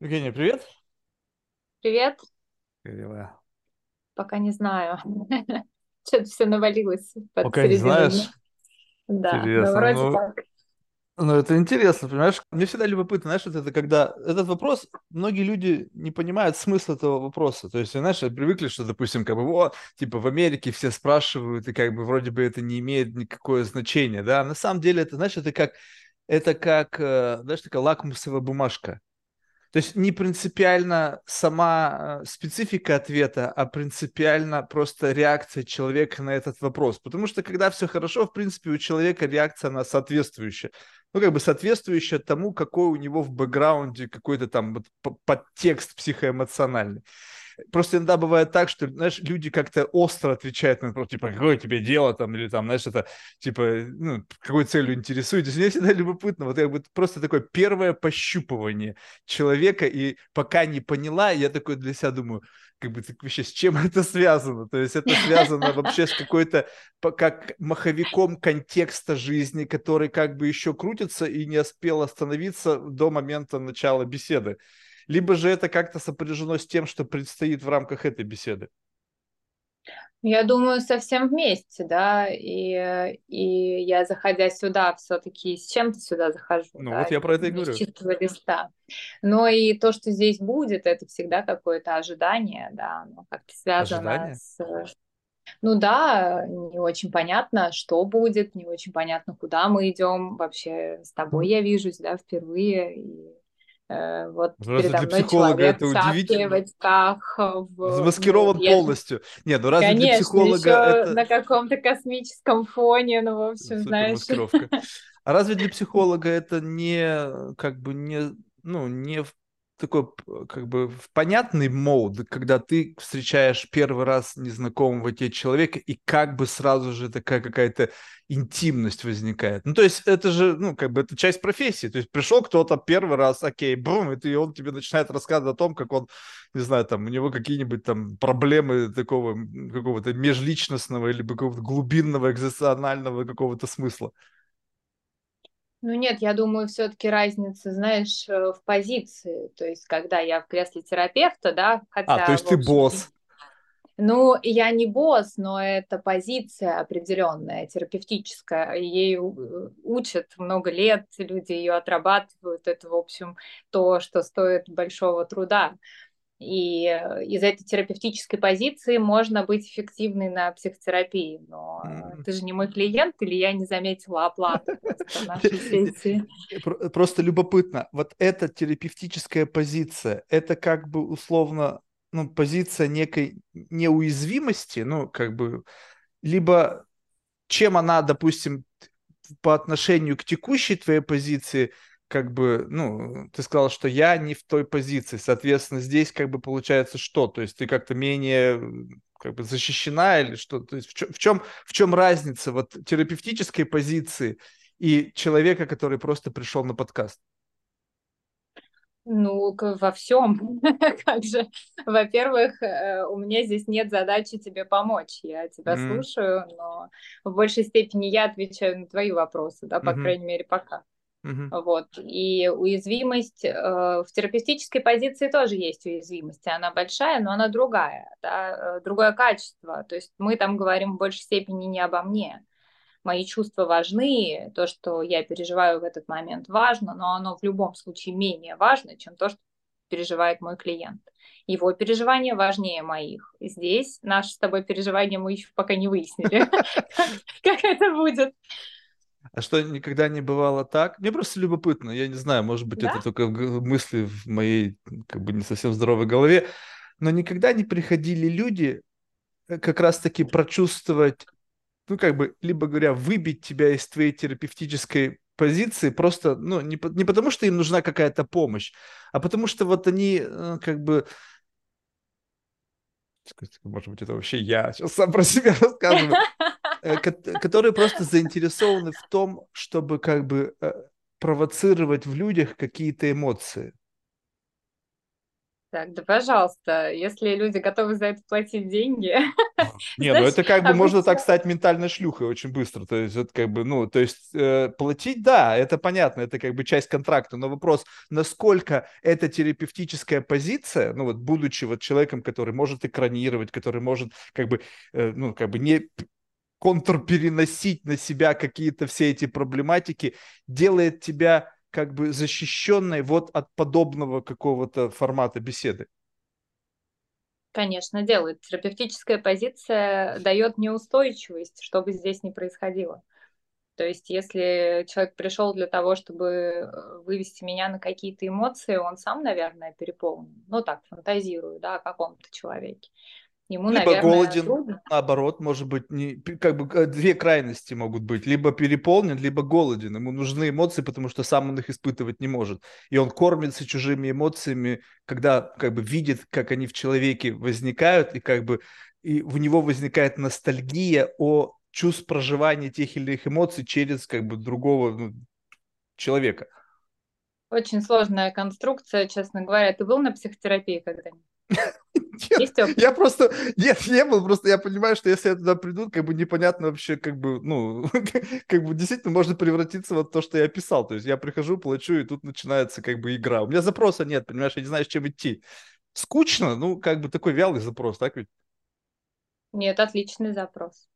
Евгений, привет. Привет. Как дела? Пока не знаю. Что-то все навалилось под Пока не середину дня. знаешь? Да, но Интересно. вроде Ну, так. ну, это интересно, понимаешь? Мне всегда любопытно, знаешь, вот это когда этот вопрос, многие люди не понимают смысл этого вопроса. То есть, знаешь, привыкли, что, допустим, как бы, о, типа в Америке все спрашивают, и как бы вроде бы это не имеет никакое значения, да? А на самом деле это, знаешь, это как, это как, э, знаешь, такая лакмусовая бумажка. То есть не принципиально сама э, специфика ответа, а принципиально просто реакция человека на этот вопрос. Потому что когда все хорошо, в принципе, у человека реакция на соответствующая. Ну, как бы соответствующая тому, какой у него в бэкграунде какой-то там подтекст психоэмоциональный. Просто иногда бывает так, что, знаешь, люди как-то остро отвечают на вопрос, типа, какое тебе дело там, или там, знаешь, это, типа, ну, какой целью интересуетесь. Мне всегда любопытно, вот я бы просто такое первое пощупывание человека, и пока не поняла, я такой для себя думаю, как бы так вообще с чем это связано? То есть это связано вообще с какой-то как маховиком контекста жизни, который как бы еще крутится и не успел остановиться до момента начала беседы либо же это как-то сопряжено с тем, что предстоит в рамках этой беседы? Я думаю, совсем вместе, да, и, и я, заходя сюда, все-таки с чем-то сюда захожу, ну, да, вот я про это и говорю. с чистого листа. Но и то, что здесь будет, это всегда какое-то ожидание, да, оно как-то связано Ожидание? с... Ну да, не очень понятно, что будет, не очень понятно, куда мы идем. Вообще с тобой я вижусь, да, впервые, и вот Разве передо для мной психолога человек это шапке, в удивительно? очках. В, Замаскирован ну, полностью. Нет, ну разве Конечно, для психолога еще это... на каком-то космическом фоне, ну, в общем, Супер знаешь. А разве для психолога это не, как бы, не, ну, не такой как бы в понятный мод, когда ты встречаешь первый раз незнакомого тебе человека, и как бы сразу же такая какая-то интимность возникает. Ну, то есть это же, ну, как бы это часть профессии. То есть пришел кто-то первый раз, окей, бум, и, ты, и он тебе начинает рассказывать о том, как он, не знаю, там, у него какие-нибудь там проблемы такого какого-то межличностного или какого-то глубинного, экзистенциального какого-то смысла. Ну нет, я думаю, все-таки разница, знаешь, э, в позиции. То есть, когда я в кресле терапевта, да, хотя, а, то есть ты босс. Ну, я не босс, но это позиция определенная, терапевтическая. Ей учат много лет, люди ее отрабатывают. Это, в общем, то, что стоит большого труда. И э, из этой терапевтической позиции можно быть эффективной на психотерапии. Но mm. ты же не мой клиент, или я не заметила оплату нашей сессии. Просто любопытно. Вот эта терапевтическая позиция, это как бы условно ну, позиция некой неуязвимости, ну, как бы, либо чем она, допустим, по отношению к текущей твоей позиции, как бы, ну, ты сказал, что я не в той позиции, соответственно, здесь как бы получается что? То есть ты как-то менее как бы защищена или что? То есть в чем, в чем, в чем разница вот терапевтической позиции и человека, который просто пришел на подкаст? Ну, во всем. как же. Во-первых, э, у меня здесь нет задачи тебе помочь. Я тебя mm-hmm. слушаю, но в большей степени я отвечаю на твои вопросы, да, по mm-hmm. крайней мере, пока. Вот. И уязвимость э, в терапевтической позиции тоже есть уязвимость. Она большая, но она другая, да, э, другое качество. То есть мы там говорим в большей степени не обо мне мои чувства важны, то, что я переживаю в этот момент важно, но оно в любом случае менее важно, чем то, что переживает мой клиент. Его переживания важнее моих. Здесь наши с тобой переживания мы еще пока не выяснили, как это будет. А что никогда не бывало так? Мне просто любопытно, я не знаю, может быть, это только мысли в моей как бы не совсем здоровой голове, но никогда не приходили люди э, как раз-таки прочувствовать ну, как бы, либо говоря, выбить тебя из твоей терапевтической позиции просто, ну, не, не потому, что им нужна какая-то помощь, а потому что вот они э, как бы может быть, это вообще я сейчас сам про себя рассказываю, которые просто заинтересованы в том, чтобы как бы э, провоцировать в людях какие-то эмоции. Так, да, пожалуйста, если люди готовы за это платить деньги. Не, ну это как бы можно так стать ментальной шлюхой очень быстро. То есть это как бы, ну, то есть э, платить, да, это понятно, это как бы часть контракта. Но вопрос, насколько эта терапевтическая позиция, ну вот будучи вот человеком, который может экранировать, который может как бы, э, ну как бы не контрпереносить на себя какие-то все эти проблематики, делает тебя как бы защищенной вот от подобного какого-то формата беседы? Конечно, делает. Терапевтическая позиция дает неустойчивость, что бы здесь ни происходило. То есть, если человек пришел для того, чтобы э, вывести меня на какие-то эмоции, он сам, наверное, переполнен. Ну, так, фантазирую, да, о каком-то человеке. Ему, либо наверное, голоден, трудно. наоборот, может быть, не, как бы э, две крайности могут быть. Либо переполнен, либо голоден. Ему нужны эмоции, потому что сам он их испытывать не может. И он кормится чужими эмоциями, когда как бы видит, как они в человеке возникают, и как бы и у него возникает ностальгия о чувств проживания тех или иных эмоций через как бы другого ну, человека. Очень сложная конструкция, честно говоря. Ты был на психотерапии когда-нибудь? Нет, я просто, нет, не был, просто я понимаю, что если я туда приду, как бы непонятно вообще, как бы, ну, как бы действительно можно превратиться в то, что я писал, то есть я прихожу, плачу, и тут начинается как бы игра. У меня запроса нет, понимаешь, я не знаю, с чем идти. Скучно, ну, как бы такой вялый запрос, так ведь? Нет, отличный запрос.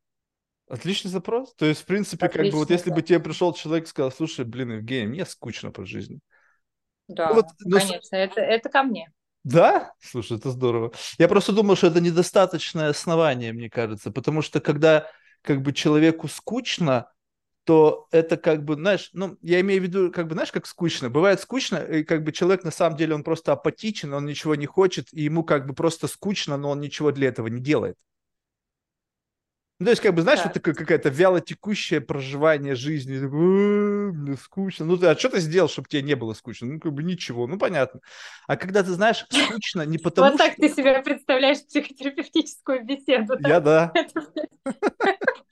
Отличный запрос? То есть, в принципе, Отличный как бы вот если бы тебе пришел человек и сказал, слушай, блин, Евгений, мне скучно по жизни. Да, ну, вот, ну, конечно, это, это ко мне. Да? Слушай, это здорово. Я просто думал, что это недостаточное основание, мне кажется, потому что когда как бы человеку скучно, то это как бы, знаешь, ну, я имею в виду, как бы, знаешь, как скучно. Бывает скучно, и как бы человек на самом деле, он просто апатичен, он ничего не хочет, и ему как бы просто скучно, но он ничего для этого не делает. Ну, то есть, как бы, знаешь, да. вот такое какое-то вяло текущее проживание жизни. Мне скучно. Ну, ты, а что ты сделал, чтобы тебе не было скучно? Ну, как бы ничего, ну, понятно. А когда ты знаешь, скучно не потому, Вот так ты себе представляешь психотерапевтическую беседу. Я да.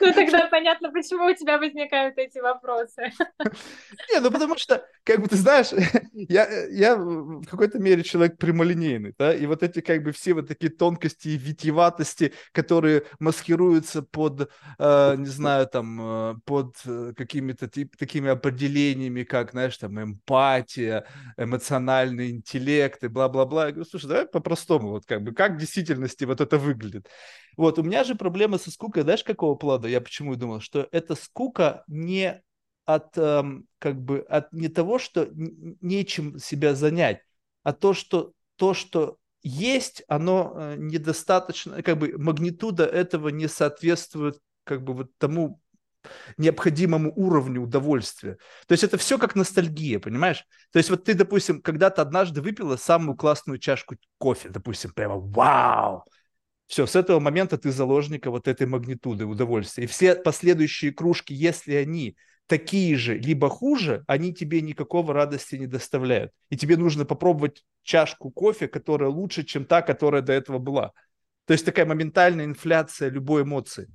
Ну, тогда понятно, почему у тебя возникают эти вопросы. Не, ну потому что, как бы ты знаешь, я, я в какой-то мере человек прямолинейный, да, и вот эти как бы все вот такие тонкости и витиеватости, которые маскируются под, э, не знаю, там, э, под э, какими-то тип, такими определениями, как, знаешь, там, эмпатия, эмоциональный интеллект и бла-бла-бла. Я говорю, слушай, давай по-простому, вот как бы, как в действительности вот это выглядит. Вот, у меня же проблема со скукой, знаешь, какого плана? Я почему думал, что эта скука не от, эм, как бы, от не того, что нечем себя занять, а то, что то, что есть, оно э, недостаточно, как бы магнитуда этого не соответствует как бы вот тому необходимому уровню удовольствия. То есть это все как ностальгия, понимаешь? То есть вот ты, допустим, когда-то однажды выпила самую классную чашку кофе, допустим, прямо вау, все, с этого момента ты заложника вот этой магнитуды удовольствия. И все последующие кружки, если они такие же, либо хуже, они тебе никакого радости не доставляют. И тебе нужно попробовать чашку кофе, которая лучше, чем та, которая до этого была. То есть такая моментальная инфляция любой эмоции.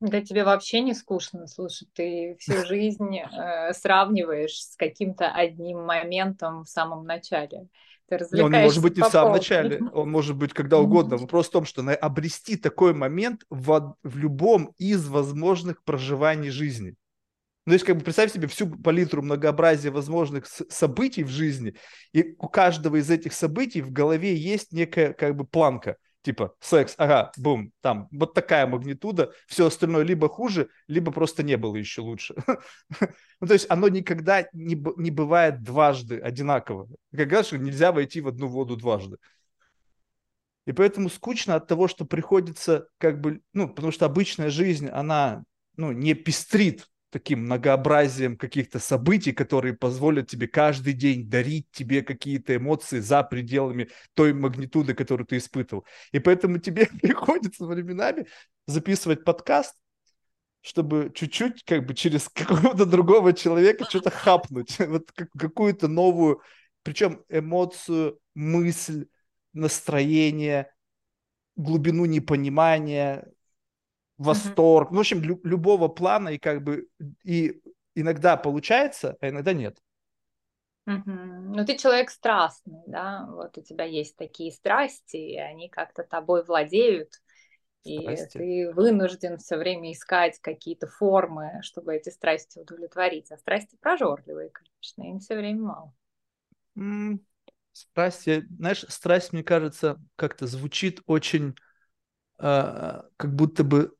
Да тебе вообще не скучно, слушай, ты всю жизнь э, сравниваешь с каким-то одним моментом в самом начале. Ты не, он может быть не в самом начале, он может быть когда угодно. Вопрос в том, что обрести такой момент в, в любом из возможных проживаний жизни. Ну, то есть, как бы представь себе всю палитру многообразия возможных событий в жизни, и у каждого из этих событий в голове есть некая как бы планка – типа секс, ага, бум, там вот такая магнитуда, все остальное либо хуже, либо просто не было еще лучше. ну, то есть оно никогда не, не бывает дважды одинаково. Как говорят, что нельзя войти в одну воду дважды. И поэтому скучно от того, что приходится как бы, ну, потому что обычная жизнь, она, ну, не пестрит таким многообразием каких-то событий, которые позволят тебе каждый день дарить тебе какие-то эмоции за пределами той магнитуды, которую ты испытывал. И поэтому тебе приходится временами записывать подкаст, чтобы чуть-чуть как бы через какого-то другого человека что-то хапнуть, вот какую-то новую, причем эмоцию, мысль, настроение, глубину непонимания, восторг, mm-hmm. ну, в общем, лю- любого плана, и как бы, и иногда получается, а иногда нет. Угу. Ну, ты человек страстный, да, вот у тебя есть такие страсти, и они как-то тобой владеют, страсти. и ты вынужден все время искать какие-то формы, чтобы эти страсти удовлетворить. А страсти прожорливые, конечно, им все время мало. Mm, страсти, знаешь, страсть, мне кажется, как-то звучит очень, э, как будто бы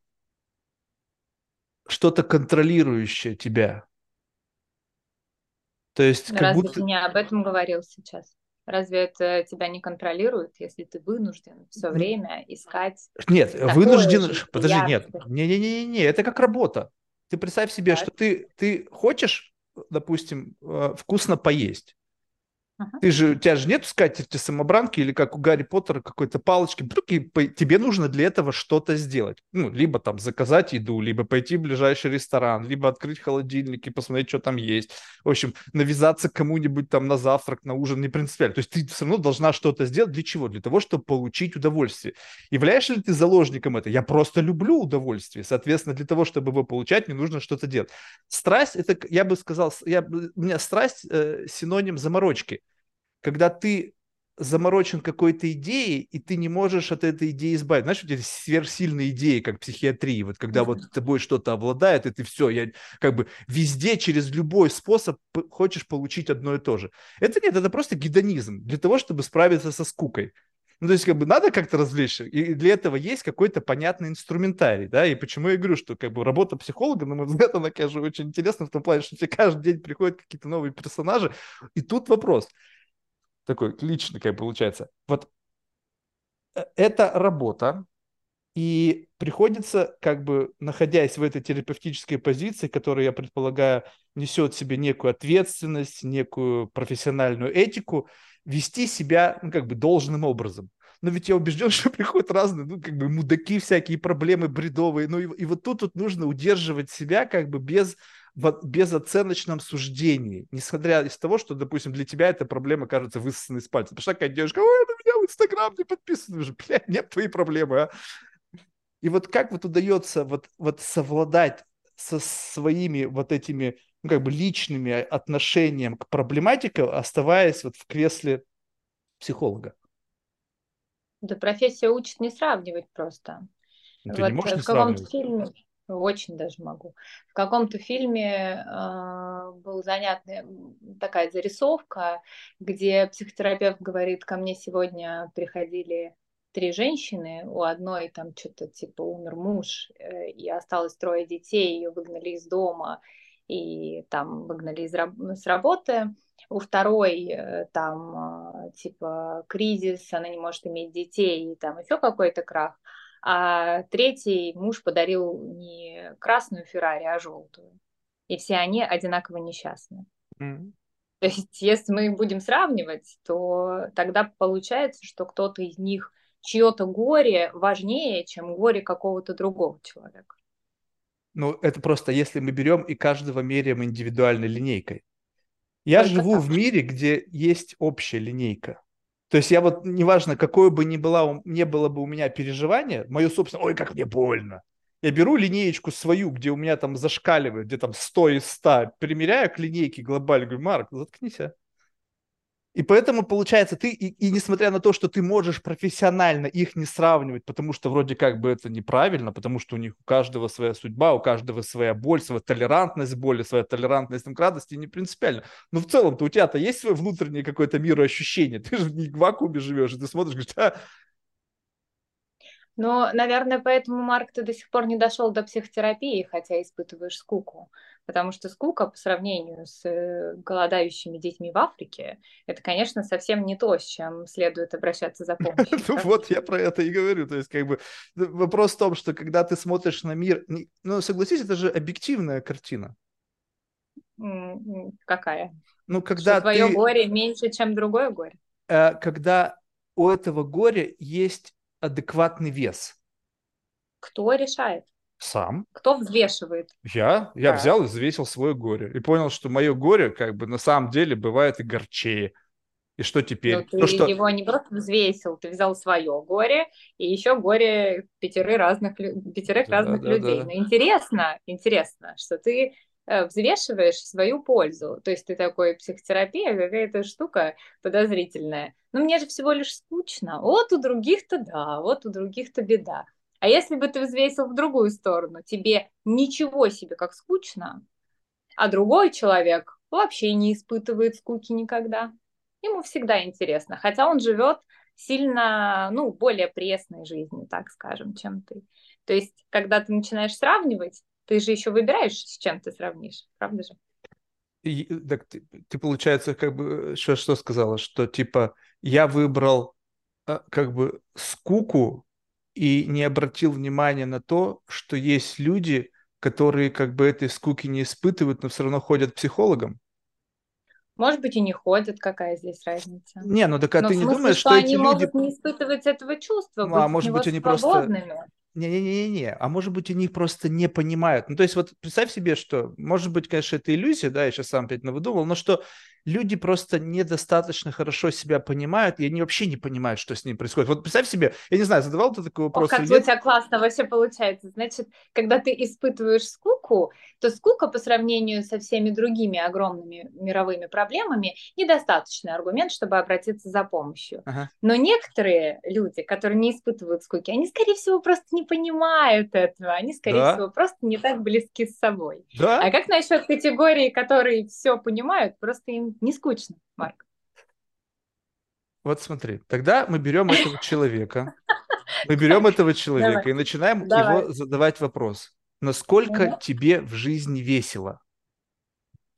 что-то контролирующее тебя. То есть, как Разве будто... ты не об этом говорил сейчас? Разве это тебя не контролирует, если ты вынужден все время искать? Нет, вынужден. Подожди, нет, не, не, не, не, это как работа. Ты представь себе, так. что ты ты хочешь, допустим, э, вкусно поесть. Ты же, у тебя же нет скатерти самобранки или как у Гарри Поттера какой-то палочки. Вдруг тебе нужно для этого что-то сделать. Ну, либо там заказать еду, либо пойти в ближайший ресторан, либо открыть холодильник и посмотреть, что там есть. В общем, навязаться кому-нибудь там на завтрак, на ужин, не принципиально. То есть ты все равно должна что-то сделать. Для чего? Для того, чтобы получить удовольствие. Являешься ли ты заложником этого? Я просто люблю удовольствие. Соответственно, для того, чтобы его получать, мне нужно что-то делать. Страсть, это, я бы сказал, я, у меня страсть э, синоним заморочки когда ты заморочен какой-то идеей, и ты не можешь от этой идеи избавиться. Знаешь, вот эти сверхсильные идеи, как психиатрии, вот когда вот тобой что-то обладает, и ты все, я как бы везде через любой способ хочешь получить одно и то же. Это нет, это просто гедонизм для того, чтобы справиться со скукой. Ну, то есть, как бы надо как-то развлечься, и для этого есть какой-то понятный инструментарий, да, и почему я говорю, что как бы работа психолога, на мой взгляд, она, конечно, очень интересна в том плане, что тебе каждый день приходят какие-то новые персонажи, и тут вопрос – такой личный, как получается. Вот э, это работа, и приходится, как бы, находясь в этой терапевтической позиции, которая, я предполагаю, несет в себе некую ответственность, некую профессиональную этику, вести себя, ну, как бы, должным образом. Но ведь я убежден, что приходят разные, ну, как бы, мудаки всякие, проблемы бредовые. Ну, и, и вот тут вот нужно удерживать себя, как бы, без в безоценочном суждении, несмотря из того, что, допустим, для тебя эта проблема кажется высосанной из пальца. Пришла какая девушка, ой, на меня в Инстаграм не подписаны уже, блядь, нет твоей проблемы, а. И вот как вот удается вот, вот совладать со своими вот этими, ну, как бы личными отношениями к проблематике, оставаясь вот в кресле психолога? Да профессия учит не сравнивать просто. Ну, ты вот не можешь не сравнивать. Фильме, очень даже могу. В каком-то фильме э, был занятная такая зарисовка, где психотерапевт говорит, ко мне сегодня приходили три женщины, у одной там что-то типа умер муж, э, и осталось трое детей, ее выгнали из дома, и там выгнали из, с работы. У второй э, там э, типа кризис, она не может иметь детей, и там еще какой-то крах а третий муж подарил не красную Феррари, а желтую. И все они одинаково несчастны. Mm-hmm. То есть, если мы будем сравнивать, то тогда получается, что кто-то из них, чье-то горе важнее, чем горе какого-то другого человека. Ну, это просто если мы берем и каждого меряем индивидуальной линейкой. Я Только живу так. в мире, где есть общая линейка. То есть я вот, неважно, какое бы ни было, не было бы у меня переживание, мое собственное, ой, как мне больно. Я беру линеечку свою, где у меня там зашкаливает, где там 100 из 100, примеряю к линейке глобально, говорю, Марк, заткнись, а. И поэтому, получается, ты, и, и несмотря на то, что ты можешь профессионально их не сравнивать, потому что вроде как бы это неправильно, потому что у них у каждого своя судьба, у каждого своя боль, своя толерантность боли, своя толерантность к радости, не принципиально. Но в целом-то у тебя-то есть свое внутреннее какое-то мироощущение. Ты же не в вакууме живешь, и ты смотришь, говоришь, а, но, наверное, поэтому, Марк, ты до сих пор не дошел до психотерапии, хотя испытываешь скуку. Потому что скука по сравнению с э, голодающими детьми в Африке, это, конечно, совсем не то, с чем следует обращаться за помощью. Ну вот, я про это и говорю. То есть, как бы, вопрос в том, что когда ты смотришь на мир, ну, согласись, это же объективная картина. Какая? Ну, когда твое горе меньше, чем другое горе? Э, когда у этого горя есть адекватный вес? Кто решает? Сам. Кто взвешивает? Я. Я да. взял и взвесил свое горе. И понял, что мое горе, как бы, на самом деле бывает и горчее. И что теперь? Но ты что... его не просто взвесил, ты взял свое горе и еще горе пятеры разных, пятерых да, разных да, людей. Да. Но интересно, интересно, что ты э, взвешиваешь свою пользу. То есть ты такой, психотерапия какая-то штука подозрительная. Ну, мне же всего лишь скучно. Вот у других-то да, вот у других-то беда. А если бы ты взвесил в другую сторону, тебе ничего себе как скучно, а другой человек вообще не испытывает скуки никогда. Ему всегда интересно, хотя он живет сильно, ну, более пресной жизнью, так скажем, чем ты. То есть, когда ты начинаешь сравнивать, ты же еще выбираешь, с чем ты сравнишь, правда же? И, так ты, ты, получается, как бы, что, что сказала, что, типа, я выбрал, а, как бы, скуку и не обратил внимания на то, что есть люди, которые, как бы, этой скуки не испытывают, но все равно ходят к психологам? Может быть, и не ходят, какая здесь разница? Не, ну так а Но ты в не смысле, думаешь, что, что они эти люди... могут не испытывать этого чувства, Ну, а быть может него быть, они просто... Не-не-не-не, а может быть, они просто не понимают. Ну, то есть вот представь себе, что, может быть, конечно, это иллюзия, да, я сейчас сам опять навыдумал, но что люди просто недостаточно хорошо себя понимают, и они вообще не понимают, что с ним происходит. Вот представь себе, я не знаю, задавал ты такой вопрос Ох, как у тебя классно вообще получается. Значит, когда ты испытываешь скуку, то скука по сравнению со всеми другими огромными мировыми проблемами недостаточный аргумент, чтобы обратиться за помощью. Ага. Но некоторые люди, которые не испытывают скуки, они, скорее всего, просто не понимают этого. Они, скорее Да. всего, просто не так близки с собой. Да? А как насчет категории, которые все понимают, просто им не скучно, Марк? Вот смотри, тогда мы берем этого человека, мы берем этого человека Давай. и начинаем Давай. его задавать вопрос. Насколько тебе в жизни весело?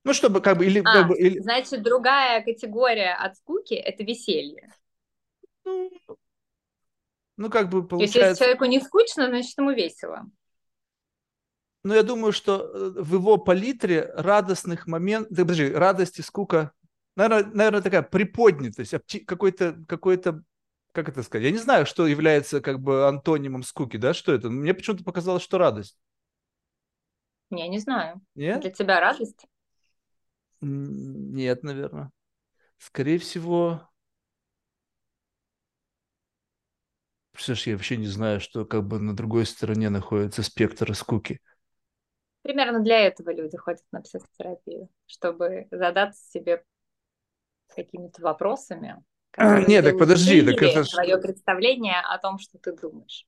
Ну, чтобы как бы, или, А, как бы, или, значит, другая категория от скуки – это веселье. ну, ну, как бы То есть, если получается, человеку не скучно, значит, ему весело. Ну, я думаю, что э, в его палитре радостных моментов, да, подожди, радость и скука, наверное, наверное такая приподнятость, какой-то, какой-то, как это сказать, я не знаю, что является как бы антонимом скуки, да, что это? Мне почему-то показалось, что радость. Я не знаю. Нет? Для тебя радость? Нет, наверное. Скорее всего... Представляешь, я вообще не знаю, что как бы на другой стороне находится спектр скуки. Примерно для этого люди ходят на психотерапию, чтобы задаться себе какими-то вопросами, Нет, так подожди, так это твое представление о том, что ты думаешь.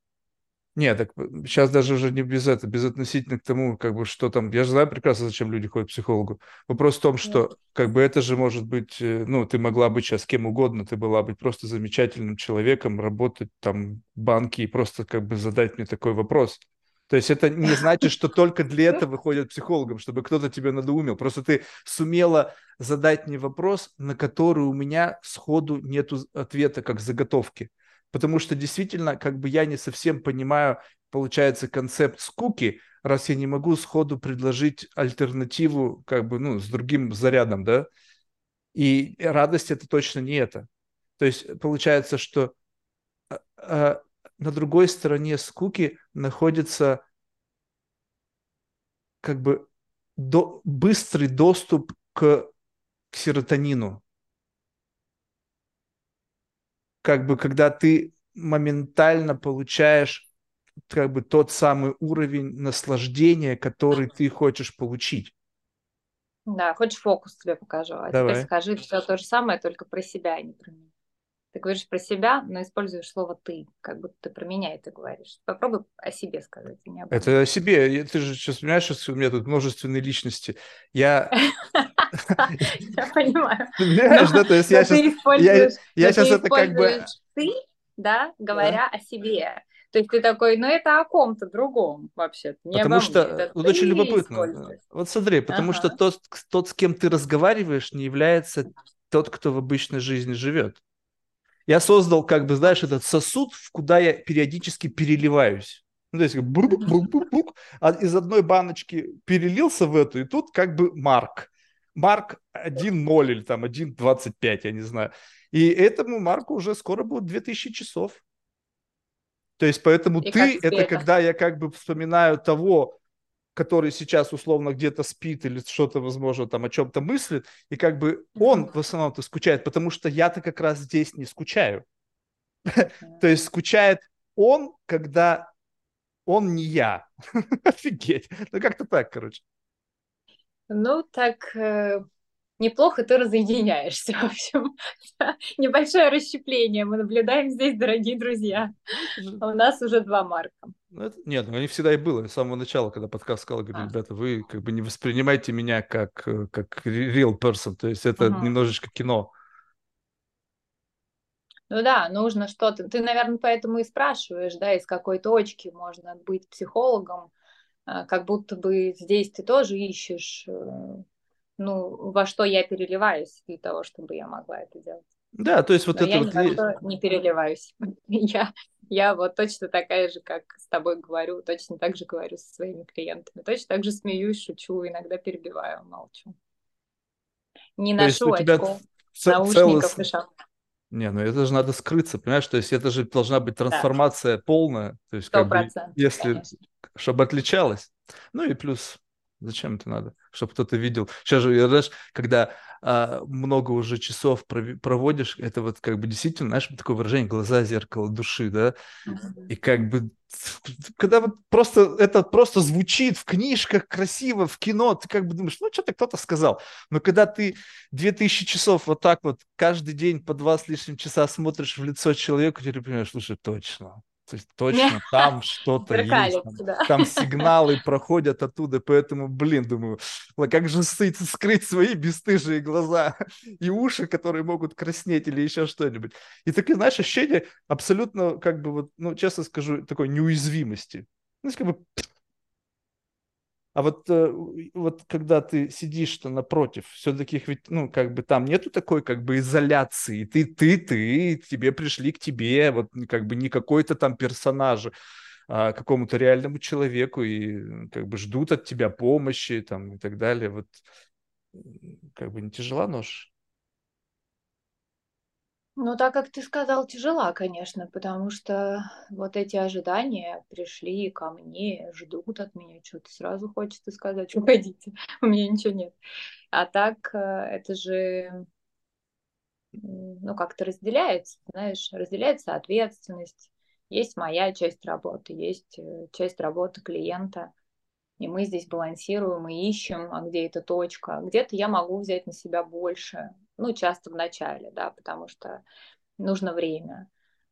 Нет, так сейчас даже уже не без этого, без относительно к тому, как бы что там. Я же знаю прекрасно, зачем люди ходят к психологу. Вопрос в том, что как бы это же может быть, э, ну, ты могла быть сейчас кем угодно, ты была быть просто замечательным человеком, работать там в банке и просто как бы задать мне такой вопрос. То есть это не значит, что только для этого ходят к психологам, чтобы кто-то тебя надоумил. Просто ты сумела задать мне вопрос, на который у меня сходу нету ответа, как заготовки. Потому что действительно, как бы я не совсем понимаю, получается, концепт скуки, раз я не могу сходу предложить альтернативу, как бы, ну, с другим зарядом, да? И радость это точно не это. То есть получается, что а, а, на другой стороне скуки находится как бы до, быстрый доступ к, к серотонину. Как бы когда ты моментально получаешь как бы тот самый уровень наслаждения, который ты хочешь получить. Да, хочешь фокус тебе покажу, а Давай. теперь скажи все то же самое, только про себя, а не про меня. Ты говоришь про себя, но используешь слово «ты», как будто ты про меня это говоришь. Попробуй о себе сказать, а не. Это о себе. Ты же сейчас понимаешь, что у меня тут множественные личности. Я... Я понимаю. Ты понимаешь, да? То есть я сейчас... я это как бы- ты, да, говоря о себе. То есть ты такой, ну это о ком-то другом вообще не Потому что, мне. Это вот ты очень любопытно. Вот смотри, потому что Ага. тот, тот, с кем ты разговариваешь, не является тот, кто в обычной жизни живет. Я создал, как бы, знаешь, этот сосуд, в куда я периодически переливаюсь. Ну, то есть, как бук-бук-бук-бук, а из одной баночки перелился в эту, и тут как бы Марк. Марк 1.0 или там 1.25, я не знаю. И этому Марку уже скоро будет 2000 часов. То есть, поэтому И ты, это это? когда я как бы вспоминаю того, который сейчас условно где-то спит или что-то, возможно, там о чем-то мыслит, и как бы он в основном-то скучает, потому что я-то как раз здесь не скучаю. То есть скучает он, когда он не я. Офигеть. Ну как-то так, короче. Ну, так э, неплохо ты разъединяешься, в общем. Небольшое расщепление мы наблюдаем здесь, дорогие друзья. Ну, У нас уже два марка. Ну, это, нет, ну, не всегда и было. С самого начала, когда подкаст сказал, говорю, а. ребята, вы как бы не воспринимайте меня как, э, как real person, то есть это угу. немножечко кино. Ну да, нужно что-то. Ты, наверное, поэтому и спрашиваешь, да, из какой точки можно быть психологом, а, как будто бы здесь ты тоже ищешь, э, ну, во что я переливаюсь для того, чтобы я могла это делать. Да, то есть вот Но это я вот... что не переливаюсь. я, я вот точно такая же, как с тобой говорю, точно так же говорю со своими клиентами, точно так же смеюсь, шучу, иногда перебиваю, молчу. Не то ношу очков, наушников и шапку. Не, ну это же надо скрыться, понимаешь? То есть это же должна быть трансформация да. полная. То есть, как бы, если, конечно. чтобы отличалось. Ну и плюс, зачем это надо? Чтобы кто-то видел. Сейчас же, знаешь, когда а, много уже часов проводишь, это вот как бы действительно, знаешь, такое выражение глаза зеркало души, да, и как бы когда вот просто это просто звучит в книжках красиво, в кино, ты как бы думаешь, ну что-то кто-то сказал. Но когда ты 2000 часов вот так вот каждый день по два с лишним часа смотришь в лицо человеку, ты понимаешь, слушай, точно, то есть точно там что-то есть, там, там сигналы проходят оттуда, поэтому, блин, думаю, как же скрыть свои бесстыжие глаза и уши, которые могут краснеть или еще что-нибудь. И такие, знаешь, ощущение абсолютно, как бы вот, ну, честно скажу, такой неуязвимости. Ну, как бы а вот, э, вот когда ты сидишь-то напротив, все-таки ведь, ну, как бы там нету такой как бы изоляции. Ты, ты, ты, тебе пришли к тебе, вот как бы не какой-то там персонаж, а какому-то реальному человеку и как бы ждут от тебя помощи там и так далее. Вот как бы не тяжела нож? Ну, так как ты сказал, тяжела, конечно, потому что вот эти ожидания пришли ко мне, ждут от меня, что-то сразу хочется сказать, уходите, у меня ничего нет. А так э, это же, ну, как-то разделяется, знаешь, разделяется ответственность. Есть моя часть работы, есть э, часть работы клиента, и мы здесь балансируем и ищем, а где эта точка. Где-то я могу взять на себя больше, ну, часто в начале, да, потому что нужно время.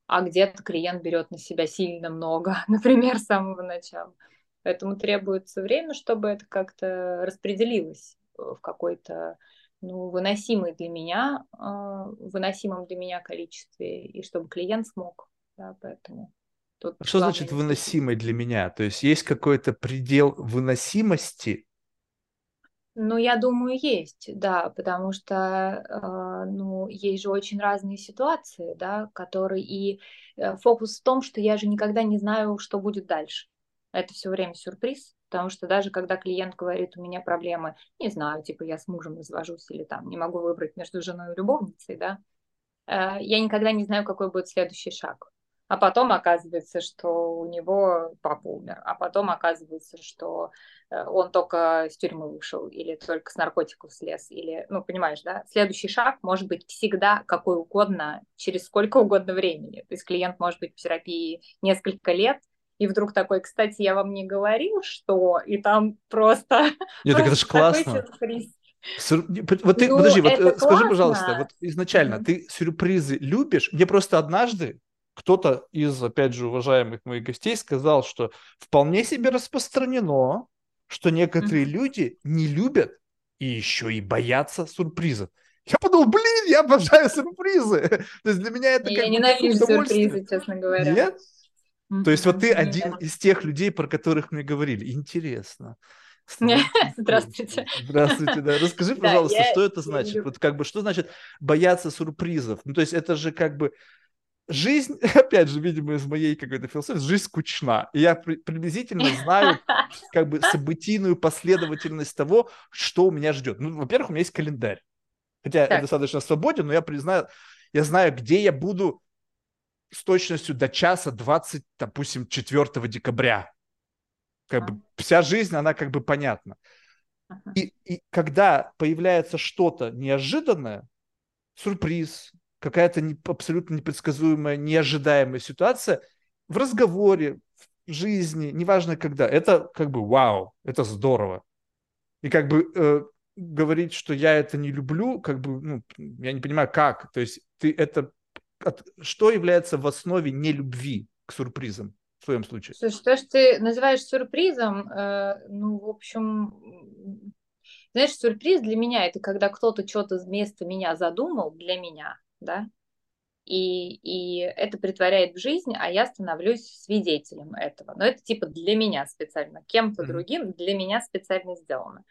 А где-то клиент берет на себя сильно много, например, с самого начала. Поэтому требуется время, чтобы это как-то распределилось в какой-то ну, выносимый для меня, э, выносимом для меня количестве, и чтобы клиент смог. Да, поэтому Тут Что значит выносимый для меня? То есть есть какой-то предел выносимости? Ну, я думаю, есть, да, потому что, э, ну, есть же очень разные ситуации, да, которые и э, фокус в том, что я же никогда не знаю, что будет дальше. Это все время сюрприз, потому что даже когда клиент говорит, у меня проблемы, не знаю, типа я с мужем развожусь или там не могу выбрать между женой и любовницей, да, э, я никогда не знаю, какой будет следующий шаг а потом оказывается, что у него папа умер, а потом оказывается, что э, он только с тюрьмы вышел или только с наркотиков слез, или, ну, понимаешь, да, следующий шаг может быть всегда какой угодно, через сколько угодно времени. То есть клиент может быть в терапии несколько лет, и вдруг такой, кстати, я вам не говорил, что, и там просто... Нет, так это же классно. Сюр... Вот ты, ну, подожди, вот э, скажи, пожалуйста, вот изначально mm-hmm. ты сюрпризы любишь? Мне просто однажды кто-то из, опять же, уважаемых моих гостей сказал, что вполне себе распространено, что некоторые mm-hmm. люди не любят и еще и боятся сюрпризов. Я подумал, блин, я обожаю сюрпризы. То есть для меня это я как ненавижу сюрпризы, честно говоря. Нет? Mm-hmm. То есть вот ты один из тех людей, про которых мне говорили. Интересно. Здравствуйте. Здравствуйте, да. Расскажи, пожалуйста, да, что это значит? Вот как бы, что значит бояться сюрпризов? Ну, то есть это же как бы жизнь, опять же, видимо, из моей какой-то философии, жизнь скучна. И я при, приблизительно знаю как бы событийную последовательность того, что у меня ждет. Ну, во-первых, у меня есть календарь. Хотя так. я достаточно свободен, но я признаю, я знаю, где я буду с точностью до часа 20, допустим, 4 декабря. Как бы вся жизнь, она как бы понятна. И, и когда появляется что-то неожиданное, сюрприз, какая-то не, абсолютно непредсказуемая, неожидаемая ситуация в разговоре, в жизни, неважно когда, это как бы вау, это здорово. И как бы э, говорить, что я это не люблю, как бы, ну, я не понимаю, как. То есть ты это... От, что является в основе нелюбви к сюрпризам в твоем случае? Слушай, то, что ты называешь сюрпризом, э, ну, в общем, знаешь, сюрприз для меня это когда кто-то что-то вместо меня задумал для меня, да, и, и это притворяет в жизнь, а я становлюсь свидетелем этого. Но это типа для меня специально, кем-то mm-hmm. другим для меня специально сделано.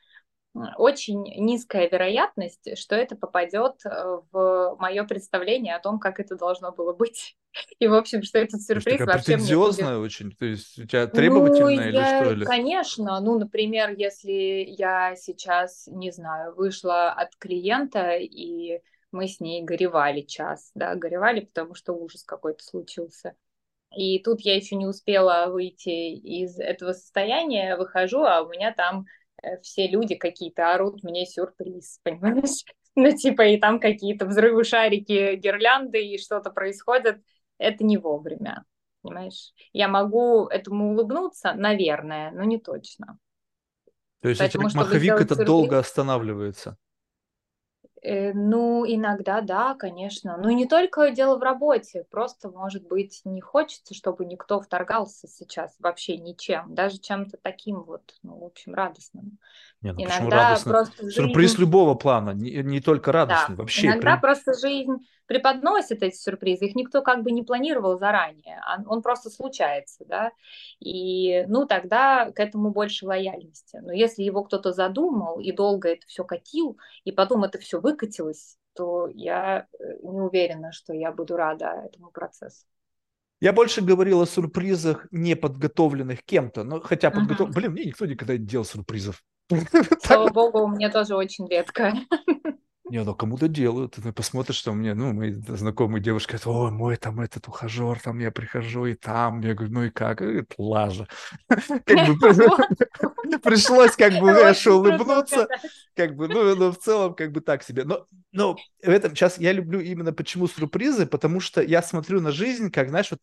Очень низкая вероятность, что это попадет э, в мое представление о том, как это должно было быть. И, в общем, что этот сюрприз то вообще мне будет... очень, то есть у тебя требовательная ну, или я, что ли? Конечно, ну, например, если я сейчас, не знаю, вышла от клиента и мы с ней горевали час, да, горевали, потому что ужас какой-то случился. И тут я еще не успела выйти из этого состояния, выхожу, а у меня там э, все люди какие-то орут мне сюрприз, понимаешь? Ну, типа, и там какие-то взрывы, шарики, гирлянды, и что-то происходит. Это не вовремя, понимаешь? Я могу этому улыбнуться, наверное, но не точно. То есть Поэтому, маховик это сюрприз... долго останавливается? Э, ну, иногда, да, конечно. Ну, не только дело в работе. Просто, может быть, не хочется, чтобы никто вторгался сейчас вообще ничем. Даже чем-то таким вот, ну, в общем, радостным. Не, ну иногда просто жизнь... Сюрприз любого плана, не, не только радостный, да. вообще. Иногда при... просто жизнь преподносит эти сюрпризы, их никто как бы не планировал заранее, он просто случается, да, и, ну, тогда к этому больше лояльности. Но если его кто-то задумал и долго это все катил, и потом это все выкатилось, то я э, не уверена, что я буду рада этому процессу. Я больше говорил о сюрпризах, не подготовленных кем-то. Но хотя подготов... Блин, мне никто никогда не делал сюрпризов. Слава богу, у меня тоже очень редко. Не, ну кому-то делают. Ты посмотришь, что мне, ну, мои знакомые девушки говорят, ой, мой там этот ухажер, там я прихожу и там. Я говорю, ну и как? Это лажа. Пришлось как бы, знаешь, улыбнуться. Как бы, ну, но в целом как бы так себе. Но, но в этом сейчас я люблю именно почему сюрпризы, потому что я смотрю на жизнь, как, знаешь, вот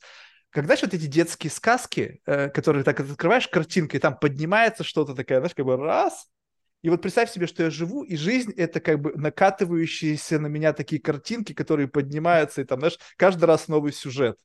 когда вот эти детские сказки, э, которые так открываешь картинкой, там поднимается что-то такое, знаешь, как бы раз, и вот представь себе, что я живу, и жизнь — это как бы накатывающиеся на меня такие картинки, которые поднимаются, и там, знаешь, каждый раз новый сюжет.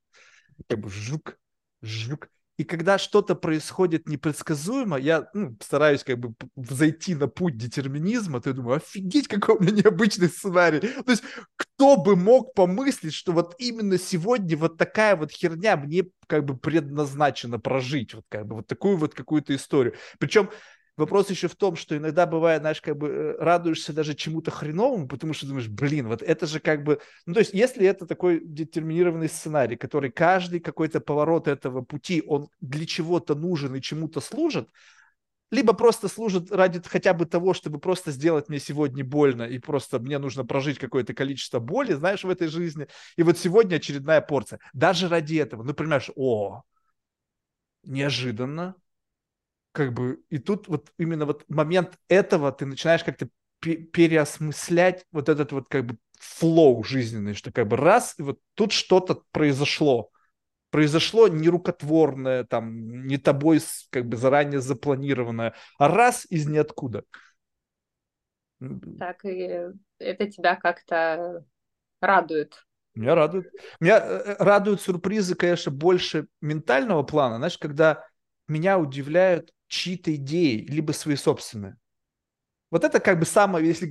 Как бы жук, жук. И когда что-то происходит непредсказуемо, я ну, стараюсь как бы зайти на путь детерминизма, то я думаю, офигеть, какой у меня необычный сценарий. То есть кто бы мог помыслить, что вот именно сегодня вот такая вот херня мне как бы предназначена прожить, вот как бы вот такую вот какую-то историю. Причем Вопрос еще в том, что иногда бывает, знаешь, как бы э, радуешься даже чему-то хреновому, потому что думаешь, блин, вот это же как бы... Ну, то есть, если это такой детерминированный сценарий, который каждый какой-то поворот этого пути, он для чего-то нужен и чему-то служит, либо просто служит ради хотя бы того, чтобы просто сделать мне сегодня больно, и просто мне нужно прожить какое-то количество боли, знаешь, в этой жизни. И вот сегодня очередная порция. Даже ради этого. Ну, понимаешь, о, неожиданно, как бы, и тут вот именно вот момент этого ты начинаешь как-то переосмыслять вот этот вот как бы флоу жизненный, что как бы раз, и вот тут что-то произошло. Произошло нерукотворное, там, не тобой как бы заранее запланированное, а раз из ниоткуда. Так, и это тебя как-то радует. Меня радует. Меня э, э, радуют сюрпризы, конечно, больше ментального плана. Знаешь, когда меня удивляют чьи-то идеи, либо свои собственные. Вот это как бы самое, если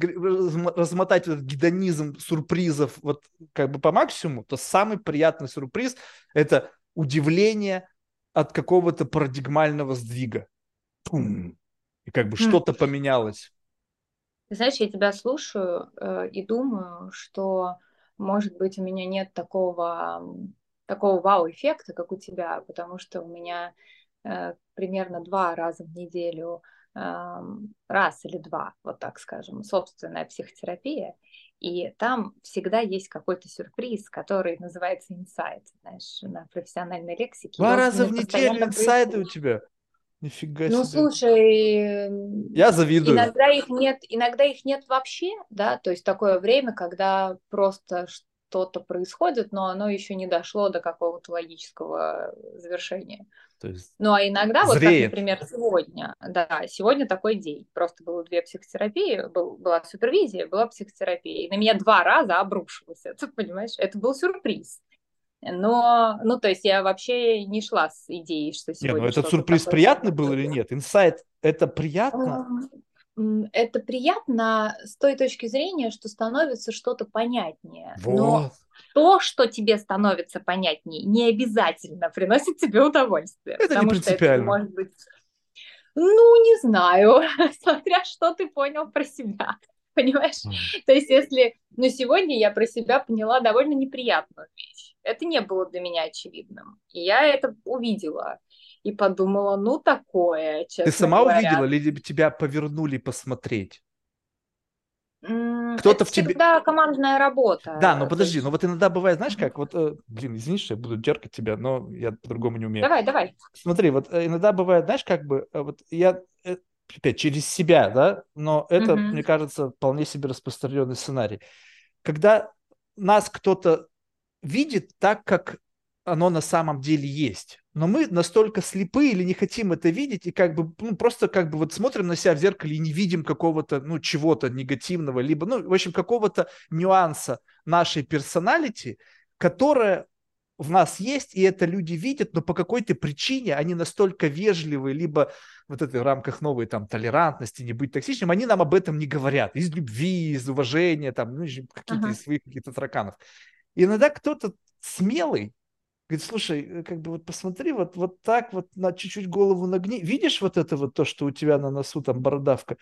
размотать этот гедонизм сюрпризов вот как бы по максимуму, то самый приятный сюрприз – это удивление от какого-то парадигмального сдвига. Пум. И как бы mm. что-то поменялось. Знаешь, я тебя слушаю э, и думаю, что, может быть, у меня нет такого, такого вау-эффекта, как у тебя, потому что у меня примерно два раза в неделю, раз или два, вот так скажем, собственная психотерапия, и там всегда есть какой-то сюрприз, который называется инсайт, знаешь, на профессиональной лексике. Два раза в неделю инсайты у тебя? Нифига ну, себе. Ну, слушай, я завидую. Иногда их нет, иногда их нет вообще, да, то есть такое время, когда просто что-то происходит, но оно еще не дошло до какого-то логического завершения. То есть ну а иногда, зреет. вот как, например, сегодня, да, сегодня такой день. Просто было две психотерапии, был, была супервизия, была психотерапия. И на меня два раза обрушилось это, понимаешь? Это был сюрприз. Но, ну, то есть я вообще не шла с идеей, что сегодня... Нет, ну этот сюрприз приятный был или нет? Инсайт, это приятно? Это приятно с той точки зрения, что становится что-то понятнее. Вот. Но то, что тебе становится понятнее, не обязательно приносит тебе удовольствие. Это не принципиально. это может быть... Ну, не знаю, смотря что ты понял про себя понимаешь? Mm. То есть если, ну, сегодня я про себя поняла довольно неприятную вещь. Это не было для меня очевидным. И я это увидела и подумала, ну, такое, честно Ты сама говоря. увидела или тебя повернули посмотреть? Кто-то в тебе... всегда командная работа. Да, но подожди, есть... но вот иногда бывает, знаешь как, вот, э, блин, извини, что я буду деркать тебя, но я по-другому не умею. Давай, давай. Смотри, вот э, иногда бывает, знаешь, как бы, э, вот я опять через себя, да, но это, mm-hmm. мне кажется, вполне себе распространенный сценарий. Когда нас кто-то видит так, как оно на самом деле есть. Но мы настолько слепы или не хотим это видеть, и как бы, ну, просто как бы вот смотрим на себя в зеркале и не видим какого-то, ну, чего-то негативного, либо, ну, в общем, какого-то нюанса нашей персоналити, которая в нас есть, и это люди видят, но по какой-то причине они настолько вежливы, либо вот это в рамках новой там толерантности, не быть токсичным, они нам об этом не говорят. Из любви, из уважения, там, ну, какие-то uh-huh. из своих каких-то тараканов. И иногда кто-то смелый говорит, слушай, э, как бы вот посмотри, вот, вот так вот на чуть-чуть голову нагни. Видишь вот это вот то, что у тебя на носу там бородавка?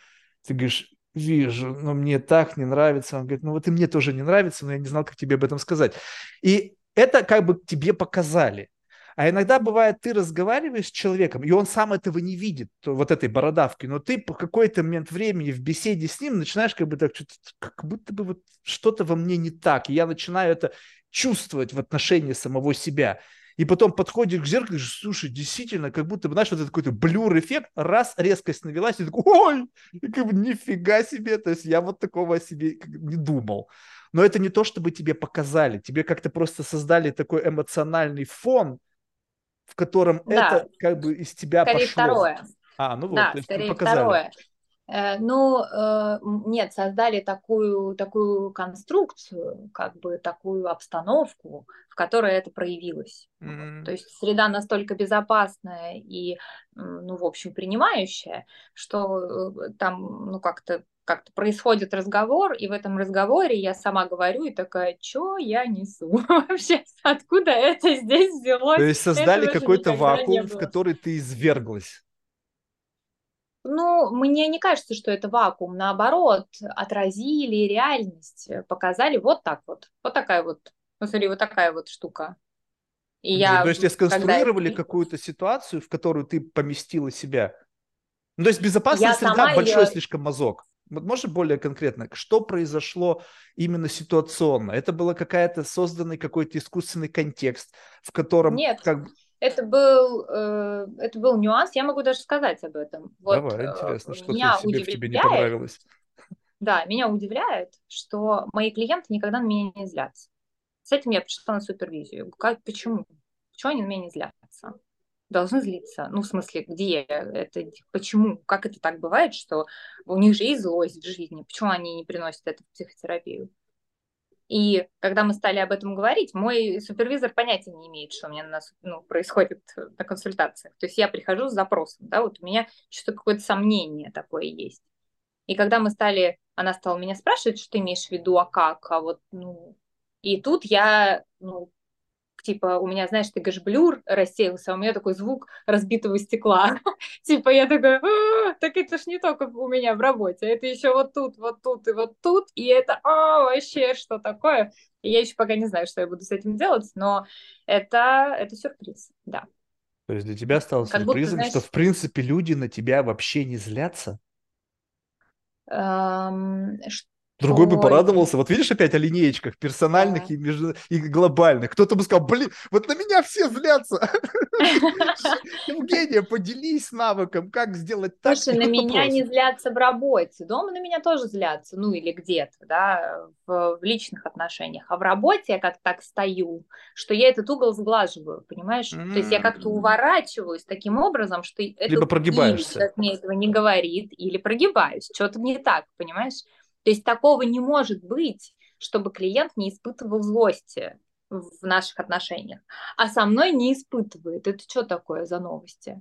Ты говоришь, вижу, но мне так не нравится. Он говорит, ну вот и мне тоже не нравится, но я не знал, как тебе об этом сказать. И это как бы тебе показали. А иногда бывает, ты разговариваешь с человеком, и он сам этого не видит, вот этой бородавки, но ты по какой-то момент времени в беседе с ним начинаешь как бы так, как будто бы вот что-то во мне не так, и я начинаю это чувствовать в отношении самого себя. И потом подходишь к зеркалу и говоришь, слушай, действительно, как будто бы, знаешь, вот этот какой-то блюр-эффект, раз резкость навелась, и такой, ой, и как бы нифига себе, то есть я вот такого о себе не думал. Но это не то, чтобы тебе показали, тебе как-то просто создали такой эмоциональный фон, в котором да. это как бы из тебя скорее пошло. второе. А, ну вот, да, то есть скорее показали. второе. Э, ну, э, нет, создали такую, такую конструкцию, как бы такую обстановку, в которой это проявилось. Mm-hmm. То есть среда настолько безопасная и, ну, в общем, принимающая, что э, там, ну, как-то как-то происходит разговор, и в этом разговоре я сама говорю и такая, что я несу вообще, откуда это здесь взялось? То есть создали какой-то вакуум, в который ты изверглась. Ну, мне не кажется, что это вакуум. Наоборот, отразили реальность, показали вот так вот. Вот такая вот, ну, смотри, вот такая вот штука. И я, то есть сконструировали когда... какую-то ситуацию, в которую ты поместила себя? Ну, то есть безопасная я среда, большой ее... слишком мазок. Вот можешь более конкретно, что произошло именно ситуационно? Это было какая-то созданный какой-то искусственный контекст, в котором... Нет, как... это, был, э, это был нюанс, я могу даже сказать об этом. Вот, Давай, э, интересно, что меня тебе, удивляет, в тебе не понравилось. Да, меня удивляет, что мои клиенты никогда на меня не злятся. С этим я пришла на супервизию. Как, почему? Почему они на меня не злятся? Должны злиться. Ну, в смысле, где это, почему, как это так бывает, что у них же есть злость в жизни, почему они не приносят это в психотерапию? И когда мы стали об этом говорить, мой супервизор понятия не имеет, что у меня на, ну, происходит на консультациях. То есть я прихожу с запросом, да, вот у меня что-то какое-то сомнение такое есть. И когда мы стали, она стала меня спрашивать, что ты имеешь в виду, а как, а вот, ну, и тут я, ну, типа, у меня, знаешь, ты говоришь, блюр рассеялся, а у меня такой звук разбитого стекла. типа, я такая, «А, так это ж не только у меня в работе, это еще вот тут, вот тут и вот тут, и это, а, вообще, что такое? И я еще пока не знаю, что я буду с этим делать, но это, это сюрприз, да. То есть для тебя стало как сюрпризом, будто, знаешь, что, в принципе, люди на тебя вообще не злятся? Эм, Другой Ой. бы порадовался. Вот видишь опять о линеечках персональных да. и, между... и глобальных. Кто-то бы сказал, блин, вот на меня все злятся. Евгения, поделись навыком, как сделать так. Слушай, на меня не злятся в работе. Дома на меня тоже злятся, ну или где-то, да, в, личных отношениях. А в работе я как так стою, что я этот угол сглаживаю, понимаешь? То есть я как-то уворачиваюсь таким образом, что... Либо прогибаешься. мне этого не говорит, или прогибаюсь. Что-то не так, понимаешь? То есть такого не может быть, чтобы клиент не испытывал злости в наших отношениях, а со мной не испытывает. Это что такое за новости?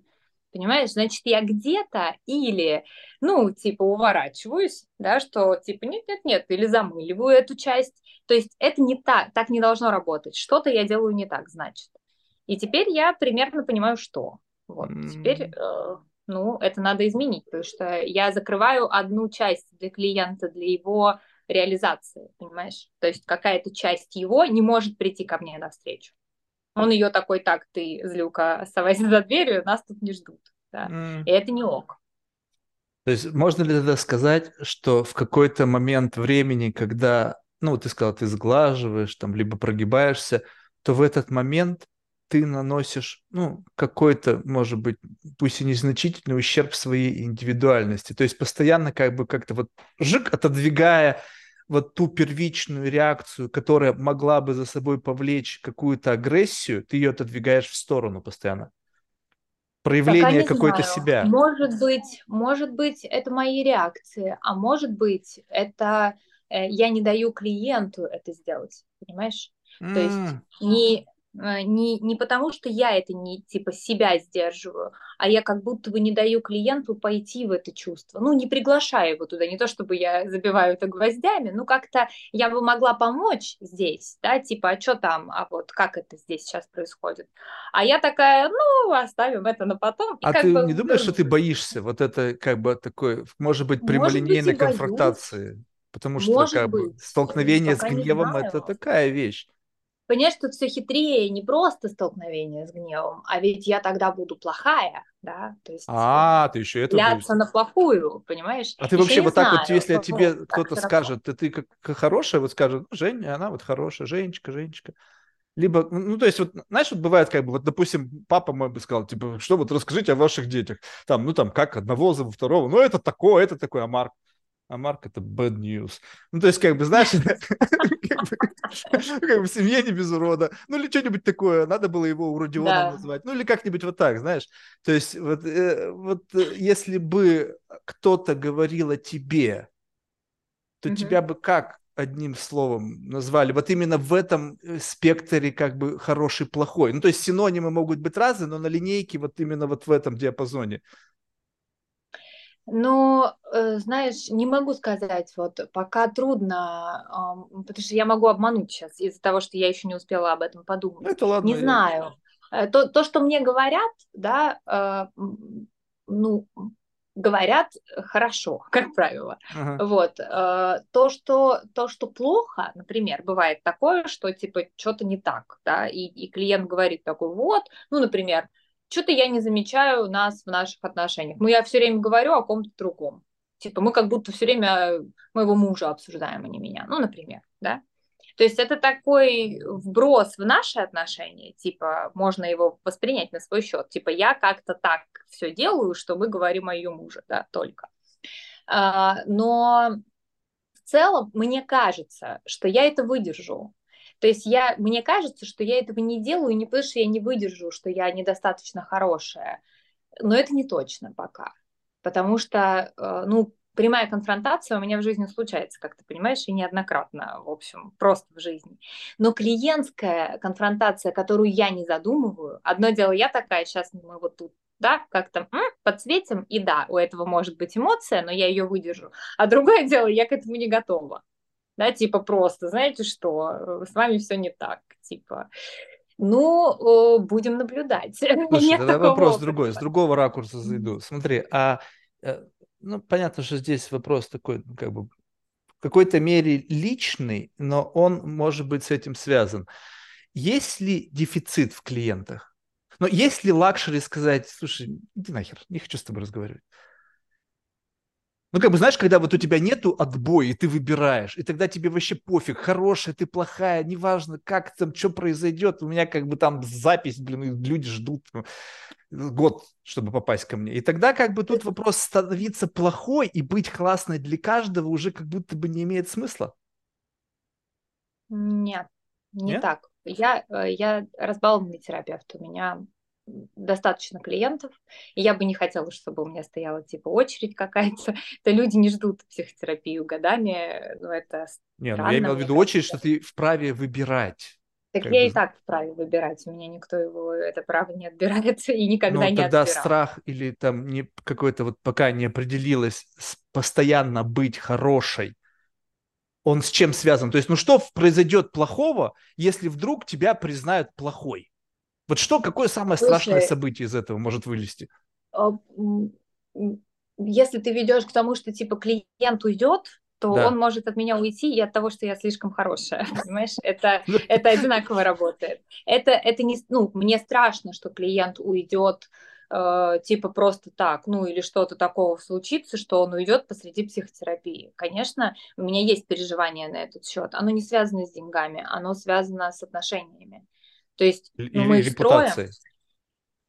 Понимаешь, значит, я где-то или, ну, типа, уворачиваюсь, да, что, типа, нет-нет-нет, или замыливаю эту часть. То есть это не так, так не должно работать. Что-то я делаю не так, значит. И теперь я примерно понимаю, что. Вот, mm. теперь э, ну, это надо изменить, потому что я закрываю одну часть для клиента, для его реализации, понимаешь? То есть какая-то часть его не может прийти ко мне навстречу. Он ее такой, так, ты, злюка, оставайся за дверью, нас тут не ждут. Да? Mm. И это не ок. То есть можно ли тогда сказать, что в какой-то момент времени, когда, ну, ты сказал, ты сглаживаешь, там, либо прогибаешься, то в этот момент ты наносишь, ну, какой-то, может быть, пусть и незначительный ущерб своей индивидуальности. То есть постоянно как бы как-то вот жик, отодвигая вот ту первичную реакцию, которая могла бы за собой повлечь какую-то агрессию, ты ее отодвигаешь в сторону постоянно. Проявление какой-то себя. Может быть, может быть, это мои реакции, а может быть, это э, я не даю клиенту это сделать, понимаешь? Mm. То есть не не, не потому, что я это не типа себя сдерживаю, а я как будто бы не даю клиенту пойти в это чувство. Ну, не приглашаю его туда, не то чтобы я забиваю это гвоздями, ну, как-то я бы могла помочь здесь, да, типа, а что там, а вот как это здесь сейчас происходит. А я такая, ну, оставим это на потом. А ты бы... не думаешь, что ты боишься вот это как бы такой, может быть, прямолинейной может быть, конфронтации? Потому что может как быть. бы столкновение с гневом это такая вещь. Понимаешь, тут все хитрее, не просто столкновение с гневом, а ведь я тогда буду плохая, да, то есть а, ты еще это боишься на плохую, понимаешь? А ты еще вообще вот знаю, так вот, если о тебе кто-то скажет, ты, ты как, хорошая, вот скажет, Женя, она вот хорошая, Женечка, Женечка. Либо, ну, то есть, вот, знаешь, вот бывает, как бы, вот, допустим, папа мой бы сказал, типа, что вот расскажите о ваших детях. Там, ну, там, как одного зовут, второго, ну, это такое, это такое, а Марк, а Марк это bad news. Ну, то есть, как бы, знаешь, как бы в семье не без урода. Ну, или что-нибудь такое. Надо было его уродионом назвать. Ну, или как-нибудь вот так, знаешь. То есть, вот, э, вот э, если бы кто-то говорил о тебе, то тебя бы как одним словом назвали? Вот именно в этом э, спектре как бы хороший, плохой. Ну, то есть синонимы могут быть разные, но на линейке вот именно вот в этом диапазоне. Ну, э, знаешь, не могу сказать, вот пока трудно, потому что я могу обмануть сейчас из-за того, что я еще не успела об этом подумать. Ну, это ладно. Не я... знаю. Э, то, то, что мне говорят, да, э, ну, говорят хорошо, как правило. Uh-huh. Вот. То что, то, что плохо, например, бывает такое, что типа что-то не так, да, и, и клиент говорит такой, вот, ну, например, что-то я не замечаю нас в наших отношениях. Ну, я все время говорю о ком-то другом. Типа, мы как будто все время моего мужа обсуждаем, а не меня. Ну, например, да. То есть это такой вброс в наши отношения, типа, можно его воспринять на свой счет. Типа, я как-то так все делаю, что мы говорим о ее муже, да, только. А, но в целом мне кажется, что я это выдержу. То есть я, мне кажется, что я этого не делаю не потому, что я не выдержу, что я недостаточно хорошая, но это не точно пока. Потому что, э, ну, прямая конфронтация у меня в жизни случается, как ты понимаешь, и неоднократно, в общем, просто в жизни. Но клиентская конфронтация, которую я не задумываю, одно дело, я такая, сейчас мы вот тут да, как-то подсветим, и да, у этого может быть эмоция, но я ее выдержу. А другое дело, я к этому не готова да, типа просто, знаете что, с вами все не так, типа. Ну, будем наблюдать. Слушай, тогда вопрос опыта. другой, с другого ракурса зайду. Смотри, а, э, ну, понятно, что здесь вопрос такой, ну, как бы, в какой-то мере личный, но он может быть с этим связан. Есть ли дефицит в клиентах? Но есть ли luxury сказать, слушай, иди нахер, не хочу с тобой разговаривать? Ну, как бы, знаешь, когда вот у тебя нету отбоя, и ты выбираешь, и тогда тебе вообще пофиг, хорошая ты, плохая, неважно, как там, что произойдет, у меня как бы там запись, блин, люди ждут ну, год, чтобы попасть ко мне. И тогда как бы тут вопрос становиться плохой и быть классной для каждого уже как будто бы не имеет смысла. Нет, не Нет? так. Я, э, я разбалованный терапевт. У меня достаточно клиентов, и я бы не хотела, чтобы у меня стояла типа очередь какая-то. То люди не ждут психотерапию годами, ну это Не, ну я имел в виду очередь, что ты вправе выбирать. Так я бы... и так вправе выбирать, у меня никто его это право не отбирает и никогда Но не тогда отбирал. страх или там не какой-то вот пока не определилась постоянно быть хорошей, он с чем связан? То есть, ну что произойдет плохого, если вдруг тебя признают плохой? Вот что, какое самое Слушай, страшное событие из этого может вылезти? А, если ты ведешь к тому, что типа клиент уйдет, то да. он может от меня уйти и от того, что я слишком хорошая, понимаешь? Это, это одинаково работает. Это, это не, ну, мне страшно, что клиент уйдет, э, типа просто так, ну или что-то такого случится, что он уйдет посреди психотерапии. Конечно, у меня есть переживания на этот счет. Оно не связано с деньгами, оно связано с отношениями. То есть ну, мы их строим.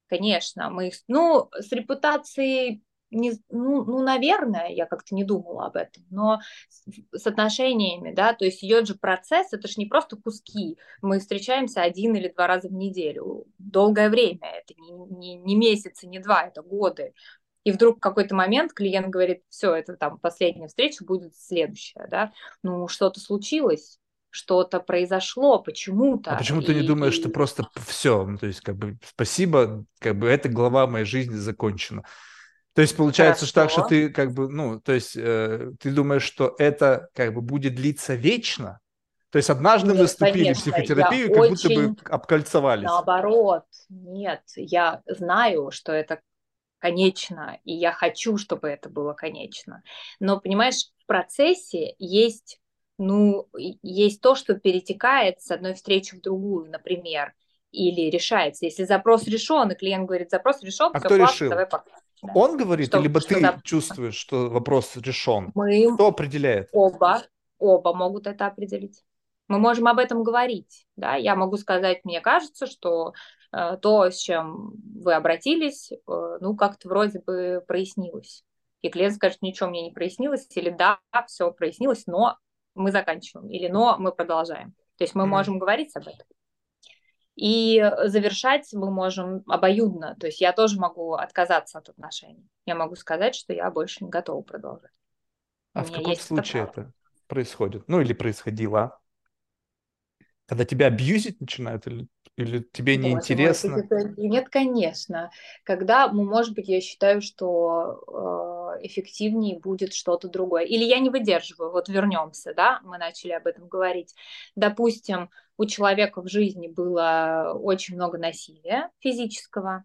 Конечно, мы их, ну, с репутацией не, ну, ну, наверное, я как-то не думала об этом, но с, с отношениями, да, то есть идет же процесс, это же не просто куски, мы встречаемся один или два раза в неделю, долгое время, это не, не, не месяцы, не два, это годы, и вдруг в какой-то момент клиент говорит, все, это там последняя встреча будет следующая, да, ну, что-то случилось, что-то произошло почему-то. А почему и... ты не думаешь, что просто все, ну, то есть как бы спасибо, как бы эта глава моей жизни закончена. То есть получается что так, что ты как бы, ну, то есть э, ты думаешь, что это как бы будет длиться вечно? То есть однажды нет, наступили конечно, психотерапию, как будто бы обкольцевались. Наоборот, нет, я знаю, что это конечно, и я хочу, чтобы это было конечно. Но, понимаешь, в процессе есть ну, есть то, что перетекает с одной встречи в другую, например, или решается. Если запрос решен, и клиент говорит, запрос решен, а кто классно, решил? давай пока. Да. Он говорит, что, либо что ты да. чувствуешь, что вопрос решен? Мы Кто определяет? Оба, оба могут это определить. Мы можем об этом говорить. Да? Я могу сказать, мне кажется, что э, то, с чем вы обратились, э, ну, как-то вроде бы прояснилось. И клиент скажет, ничего мне не прояснилось, или да, все прояснилось, но мы заканчиваем, или но мы продолжаем. То есть мы mm-hmm. можем говорить об этом. И завершать мы можем обоюдно. То есть я тоже могу отказаться от отношений. Я могу сказать, что я больше не готова продолжать. А в каком случае это, это происходит? Ну или происходило? Когда тебя абьюзить начинают или, или тебе не интересно? Нет, конечно. Когда, ну, может быть, я считаю, что э, эффективнее будет что-то другое. Или я не выдерживаю. Вот вернемся, да, мы начали об этом говорить. Допустим, у человека в жизни было очень много насилия физического,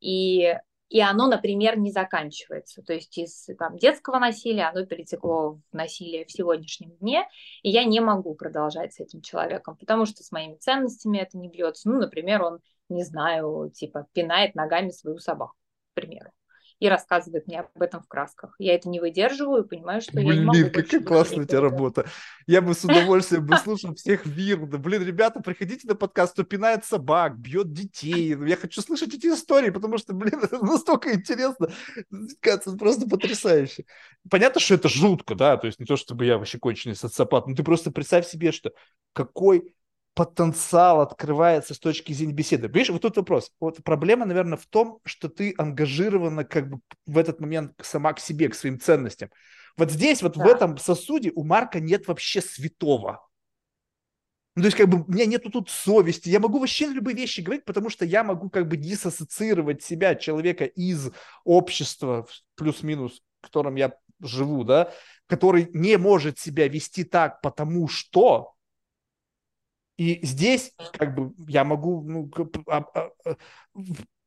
и и оно, например, не заканчивается. То есть из там, детского насилия оно перетекло в насилие в сегодняшнем дне, и я не могу продолжать с этим человеком, потому что с моими ценностями это не бьется. Ну, например, он, не знаю, типа пинает ногами свою собаку, к примеру и рассказывает мне об этом в красках. Я это не выдерживаю и понимаю, что блин, я не могу. Блин, какая классная у тебя работа. Я бы с удовольствием бы слушал всех вир. Да, блин, ребята, приходите на подкаст, кто пинает собак, бьет детей. Я хочу слышать эти истории, потому что, блин, это настолько интересно. Это просто потрясающе. Понятно, что это жутко, да, то есть не то, чтобы я вообще конченый социопат, но ты просто представь себе, что какой потенциал открывается с точки зрения беседы. Видишь, вот тут вопрос. Вот проблема, наверное, в том, что ты ангажирована как бы в этот момент сама к себе, к своим ценностям. Вот здесь, вот да. в этом сосуде у Марка нет вообще святого. Ну, то есть, как бы, у меня нету тут совести. Я могу вообще на любые вещи говорить, потому что я могу как бы диссоциировать себя, человека из общества, плюс-минус, в котором я живу, да, который не может себя вести так, потому что и здесь как бы я могу ну, а, а, а,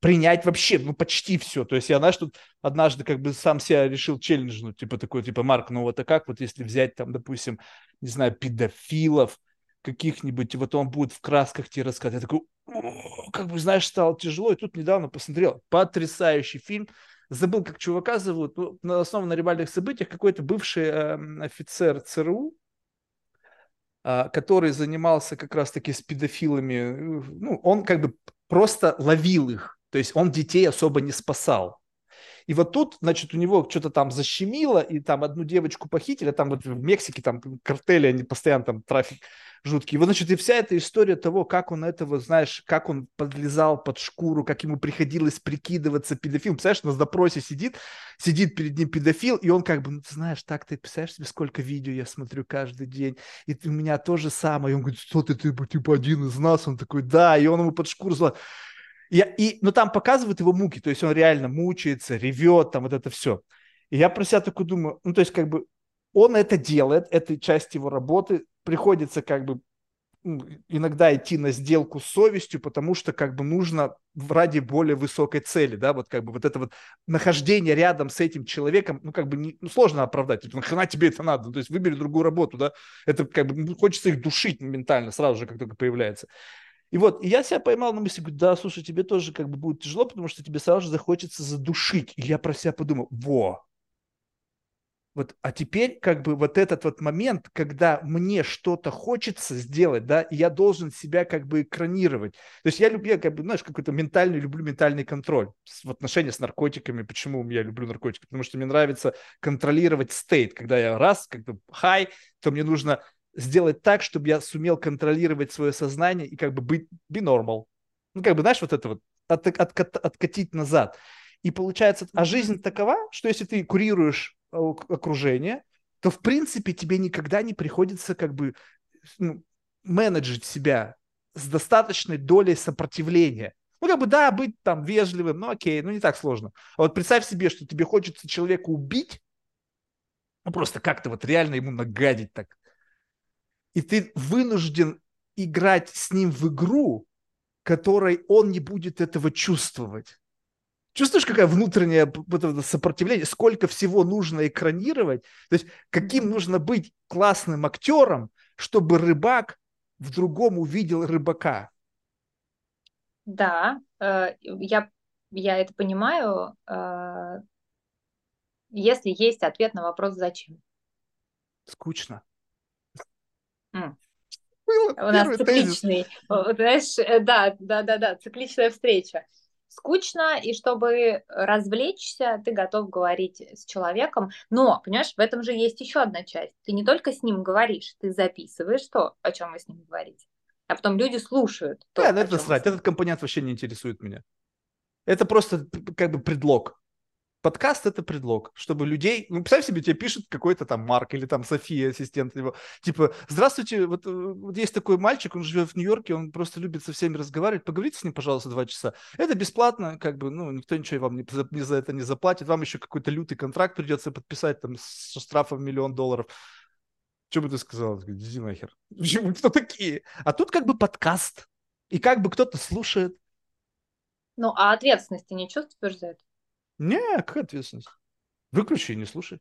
принять вообще, ну, почти все. То есть я, знаешь, тут однажды как бы сам себя решил челленджнуть, типа такой, типа, Марк, ну вот а как вот если взять там, допустим, не знаю, педофилов, каких-нибудь, и вот он будет в красках тебе рассказывать. Я такой, как бы, знаешь, стало тяжело, и тут недавно посмотрел потрясающий фильм забыл, как чувака зовут, ну, на основе на реальных событиях, какой-то бывший э, офицер ЦРУ, э, который занимался как раз-таки с педофилами, ну, он как бы просто ловил их, то есть он детей особо не спасал. И вот тут, значит, у него что-то там защемило, и там одну девочку похитили, там вот в Мексике там картели, они постоянно там трафик жуткий. Вот, значит, и вся эта история того, как он этого, знаешь, как он подлезал под шкуру, как ему приходилось прикидываться педофилом. Представляешь, на допросе сидит, сидит перед ним педофил, и он как бы, ну, ты знаешь, так ты представляешь себе, сколько видео я смотрю каждый день, и у меня то же самое. И он говорит, что ты, ты, типа, один из нас? Он такой, да, и он ему под шкуру зла. Я, и, но там показывают его муки, то есть он реально мучается, ревет, там вот это все. И я про себя такой думаю, ну то есть как бы он это делает, это часть его работы, приходится как бы иногда идти на сделку с совестью, потому что как бы нужно ради более высокой цели, да, вот как бы вот это вот нахождение рядом с этим человеком, ну как бы не, ну, сложно оправдать, типа, нахрена тебе это надо, то есть выбери другую работу, да, это как бы ну, хочется их душить ментально сразу же, как только появляется. И вот, и я себя поймал на мысли, говорю, да, слушай, тебе тоже как бы будет тяжело, потому что тебе сразу же захочется задушить. И я про себя подумал, во, вот, а теперь как бы вот этот вот момент, когда мне что-то хочется сделать, да, и я должен себя как бы экранировать. То есть я люблю, как бы, знаешь, какой-то ментальный, люблю ментальный контроль в отношении с наркотиками. Почему я люблю наркотики? Потому что мне нравится контролировать стейт. Когда я раз, как бы хай, то мне нужно сделать так, чтобы я сумел контролировать свое сознание и как бы быть be normal. Ну, как бы, знаешь, вот это вот от, от, от, откатить назад. И получается, а жизнь такова, что если ты курируешь э, окружение, то, в принципе, тебе никогда не приходится как бы ну, менеджить себя с достаточной долей сопротивления. Ну, как бы, да, быть там вежливым, ну, окей, ну, не так сложно. А вот представь себе, что тебе хочется человека убить, ну, просто как-то вот реально ему нагадить так и ты вынужден играть с ним в игру, которой он не будет этого чувствовать. Чувствуешь, какая внутреннее сопротивление, сколько всего нужно экранировать? То есть каким нужно быть классным актером, чтобы рыбак в другом увидел рыбака? Да, э, я, я это понимаю. Э, если есть ответ на вопрос «зачем?» Скучно. Было У нас цикличный, знаешь, э, да, да, да, да, цикличная встреча. Скучно, и чтобы развлечься, ты готов говорить с человеком. Но, понимаешь, в этом же есть еще одна часть. Ты не только с ним говоришь, ты записываешь то, о чем вы с ним говорите. А потом люди слушают. То, да, это срать. Этот компонент вообще не интересует меня. Это просто как бы предлог подкаст это предлог, чтобы людей, ну, представь себе, тебе пишет какой-то там Марк или там София, ассистент его, типа, здравствуйте, вот, э, вот есть такой мальчик, он живет в Нью-Йорке, он просто любит со всеми разговаривать, поговорите с ним, пожалуйста, два часа. Это бесплатно, как бы, ну, никто ничего вам не, не за это не заплатит, вам еще какой-то лютый контракт придется подписать там со штрафом миллион долларов. Что бы ты сказал? Иди нахер. Почему? Кто такие? А тут как бы подкаст. И как бы кто-то слушает. Ну, а ответственности не чувствуешь за это? Не, какая ответственность? Выключи и не слушай.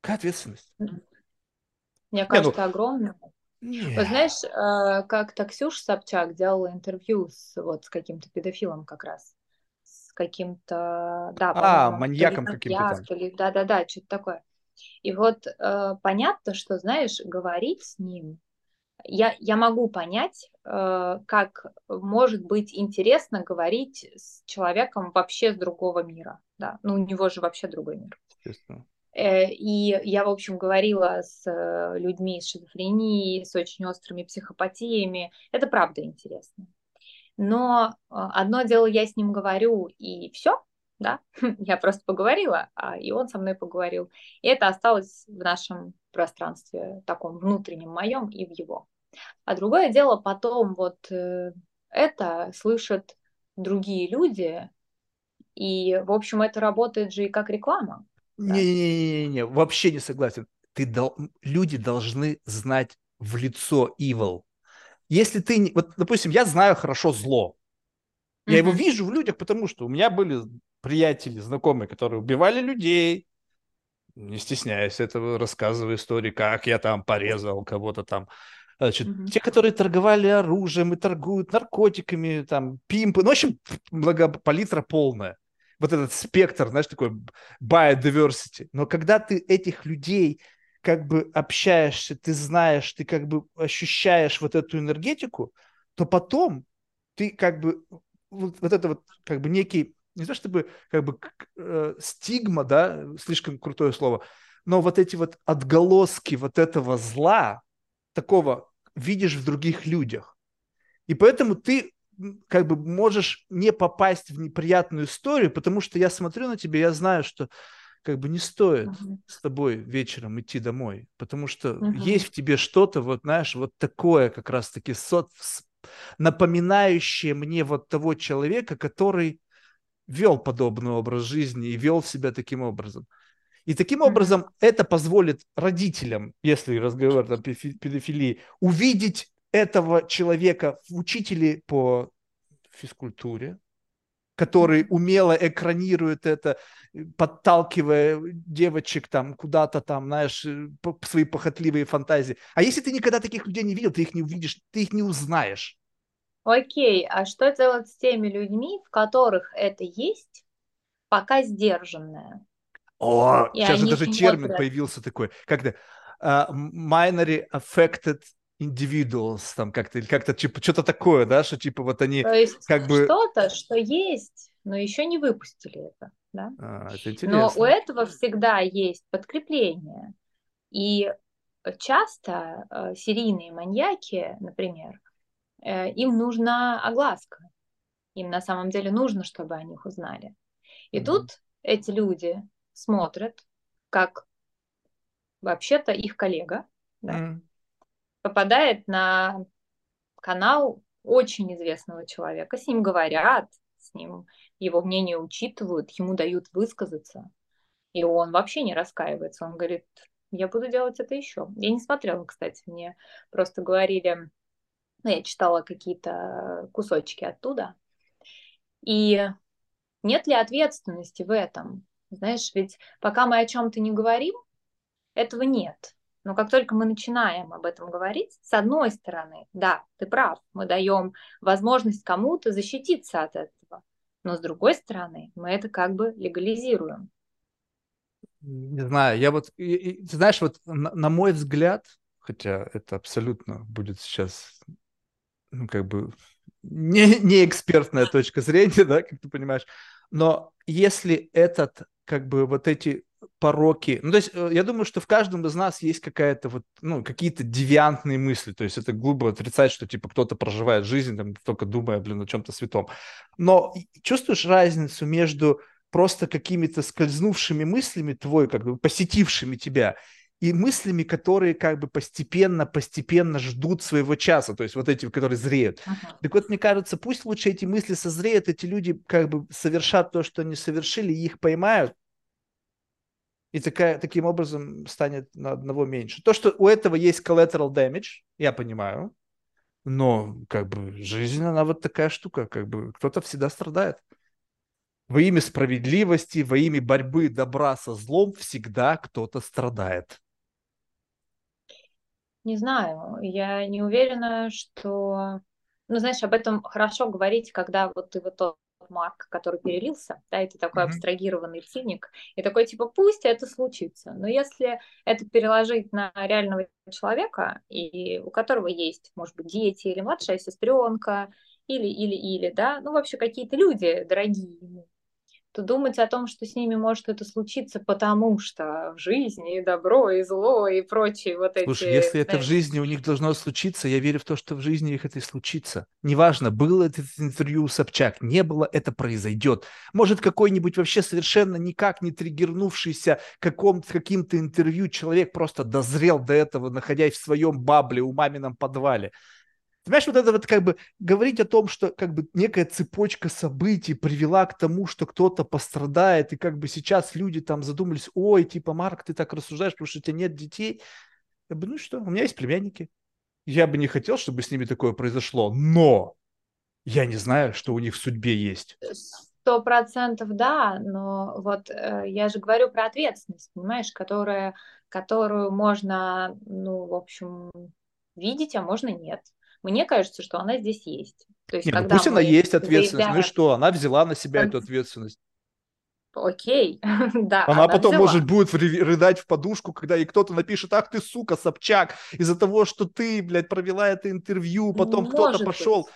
Какая ответственность? Мне кажется, не, ну... огромная. Вот знаешь, э, как Таксюш Собчак делала интервью с, вот, с каким-то педофилом как раз. С каким-то, да, а, маньяком каким-то. Да-да-да, что-то такое. И вот э, понятно, что, знаешь, говорить с ним, я, я могу понять, э, как может быть интересно говорить с человеком вообще с другого мира. Да? Ну, у него же вообще другой мир. Э, и я, в общем, говорила с э, людьми с шизофренией, с очень острыми психопатиями. Это правда интересно. Но одно дело, я с ним говорю, и все, да, я просто поговорила, а и он со мной поговорил. И это осталось в нашем пространстве, таком внутреннем моем и в его. А другое дело потом вот э, это слышат другие люди, и, в общем, это работает же и как реклама. Не-не-не, да? вообще не согласен. Ты дол... Люди должны знать в лицо evil. Если ты... Вот, допустим, я знаю хорошо зло. Я mm-hmm. его вижу в людях, потому что у меня были приятели, знакомые, которые убивали людей, не стесняясь этого, рассказываю истории, как я там порезал кого-то там, Значит, угу. Те, которые торговали оружием и торгуют наркотиками, там, пимпы, ну, в общем, благо, палитра полная. вот этот спектр, знаешь, такой biodiversity. Но когда ты этих людей как бы общаешься, ты знаешь, ты как бы ощущаешь вот эту энергетику, то потом ты как бы вот, вот это вот как бы некий, не знаю, чтобы как бы э, стигма, да, слишком крутое слово, но вот эти вот отголоски вот этого зла, такого видишь в других людях. И поэтому ты как бы можешь не попасть в неприятную историю, потому что я смотрю на тебя, я знаю, что как бы не стоит uh-huh. с тобой вечером идти домой, потому что uh-huh. есть в тебе что-то, вот знаешь, вот такое как раз-таки со- напоминающее мне вот того человека, который вел подобный образ жизни и вел себя таким образом. И таким образом mm-hmm. это позволит родителям, если разговор о педофилии, увидеть этого человека в учителе по физкультуре, который умело экранирует это, подталкивая девочек там куда-то там, знаешь, э, свои похотливые фантазии. А если ты никогда таких людей не видел, ты их не увидишь, ты их не узнаешь. Окей, а что делать с теми людьми, в которых это есть, пока сдержанное? О, и сейчас же даже термин смотрят. появился такой, как-то uh, minorly affected individuals, там как-то, как-то типа, что-то такое, да, что типа вот они То есть как бы... что-то, что есть, но еще не выпустили это, да? А, это интересно. Но у этого всегда есть подкрепление. И часто э, серийные маньяки, например, э, им нужна огласка. Им на самом деле нужно, чтобы о них узнали. И mm-hmm. тут эти люди смотрят, как вообще-то их коллега да, mm. попадает на канал очень известного человека, с ним говорят, с ним его мнение учитывают, ему дают высказаться, и он вообще не раскаивается, он говорит, я буду делать это еще. Я не смотрела, кстати, мне просто говорили, ну, я читала какие-то кусочки оттуда, и нет ли ответственности в этом? Знаешь, ведь пока мы о чем-то не говорим, этого нет. Но как только мы начинаем об этом говорить, с одной стороны, да, ты прав, мы даем возможность кому-то защититься от этого. Но с другой стороны, мы это как бы легализируем. Не знаю, я вот, и, и, ты знаешь, вот на, на мой взгляд, хотя это абсолютно будет сейчас, ну, как бы, не, не экспертная точка зрения, да, как ты понимаешь, но если этот как бы вот эти пороки. Ну, то есть, э, я думаю, что в каждом из нас есть какая-то вот, ну, какие-то девиантные мысли. То есть, это глупо отрицать, что, типа, кто-то проживает жизнь, там, только думая, блин, о чем-то святом. Но чувствуешь разницу между просто какими-то скользнувшими мыслями твой, как бы посетившими тебя, и мыслями, которые как бы постепенно, постепенно ждут своего часа, то есть вот эти, которые зреют. Uh-huh. Так вот, мне кажется, пусть лучше эти мысли созреют, эти люди как бы совершат то, что они совершили, и их поймают, и такая, таким образом станет на одного меньше. То, что у этого есть collateral damage, я понимаю, но как бы жизнь, она вот такая штука, как бы кто-то всегда страдает. Во имя справедливости, во имя борьбы добра со злом всегда кто-то страдает. Не знаю, я не уверена, что... Ну, знаешь, об этом хорошо говорить, когда вот ты вот тот Марк, который перелился, да, и ты такой mm-hmm. абстрагированный циник, и такой, типа, пусть это случится. Но если это переложить на реального человека, и у которого есть, может быть, дети или младшая сестренка, или, или, или, да, ну, вообще какие-то люди дорогие ему, то думать о том, что с ними может это случиться, потому что в жизни и добро, и зло, и прочие вот эти... Слушай, если это в жизни у них должно случиться, я верю в то, что в жизни их это и случится. Неважно, было это интервью у Собчак, не было, это произойдет. Может, какой-нибудь вообще совершенно никак не триггернувшийся каком каким-то интервью человек просто дозрел до этого, находясь в своем бабле у мамином подвале. Понимаешь, вот это вот как бы говорить о том, что как бы некая цепочка событий привела к тому, что кто-то пострадает, и как бы сейчас люди там задумались, ой, типа, Марк, ты так рассуждаешь, потому что у тебя нет детей. Я бы, ну что, у меня есть племянники. Я бы не хотел, чтобы с ними такое произошло, но я не знаю, что у них в судьбе есть. Сто процентов да, но вот э, я же говорю про ответственность, понимаешь, которая, которую можно, ну, в общем, видеть, а можно нет. Мне кажется, что она здесь есть. То есть, Нет, ну когда ну пусть она есть ответственность, заявляем... ну и что, она взяла на себя эту ответственность. окей, да. Она, она потом, взяла. может, будет рыдать в подушку, когда ей кто-то напишет, ах ты, сука, Собчак, из-за того, что ты, блядь, провела это интервью, потом кто-то пошел.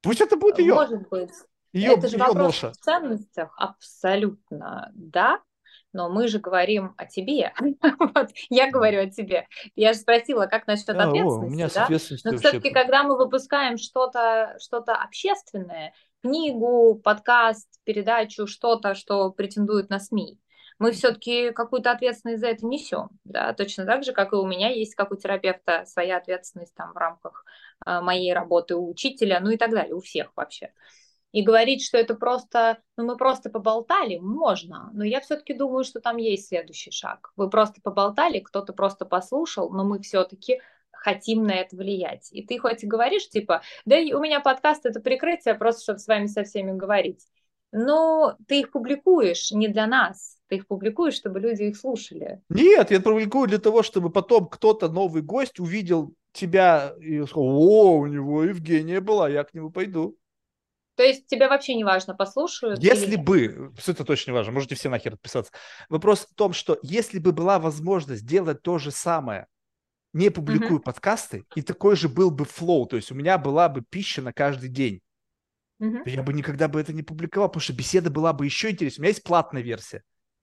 Пусть это будет ее. Может быть. Ее, это же ее вопрос ноша. в ценностях, абсолютно, да, но мы же говорим о тебе. вот, я говорю о тебе. Я же спросила, как насчет а, ответственности, о, у меня да? Но все-таки, когда мы выпускаем что-то что общественное, книгу, подкаст, передачу, что-то, что претендует на СМИ, мы все-таки какую-то ответственность за это несем, да, точно так же, как и у меня есть, как у терапевта, своя ответственность там в рамках э, моей работы, у учителя, ну и так далее, у всех вообще. И говорить, что это просто, ну мы просто поболтали, можно, но я все-таки думаю, что там есть следующий шаг. Вы просто поболтали, кто-то просто послушал, но мы все-таки хотим на это влиять. И ты хоть и говоришь, типа, да у меня подкаст это прикрытие, просто чтобы с вами со всеми говорить. Но ты их публикуешь не для нас, ты их публикуешь, чтобы люди их слушали. Нет, я публикую для того, чтобы потом кто-то, новый гость, увидел тебя и сказал, о, у него Евгения была, я к нему пойду. То есть тебе вообще не важно, послушают? Если бы, все это точно не важно, можете все нахер отписаться. Вопрос в том, что если бы была возможность делать то же самое, не публикую uh-huh. подкасты, и такой же был бы флоу, то есть у меня была бы пища на каждый день, uh-huh. я бы никогда бы это не публиковал, потому что беседа была бы еще интереснее. У меня есть платная версия.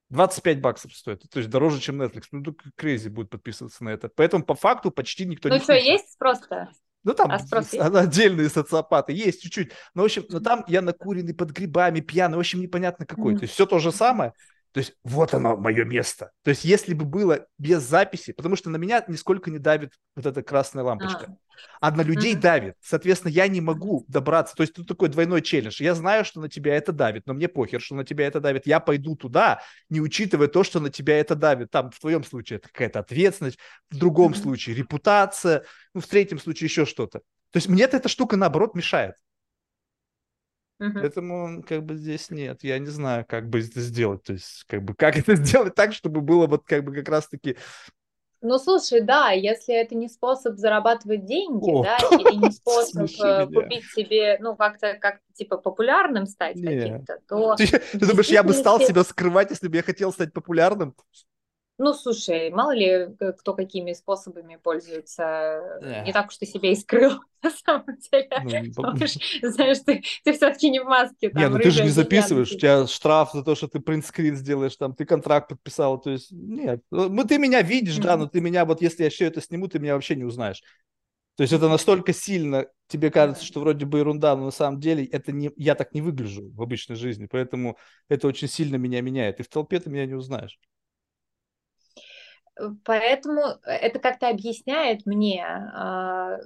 25 баксов стоит, то есть дороже, чем Netflix. Ну, Crazy будет подписываться на это. Поэтому по факту почти никто ну, не Ну что, есть просто? Ну, там а отдельные социопаты есть чуть-чуть. Но, в общем, но там я накуренный под грибами, пьяный, в общем, непонятно какой. Mm-hmm. То есть все то же самое, то есть вот оно, мое место. То есть если бы было без записи, потому что на меня нисколько не давит вот эта красная лампочка. А, а на людей mm-hmm. давит. Соответственно, я не могу добраться. То есть тут такой двойной челлендж. Я знаю, что на тебя это давит, но мне похер, что на тебя это давит. Я пойду туда, не учитывая то, что на тебя это давит. Там в твоем случае это какая-то ответственность, в другом mm-hmm. случае репутация, ну, в третьем случае еще что-то. То есть мне эта штука, наоборот, мешает. Uh-huh. Поэтому как бы здесь нет. Я не знаю, как бы это сделать. То есть, как бы, как это сделать так, чтобы было вот как бы как раз-таки ну, слушай, да, если это не способ зарабатывать деньги, О, да, или не способ э, купить себе, ну, как-то, как типа, популярным стать каким-то, то... Ты, ты думаешь, я бы стал себя скрывать, если бы я хотел стать популярным? Ну, слушай, мало ли кто какими способами пользуется. Yeah. Не так уж ты себя и скрыл, на самом деле. Ну, знаешь, ты, ты все-таки не в маске. Там, не, ну ты же не записываешь, у тебя штраф за то, что ты принтскрин сделаешь, там, ты контракт подписал, то есть, нет. Ну, ты меня видишь, mm-hmm. да, но ты меня, вот если я все это сниму, ты меня вообще не узнаешь. То есть это настолько сильно, тебе кажется, что вроде бы ерунда, но на самом деле это не, я так не выгляжу в обычной жизни, поэтому это очень сильно меня меняет. И в толпе ты меня не узнаешь. Поэтому это как-то объясняет мне э,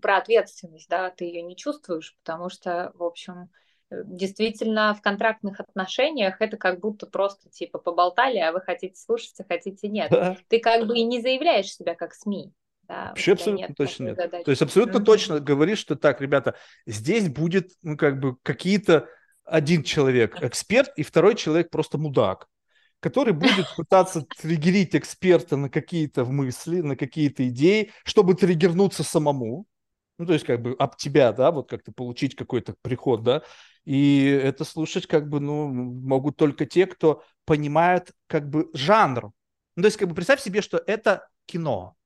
про ответственность, да, ты ее не чувствуешь, потому что, в общем, действительно в контрактных отношениях это как будто просто типа поболтали, а вы хотите слушать, а хотите нет. Да. Ты как бы и не заявляешь себя как СМИ. Да, Вообще абсолютно нет точно нет. Задачи. То есть абсолютно mm-hmm. точно говоришь, что так, ребята, здесь будет, ну, как бы какие-то один человек эксперт и второй человек просто мудак который будет пытаться триггерить эксперта на какие-то мысли, на какие-то идеи, чтобы триггернуться самому. Ну, то есть, как бы об тебя, да, вот как-то получить какой-то приход, да. И это слушать, как бы, ну, могут только те, кто понимает, как бы, жанр. Ну, то есть, как бы, представь себе, что это кино.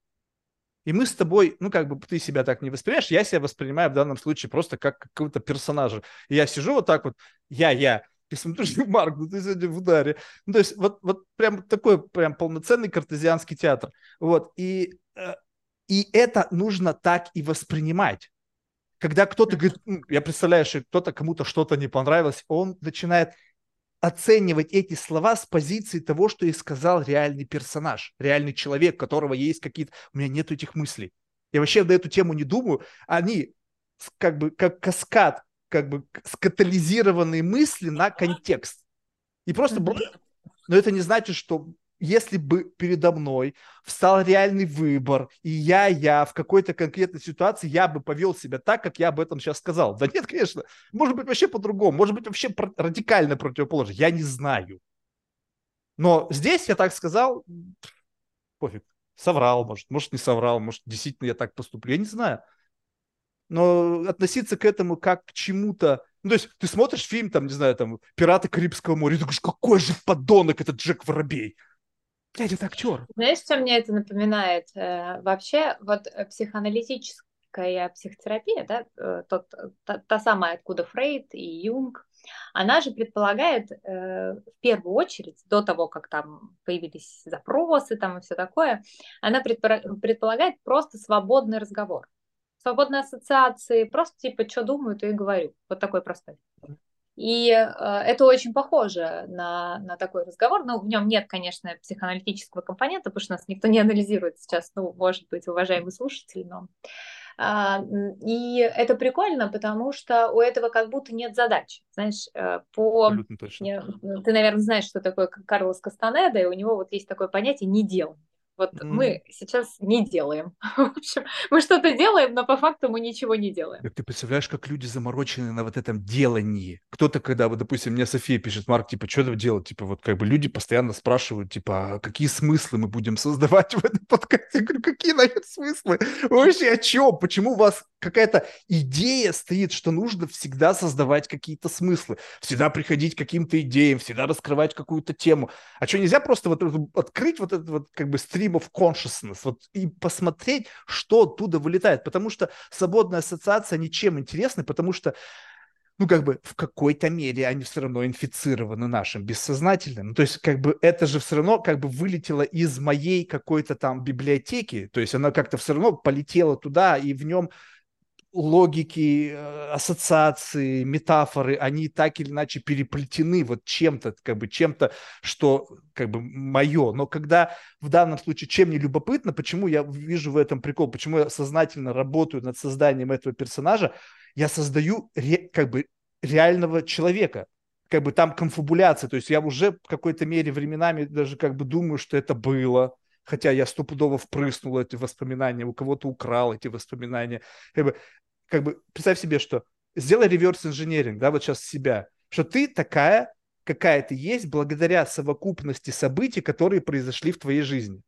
И мы с тобой, ну, как бы ты себя так не воспринимаешь, я себя воспринимаю в данном случае просто как какого-то персонажа. И я сижу вот так вот, я, я, и смотрю, Марк, ну ты сегодня в ударе. Ну, то есть вот, вот прям такой прям полноценный картезианский театр. Вот, и, э, и это нужно так и воспринимать. Когда кто-то говорит, я представляю, что кто-то кому-то что-то не понравилось, он начинает оценивать эти слова с позиции того, что и сказал реальный персонаж, реальный человек, которого есть какие-то... У меня нет этих мыслей. Я вообще на эту тему не думаю. Они как бы как каскад как бы скатализированные мысли на контекст. И просто... Но это не значит, что если бы передо мной встал реальный выбор, и я, я в какой-то конкретной ситуации, я бы повел себя так, как я об этом сейчас сказал. Да нет, конечно. Может быть, вообще по-другому. Может быть, вообще радикально противоположно. Я не знаю. Но здесь я так сказал, пофиг. Соврал, может, может, не соврал, может, действительно я так поступлю. Я не знаю но относиться к этому как к чему-то Ну, то есть ты смотришь фильм, там, не знаю, там, «Пираты Карибского моря», и ты говоришь, какой же подонок этот Джек Воробей. Блядь, это актер. Знаешь, что мне это напоминает? Э, вообще, вот э, психоаналитическая психотерапия, да, э, тот, та, та самая, откуда Фрейд и Юнг, она же предполагает в первую очередь, до того, как там появились запросы там и все такое, она предполагает просто свободный разговор. Свободные ассоциации, просто типа, что думаю, то и говорю. Вот такой простой. И э, это очень похоже на, на такой разговор. Но в нем нет, конечно, психоаналитического компонента, потому что нас никто не анализирует сейчас, ну, может быть, уважаемый слушатель, но... А, и это прикольно, потому что у этого как будто нет задачи. Знаешь, э, по... Ты, наверное, знаешь, что такое Карлос Кастанеда, и у него вот есть такое понятие «не делай». Вот mm. мы сейчас не делаем. В общем, мы что-то делаем, но по факту мы ничего не делаем. Ты представляешь, как люди заморочены на вот этом делании. Кто-то, когда, вот, допустим, мне София пишет, Марк, типа, что это делать? Типа, вот как бы люди постоянно спрашивают, типа, а какие смыслы мы будем создавать в этом подкасте? Я говорю, какие нахер смыслы? вообще о чем? Почему вас какая-то идея стоит, что нужно всегда создавать какие-то смыслы, всегда приходить к каким-то идеям, всегда раскрывать какую-то тему. А что, нельзя просто вот открыть вот этот вот как бы stream of consciousness вот, и посмотреть, что оттуда вылетает? Потому что свободная ассоциация ничем интересна, потому что ну, как бы в какой-то мере они все равно инфицированы нашим бессознательным. Ну, то есть, как бы это же все равно как бы вылетело из моей какой-то там библиотеки, то есть она как-то все равно полетела туда, и в нем логики, э, ассоциации, метафоры, они так или иначе переплетены вот чем-то, как бы чем-то, что как бы мое. Но когда в данном случае, чем мне любопытно, почему я вижу в этом прикол, почему я сознательно работаю над созданием этого персонажа, я создаю ре, как бы реального человека, как бы там конфабуляция, то есть я уже в какой-то мере временами даже как бы думаю, что это было, хотя я стопудово впрыснул эти воспоминания, у кого-то украл эти воспоминания. Как бы как бы представь себе, что сделай реверс инженеринг, да, вот сейчас себя, что ты такая, какая ты есть, благодаря совокупности событий, которые произошли в твоей жизни.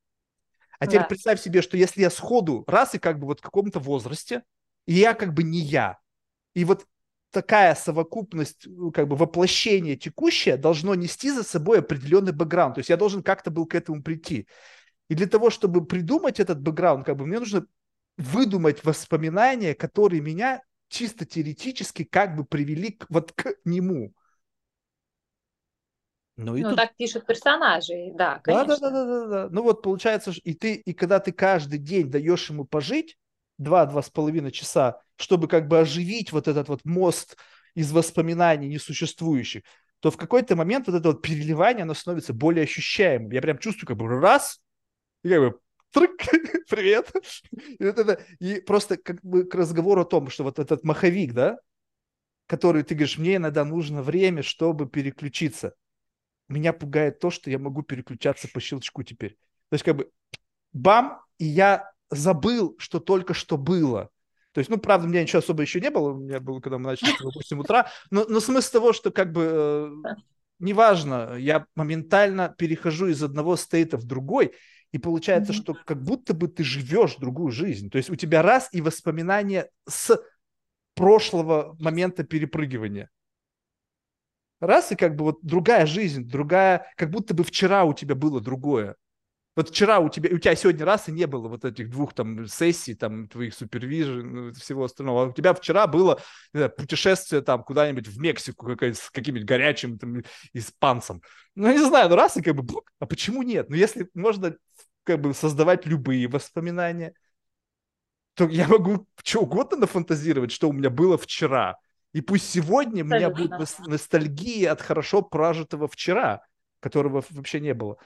А теперь да. представь себе, что если я сходу раз и как бы вот в каком-то возрасте, и я как бы не я, и вот такая совокупность, ну, как бы воплощение текущее должно нести за собой определенный бэкграунд. То есть я должен как-то был к этому прийти. И для того, чтобы придумать этот бэкграунд, как бы мне нужно выдумать воспоминания, которые меня чисто теоретически как бы привели к, вот к нему. Ну, и ну тут... так пишут персонажи, да, конечно. Да, да, да, да, да. Ну вот получается, и ты, и когда ты каждый день даешь ему пожить, два-два с половиной часа, чтобы как бы оживить вот этот вот мост из воспоминаний несуществующих, то в какой-то момент вот это вот переливание, оно становится более ощущаемым. Я прям чувствую как бы раз, и как бы Трык, привет. И, вот это, и просто как бы к разговору о том, что вот этот маховик, да, который ты говоришь, мне иногда нужно время, чтобы переключиться. Меня пугает то, что я могу переключаться по щелчку теперь. То есть как бы бам, и я забыл, что только что было. То есть, ну, правда, у меня ничего особо еще не было, у меня было, когда мы начали, допустим, утра, но, но смысл того, что как бы э, неважно, я моментально перехожу из одного стейта в другой, и получается, mm-hmm. что как будто бы ты живешь другую жизнь. То есть у тебя раз и воспоминания с прошлого момента перепрыгивания. Раз и как бы вот другая жизнь, другая, как будто бы вчера у тебя было другое. Вот вчера у тебя, у тебя сегодня раз и не было вот этих двух там сессий, там твоих супервижен, ну, всего остального. А у тебя вчера было знаю, путешествие там куда-нибудь в Мексику с каким-нибудь горячим там испанцем. Ну, не знаю, ну раз и как бы, а почему нет? Ну, если можно как бы создавать любые воспоминания, то я могу что угодно нафантазировать, что у меня было вчера. И пусть сегодня у меня будет ностальгия от хорошо прожитого вчера, которого вообще не было.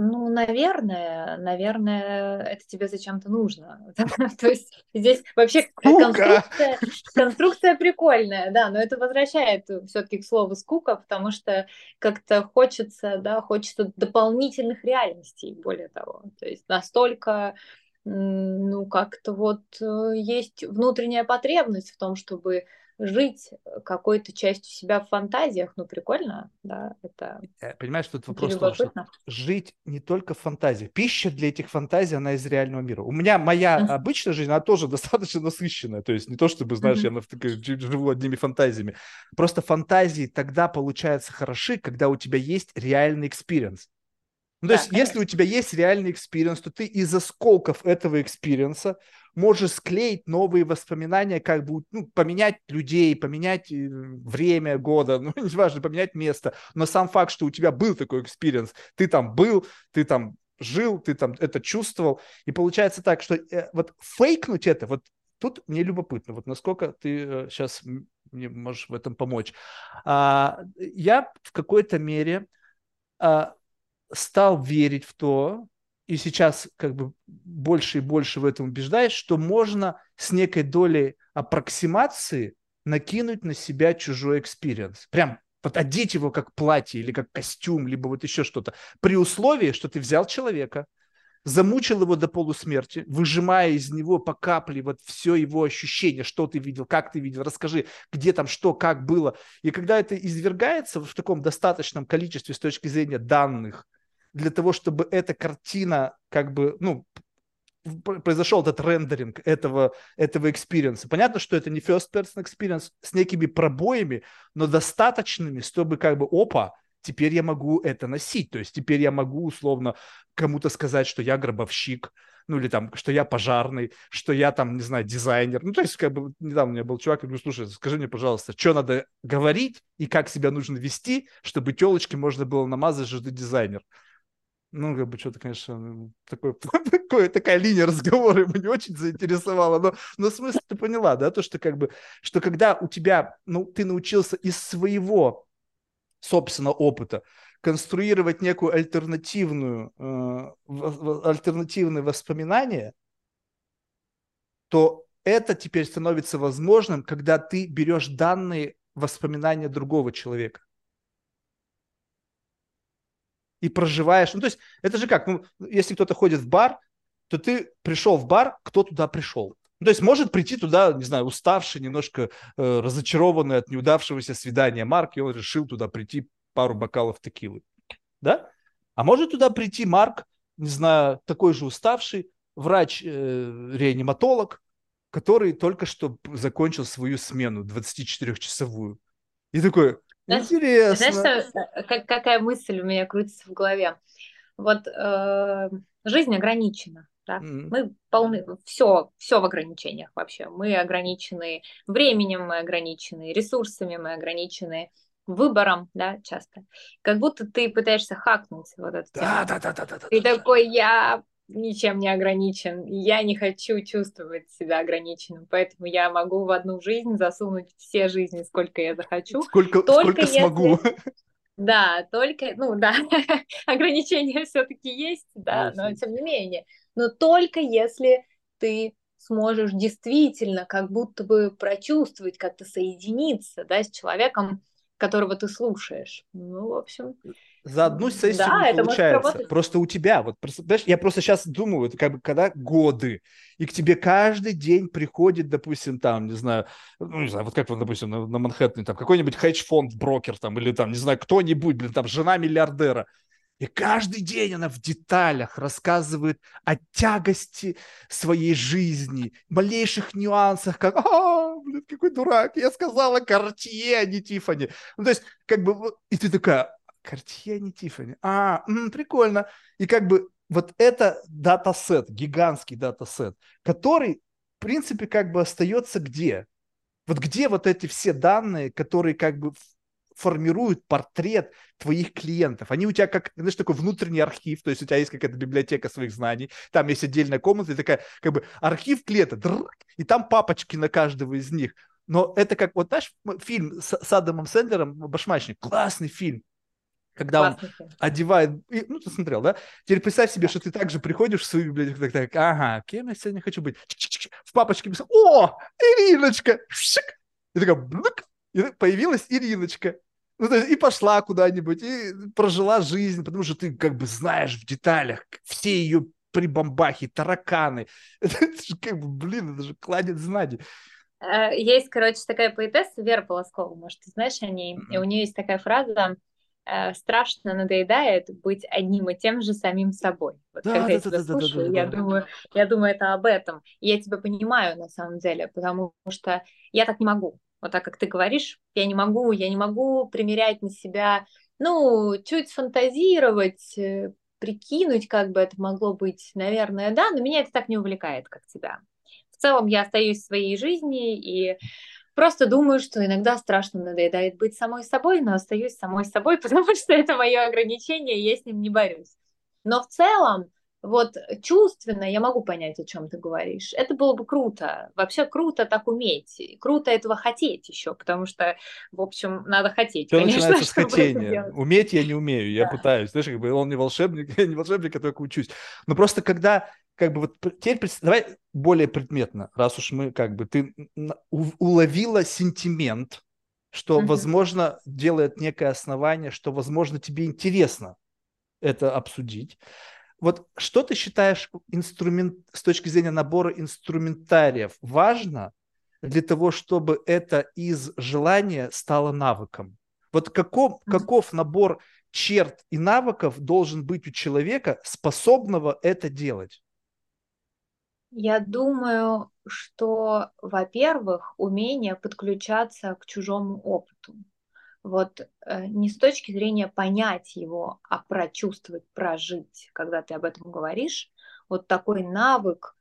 Ну, наверное, наверное, это тебе зачем-то нужно. То есть здесь вообще конструкция, конструкция прикольная, да, но это возвращает все-таки к слову скука, потому что как-то хочется, да, хочется дополнительных реальностей, более того. То есть настолько ну, как-то вот э, есть внутренняя потребность в том, чтобы жить какой-то частью себя в фантазиях, ну, прикольно, да, это... Э, понимаешь, тут вопрос в том, что жить не только в фантазиях. Пища для этих фантазий, она из реального мира. У меня моя обычная жизнь, она тоже достаточно насыщенная, то есть не то, чтобы, знаешь, я живу одними фантазиями. Просто фантазии тогда получаются хороши, когда у тебя есть реальный experience. Ну, то да, есть, конечно. если у тебя есть реальный experience, то ты из осколков этого experience а можешь склеить новые воспоминания, как бы ну, поменять людей, поменять э, время года, ну, не важно, поменять место. Но сам факт, что у тебя был такой experience, ты там был, ты там жил, ты там это чувствовал. И получается так, что э, вот фейкнуть это, вот тут мне любопытно, вот насколько ты э, сейчас мне можешь в этом помочь. А, я в какой-то мере а, стал верить в то, и сейчас как бы больше и больше в этом убеждаюсь, что можно с некой долей аппроксимации накинуть на себя чужой experience. Прям вот одеть его как платье или как костюм, либо вот еще что-то. При условии, что ты взял человека, замучил его до полусмерти, выжимая из него по капле вот все его ощущение, что ты видел, как ты видел, расскажи, где там что, как было. И когда это извергается в таком достаточном количестве с точки зрения данных, для того, чтобы эта картина как бы, ну, произошел этот рендеринг этого, этого experience а. Понятно, что это не first person experience с некими пробоями, но достаточными, чтобы как бы, опа, теперь я могу это носить. То есть теперь я могу условно кому-то сказать, что я гробовщик, ну или там, что я пожарный, что я там, не знаю, дизайнер. Ну, то есть, как бы, недавно у меня был чувак, я говорю, слушай, скажи мне, пожалуйста, что надо говорить и как себя нужно вести, чтобы телочки можно было намазать, что ты дизайнер. Ну, как бы что-то, конечно, такой, такой, такая линия разговора ему не очень заинтересовала, но, но смысл ты поняла, да, то, что как бы, что когда у тебя, ну, ты научился из своего собственного опыта конструировать некую альтернативную, э, альтернативные воспоминания, то это теперь становится возможным, когда ты берешь данные воспоминания другого человека и проживаешь. Ну, то есть это же как, ну, если кто-то ходит в бар, то ты пришел в бар, кто туда пришел. Ну, то есть может прийти туда, не знаю, уставший, немножко э, разочарованный от неудавшегося свидания Марк, и он решил туда прийти пару бокалов текилы. Да? А может туда прийти Марк, не знаю, такой же уставший, врач-реаниматолог, э, который только что закончил свою смену 24-часовую. И такой, Интересно. Знаешь, что, э, как, какая мысль у меня крутится в голове? Вот э, жизнь ограничена. Да? Mm-hmm. Мы полны, все, все в ограничениях вообще. Мы ограничены временем, мы ограничены ресурсами, мы ограничены выбором, да, часто. Как будто ты пытаешься хакнуть вот тему. Да, да, да, да, да. Ты да, такой, я ничем не ограничен. Я не хочу чувствовать себя ограниченным, поэтому я могу в одну жизнь засунуть все жизни, сколько я захочу. Сколько, только сколько если... смогу. Да, только, ну да, ограничения все-таки есть, да, но тем не менее. Но только если ты сможешь действительно как будто бы прочувствовать, как-то соединиться, да, с человеком, которого ты слушаешь. Ну, в общем, за одну сессию да, не получается. Просто у тебя, вот, понимаешь, я просто сейчас думаю, это как бы когда годы, и к тебе каждый день приходит, допустим, там, не знаю, ну, не знаю, вот как, допустим, на, на Манхэттене, там, какой-нибудь хедж-фонд брокер, там, или там, не знаю, кто-нибудь, блин, там, жена миллиардера, и каждый день она в деталях рассказывает о тягости своей жизни, малейших нюансах, как «А, блин, какой дурак, я сказала Картье, а не Тифани». Ну, то есть, как бы, и ты такая Картье, не Тиффани. А, м, прикольно. И как бы вот это датасет, гигантский датасет, который, в принципе, как бы остается где? Вот где вот эти все данные, которые как бы формируют портрет твоих клиентов. Они у тебя как, знаешь, такой внутренний архив, то есть у тебя есть какая-то библиотека своих знаний, там есть отдельная комната, и такая, как бы, архив клиента, и там папочки на каждого из них. Но это как, вот знаешь, фильм с, с Адамом Сэндлером «Башмачник», классный фильм, когда он одевает, и, ну, ты смотрел, да? Теперь представь себе, что ты также приходишь в свою библиотеку, так, так, ага, кем я сегодня хочу быть? В папочке писал, о, Ириночка! И такая, блык, и появилась Ириночка. Ну, то есть, и пошла куда-нибудь, и прожила жизнь, потому что ты как бы знаешь в деталях все ее прибамбахи, тараканы. Это, же как бы, блин, это же кладет знаний. Э, есть, короче, такая поэтесса Вера Полоскова, может, ты знаешь о ней? И у нее есть такая фраза страшно надоедает быть одним и тем же самим собой. Вот да, когда да, я тебя да, слушаю, да, да, я, да. Думаю, я думаю, это об этом. И я тебя понимаю на самом деле, потому что я так не могу. Вот так, как ты говоришь, я не могу, я не могу примерять на себя, ну, чуть фантазировать, э, прикинуть, как бы это могло быть, наверное, да, но меня это так не увлекает, как тебя. В целом я остаюсь в своей жизни и просто думаю, что иногда страшно надоедает быть самой собой, но остаюсь самой собой, потому что это мое ограничение, и я с ним не борюсь. Но в целом вот чувственно я могу понять, о чем ты говоришь. Это было бы круто. Вообще круто так уметь. Круто этого хотеть еще, потому что, в общем, надо хотеть. Все конечно, начинается с хотения. Уметь я не умею, я да. пытаюсь. Знаешь, как бы он не волшебник, я не волшебник, я только учусь. Но просто когда как бы вот теперь давай более предметно, раз уж мы как бы ты уловила сентимент, что, mm-hmm. возможно, делает некое основание, что, возможно, тебе интересно это обсудить. Вот что ты считаешь инструмент, с точки зрения набора инструментариев важно для того, чтобы это из желания стало навыком? Вот каков, каков набор черт и навыков должен быть у человека, способного это делать? Я думаю, что, во-первых, умение подключаться к чужому опыту. Вот э, не с точки зрения понять его, а прочувствовать, прожить, когда ты об этом говоришь, вот такой навык,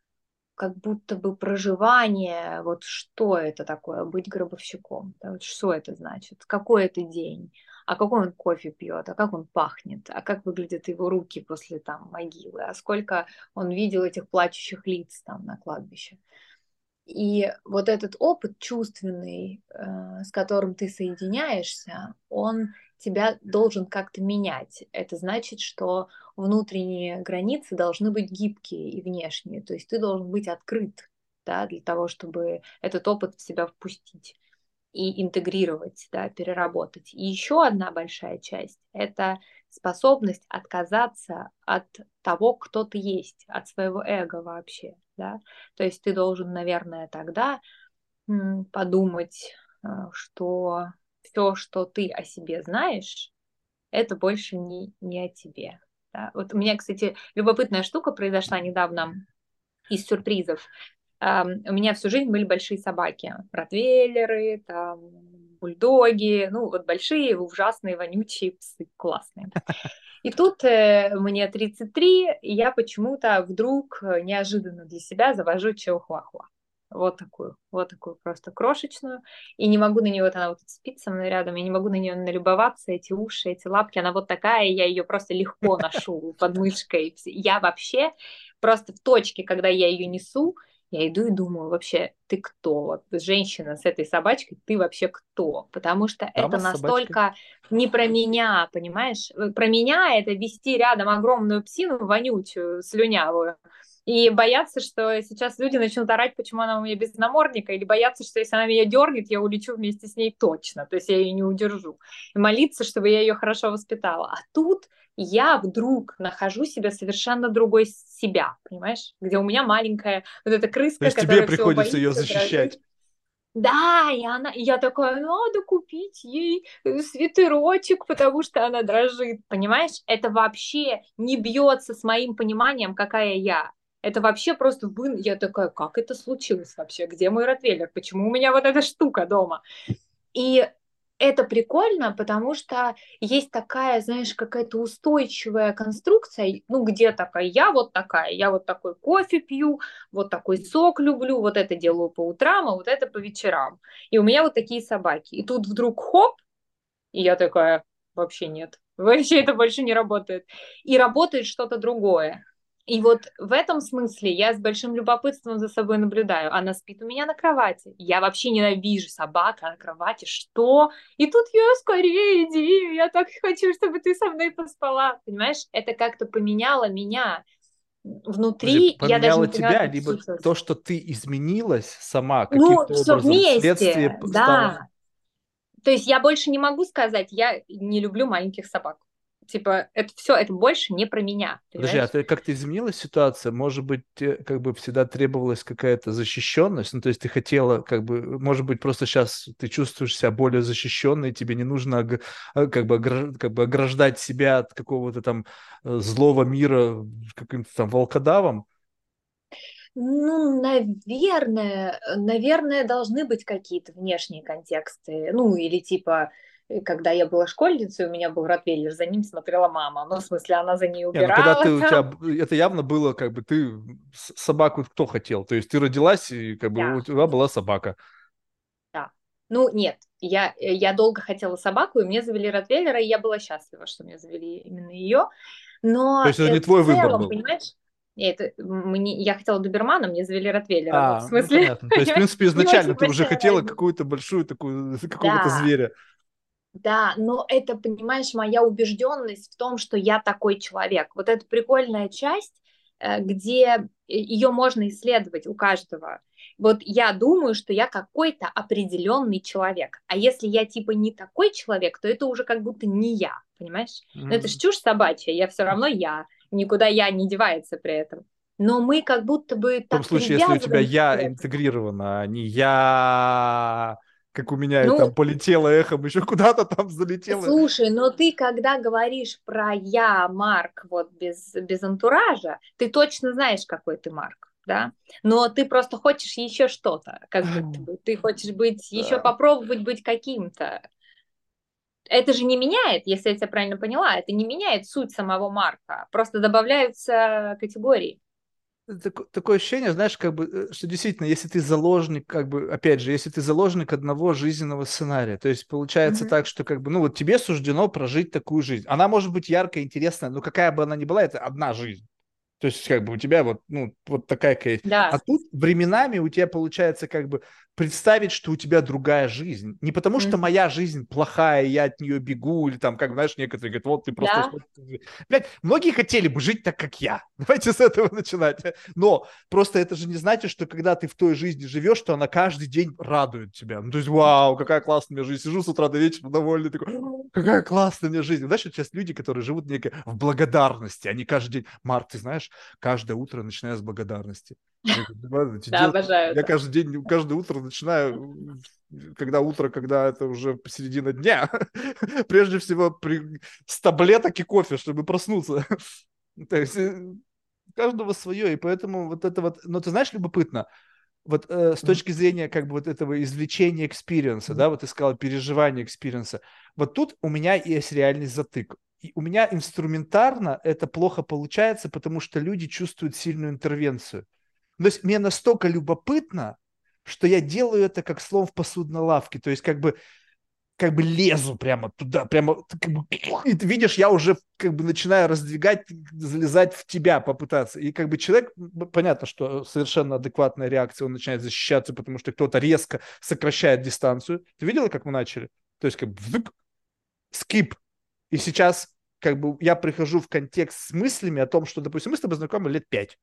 как будто бы проживание, вот что это такое, быть гробовщиком, что это значит, какой это день, а какой он кофе пьет, а как он пахнет, а как выглядят его руки после там могилы, а сколько он видел этих плачущих лиц там на кладбище. И вот этот опыт чувственный, э, с которым ты соединяешься, он тебя должен как-то менять. Это значит, что внутренние границы должны быть гибкие и внешние. То есть ты должен быть открыт да, для того, чтобы этот опыт в себя впустить и интегрировать, да, переработать. И еще одна большая часть – это способность отказаться от того, кто ты есть, от своего эго вообще да, то есть ты должен, наверное, тогда подумать, э, что все, что ты о себе знаешь, это больше не, не о тебе. Да? Вот у меня, кстати, любопытная штука произошла недавно из сюрпризов. У меня всю жизнь были большие собаки, ротвейлеры, там, бульдоги, ну вот большие, ужасные, вонючие псы, классные. И тут э, мне 33, и я почему-то вдруг э, неожиданно для себя завожу чихуахуа. Вот такую, вот такую просто крошечную. И не могу на нее, вот она вот спит со мной рядом, я не могу на нее налюбоваться, эти уши, эти лапки, она вот такая, я ее просто легко ношу под мышкой. Я вообще просто в точке, когда я ее несу, я иду и думаю, вообще, ты кто? Вот женщина с этой собачкой, ты вообще кто? Потому что Дама это настолько не про меня, понимаешь? Э, про меня это вести рядом огромную псину вонючую, слюнявую, и бояться, что сейчас люди начнут орать, почему она у меня без намордника, или бояться, что если она меня дернет, я улечу вместе с ней точно, то есть я ее не удержу. И молиться, чтобы я ее хорошо воспитала. А тут я вдруг нахожу себя совершенно другой себя, понимаешь? Где у меня маленькая вот эта крыска, То есть тебе приходится ее защищать. Да, и она, и я такая, надо купить ей э, свитерочек, потому что она дрожит, понимаешь? Это вообще не бьется с моим пониманием, какая я. Это вообще просто вы... Я такая, как это случилось вообще? Где мой ротвейлер? Почему у меня вот эта штука дома? И это прикольно, потому что есть такая, знаешь, какая-то устойчивая конструкция, ну, где такая, я вот такая, я вот такой кофе пью, вот такой сок люблю, вот это делаю по утрам, а вот это по вечерам. И у меня вот такие собаки. И тут вдруг хоп, и я такая, вообще нет, вообще это больше не работает. И работает что-то другое. И вот в этом смысле я с большим любопытством за собой наблюдаю. Она спит у меня на кровати. Я вообще ненавижу собака на кровати. Что? И тут я скорее иди. Я так хочу, чтобы ты со мной поспала. Понимаешь? Это как-то поменяло меня внутри. Подожди, я даже не тебя, понимаю, либо то, что ты изменилась сама каким-то ну, образом. Вместе, следствие да. Стало... То есть я больше не могу сказать, я не люблю маленьких собак типа, это все, это больше не про меня. Понимаешь? Подожди, а ты как-то изменилась ситуация? Может быть, как бы всегда требовалась какая-то защищенность? Ну, то есть ты хотела, как бы, может быть, просто сейчас ты чувствуешь себя более защищенной, тебе не нужно а, как бы, как бы ограждать себя от какого-то там э, злого мира каким-то там волкодавом? Ну, наверное, наверное, должны быть какие-то внешние контексты. Ну, или типа, когда я была школьницей, у меня был Ротвейлер, за ним смотрела мама. Ну, в смысле, она за ней убирала. Не, ну, когда ты, у тебя, это явно было, как бы, ты собаку кто хотел? То есть ты родилась, и как бы да. у тебя была собака. Да. Ну, нет, я, я долго хотела собаку, и мне завели Ротвейлера, и я была счастлива, что мне завели именно ее. Но То есть это не твой целом, выбор был? понимаешь? Это, мне, я хотела добермана, мне завели Ротвейлера. А, в ну, смысле? Ну, понятно. То есть, в принципе, изначально ты уже хотела какую-то большую такую, какого-то да. зверя. Да, но это, понимаешь, моя убежденность в том, что я такой человек. Вот эта прикольная часть, э, где ее можно исследовать у каждого. Вот я думаю, что я какой-то определенный человек. А если я типа не такой человек, то это уже как будто не я, понимаешь? Mm-hmm. Но это ж чушь собачья, я все равно я никуда я не девается при этом. Но мы как будто бы В том случае, если у тебя я интегрировано, а не я как у меня ну, и там полетело эхом, еще куда-то там залетело. Слушай, но ты когда говоришь про я, Марк, вот без, без антуража, ты точно знаешь, какой ты Марк, да? Но ты просто хочешь еще что-то, как будто бы. Ты хочешь быть, еще попробовать быть каким-то это же не меняет, если я тебя правильно поняла, это не меняет суть самого марка, просто добавляются категории. Такое ощущение, знаешь, как бы, э, что действительно, если ты заложник, как бы, опять же, если ты заложник одного жизненного сценария, то есть получается mm-hmm. так, что как бы, ну вот тебе суждено прожить такую жизнь. Она может быть яркая, интересная, но какая бы она ни была, это одна жизнь. То есть, как бы у тебя вот, ну, вот такая какая да. А тут временами у тебя получается как бы представить, что у тебя другая жизнь. Не потому, что mm-hmm. моя жизнь плохая, я от нее бегу, или там, как, знаешь, некоторые говорят, вот ты просто... Да. Блядь, многие хотели бы жить так, как я. Давайте с этого начинать. Но просто это же не значит, что когда ты в той жизни живешь, то она каждый день радует тебя. Ну, то есть, вау, какая классная у меня жизнь. Сижу с утра до вечера довольный, такой, какая классная у меня жизнь. Знаешь, сейчас люди, которые живут некой в благодарности, они каждый день, Марк, ты знаешь, каждое утро начиная с благодарности. Да, обожаю. Я каждый день, каждое утро начинаю, когда утро, когда это уже посередина дня, прежде всего при... с таблеток и кофе, чтобы проснуться. То есть э, каждого свое, и поэтому вот это вот, но ты знаешь, любопытно, вот э, с точки зрения как бы вот этого извлечения experience а, да, вот ты сказал переживания experience а, вот тут у меня есть реальный затык. И у меня инструментарно это плохо получается, потому что люди чувствуют сильную интервенцию. То есть мне настолько любопытно, что я делаю это как слон в посудной лавке. То есть как бы как бы лезу прямо туда, прямо, как бы, и ты видишь, я уже как бы начинаю раздвигать, залезать в тебя попытаться. И как бы человек, понятно, что совершенно адекватная реакция, он начинает защищаться, потому что кто-то резко сокращает дистанцию. Ты видела, как мы начали? То есть как бы скип. И сейчас как бы я прихожу в контекст с мыслями о том, что, допустим, мы с тобой знакомы лет пять.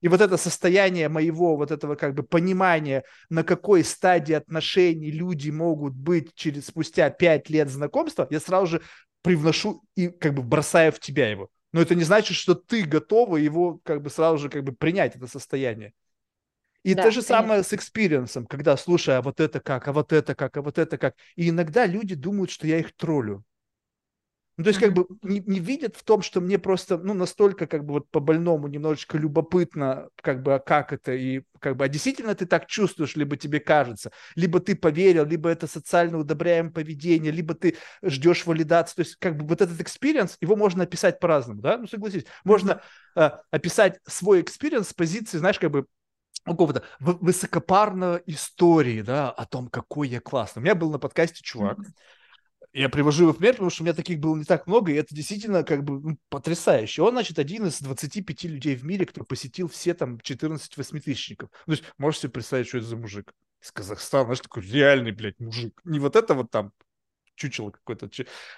И вот это состояние моего вот этого как бы понимания, на какой стадии отношений люди могут быть через спустя пять лет знакомства, я сразу же привношу и как бы бросаю в тебя его. Но это не значит, что ты готова его как бы сразу же как бы принять это состояние. И да, то же конечно. самое с experience ом, когда, слушай, а вот это как, а вот это как, а вот это как. И иногда люди думают, что я их троллю. Ну, то есть, как бы не, не видят в том, что мне просто, ну, настолько, как бы, вот по-больному немножечко любопытно, как бы, а как это, и, как бы, а действительно ты так чувствуешь, либо тебе кажется, либо ты поверил, либо это социально одобряемое поведение, либо ты ждешь валидации, то есть, как бы, вот этот experience, его можно описать по-разному, да, ну, согласись, можно э, описать свой experience с позиции, знаешь, как бы, какого-то высокопарного истории, да, о том, какой я классный. У меня был на подкасте чувак, mm-hmm я привожу его в пример, потому что у меня таких было не так много, и это действительно как бы ну, потрясающе. Он, значит, один из 25 людей в мире, кто посетил все там 14 восьмитысячников. То есть можете себе представить, что это за мужик из Казахстана, знаешь, такой реальный, блядь, мужик. Не вот это вот там чучело какое-то,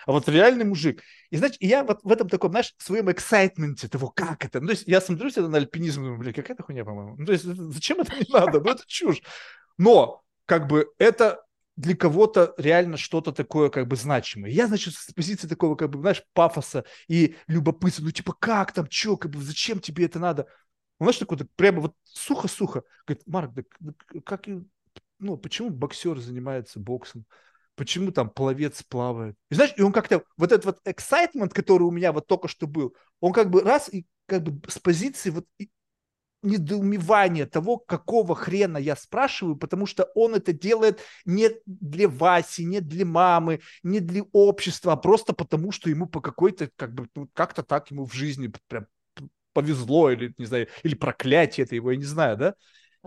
а вот реальный мужик. И, значит, я вот в этом таком, знаешь, своем эксайтменте того, как это. Ну, то есть я смотрю всегда на альпинизм думаю, блядь, какая-то хуйня, по-моему. Ну, то есть зачем это не надо? Ну, это чушь. Но, как бы, это для кого-то реально что-то такое как бы значимое. Я, значит, с позиции такого, как бы, знаешь, пафоса и любопытства, ну, типа, как там, что, как бы, зачем тебе это надо? Он, знаешь, такой, прямо вот сухо-сухо. Говорит, Марк, да, как, ну, почему боксер занимается боксом? Почему там пловец плавает? И знаешь, и он как-то, вот этот вот excitement, который у меня вот только что был, он как бы раз и как бы с позиции вот недоумевание того, какого хрена я спрашиваю, потому что он это делает не для Васи, не для мамы, не для общества, а просто потому, что ему по какой-то, как бы, ну, как-то так ему в жизни прям повезло, или, не знаю, или проклятие это его, я не знаю, да?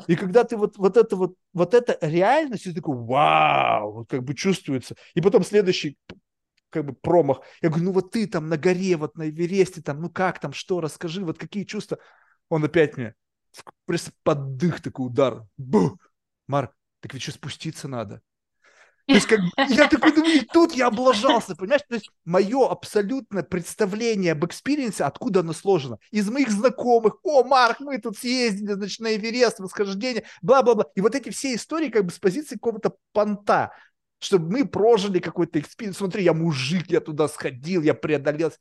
И когда ты вот, вот это вот, вот это реальность, ты такой, вау, вот как бы чувствуется. И потом следующий как бы промах. Я говорю, ну вот ты там на горе, вот на Эвересте, там, ну как там, что, расскажи, вот какие чувства. Он опять мне, просто под дых такой удар. Бу! Марк, так ведь что спуститься надо. То есть, как, я такой думаю, и тут я облажался, понимаешь? То есть, мое абсолютное представление об experience е, откуда оно сложено? Из моих знакомых, о, Марк, мы тут съездили, значит, на Эверест, восхождение, бла-бла-бла. И вот эти все истории как бы с позиции какого-то понта, чтобы мы прожили какой-то experience. Смотри, я мужик, я туда сходил, я преодолел.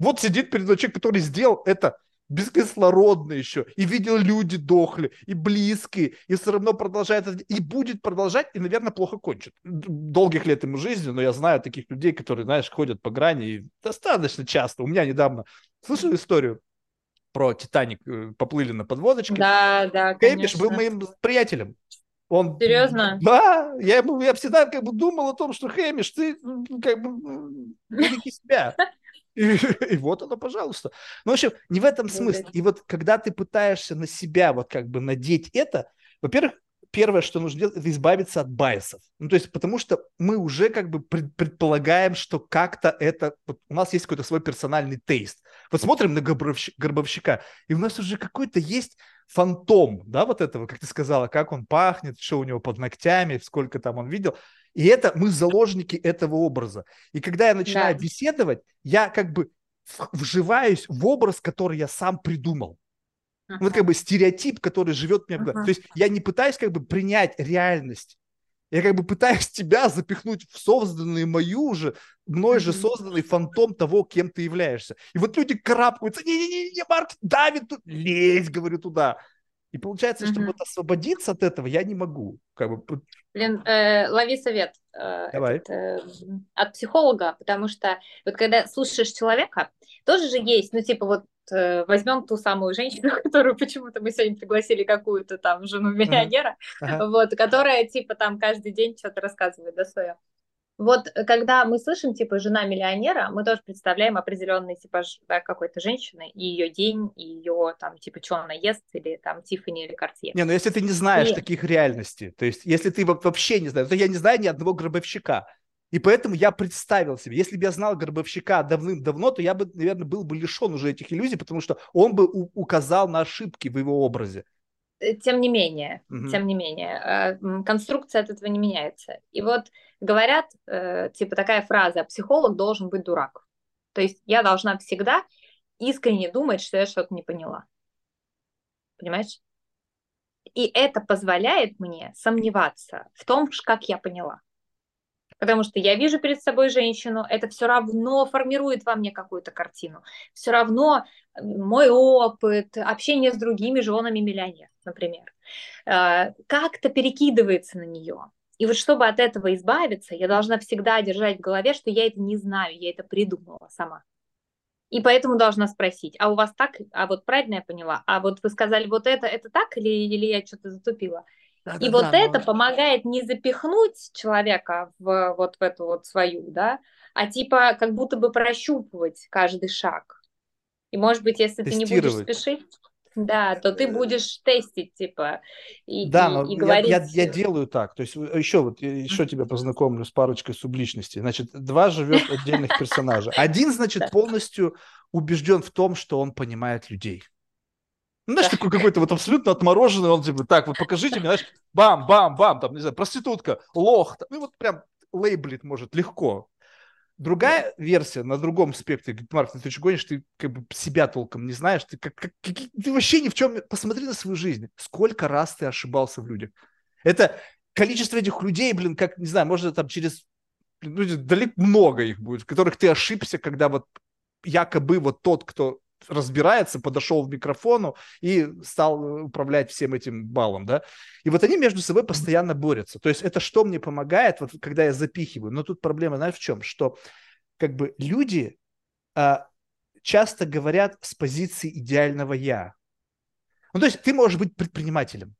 Вот сидит перед человек, который сделал это бескислородно еще, и видел, люди дохли, и близкие, и все равно продолжает, и будет продолжать, и, наверное, плохо кончит. Долгих лет ему жизни, но я знаю таких людей, которые, знаешь, ходят по грани, и достаточно часто. У меня недавно слышал историю про Титаник, э, поплыли на подводочке. Да, да, Хэмиш был моим приятелем. Он, Серьезно? Да, я, ему, я всегда как бы думал о том, что Хэмиш, ты как бы береги себя. И, и вот оно, пожалуйста. Ну, в общем, не в этом смысл. И вот когда ты пытаешься на себя вот как бы надеть это, во-первых, первое, что нужно делать, это избавиться от байсов. Ну, то есть, потому что мы уже как бы пред, предполагаем, что как-то это... Вот у нас есть какой-то свой персональный тейст. Вот смотрим на Горбовщ, Горбовщика, и у нас уже какой-то есть фантом, да, вот этого, как ты сказала, как он пахнет, что у него под ногтями, сколько там он видел. И это мы заложники этого образа. И когда я начинаю да. беседовать, я как бы вживаюсь в образ, который я сам придумал. Uh-huh. Вот как бы стереотип, который живет меня. Uh-huh. То есть я не пытаюсь как бы принять реальность. Я как бы пытаюсь тебя запихнуть в созданный мою уже, мной же созданный фантом того, кем ты являешься. И вот люди карабкаются, не-не-не, Марк, Давид, тут лезь, говорю, туда. И получается, чтобы вот освободиться от этого, я не могу. Как бы... Блин, э, лови совет э, Давай. Этот, э, от психолога, потому что вот когда слушаешь человека, тоже же есть, ну типа вот э, возьмем ту самую женщину, которую почему-то мы сегодня пригласили какую-то там жену миллионера, uh-huh. вот, которая типа там каждый день что-то рассказывает, да, свое. Вот э, когда мы слышим, типа, жена миллионера, мы тоже представляем определенный типаж да, какой-то женщины, и ее день, и ее, там, типа, что она ест, или там Тиффани или Картье. Не, ну если ты не знаешь и... таких реальностей, то есть если ты вообще не знаешь, то я не знаю ни одного гробовщика, и поэтому я представил себе, если бы я знал Горбовщика давным-давно, то я бы, наверное, был бы лишен уже этих иллюзий, потому что он бы указал на ошибки в его образе. Э, тем не менее, угу. тем не менее, э, конструкция от этого не меняется. И вот говорят, э, типа такая фраза, психолог должен быть дурак. То есть я должна всегда искренне думать, что я что-то не поняла. Понимаешь? И это позволяет мне сомневаться в том, как я поняла. Потому что я вижу перед собой женщину, это все равно формирует во мне какую-то картину. Все равно мой опыт, общение с другими женами миллионеров, например, э, как-то перекидывается на нее. И вот чтобы от этого избавиться, я должна всегда держать в голове, что я это не знаю, я это придумала сама. И поэтому должна спросить, а у вас так, а вот правильно я поняла, а вот вы сказали вот это, это так или, или я что-то затупила? Да, и да, вот да, это но... помогает не запихнуть человека в вот в эту вот свою, да, а типа как будто бы прощупывать каждый шаг. И может быть, если ты не будешь спешить, да, то ты будешь тестить, типа, и, да, и, но и говорить... Я, я, я делаю так. То есть еще вот еще тебя познакомлю с парочкой субличностей. Значит, два живет отдельных персонажа. Один, значит, полностью убежден в том, что он понимает людей. Ну, знаешь, такой какой-то вот абсолютно отмороженный, он типа, так, вот покажите мне, знаешь, бам-бам-бам, там, не знаю, проститутка, лох, ну, вот прям лейблит может легко. Другая версия на другом спектре, говорит, Марк, ты что гонишь, ты как бы себя толком не знаешь, ты, как, как, ты вообще ни в чем, посмотри на свою жизнь, сколько раз ты ошибался в людях. Это количество этих людей, блин, как, не знаю, может, там через ну, далеко много их будет, в которых ты ошибся, когда вот якобы вот тот, кто разбирается, подошел к микрофону и стал управлять всем этим балом, да. И вот они между собой постоянно борются. То есть это что мне помогает, вот когда я запихиваю. Но тут проблема, знаешь, в чем? Что как бы люди а, часто говорят с позиции идеального я. Ну, то есть ты можешь быть предпринимателем,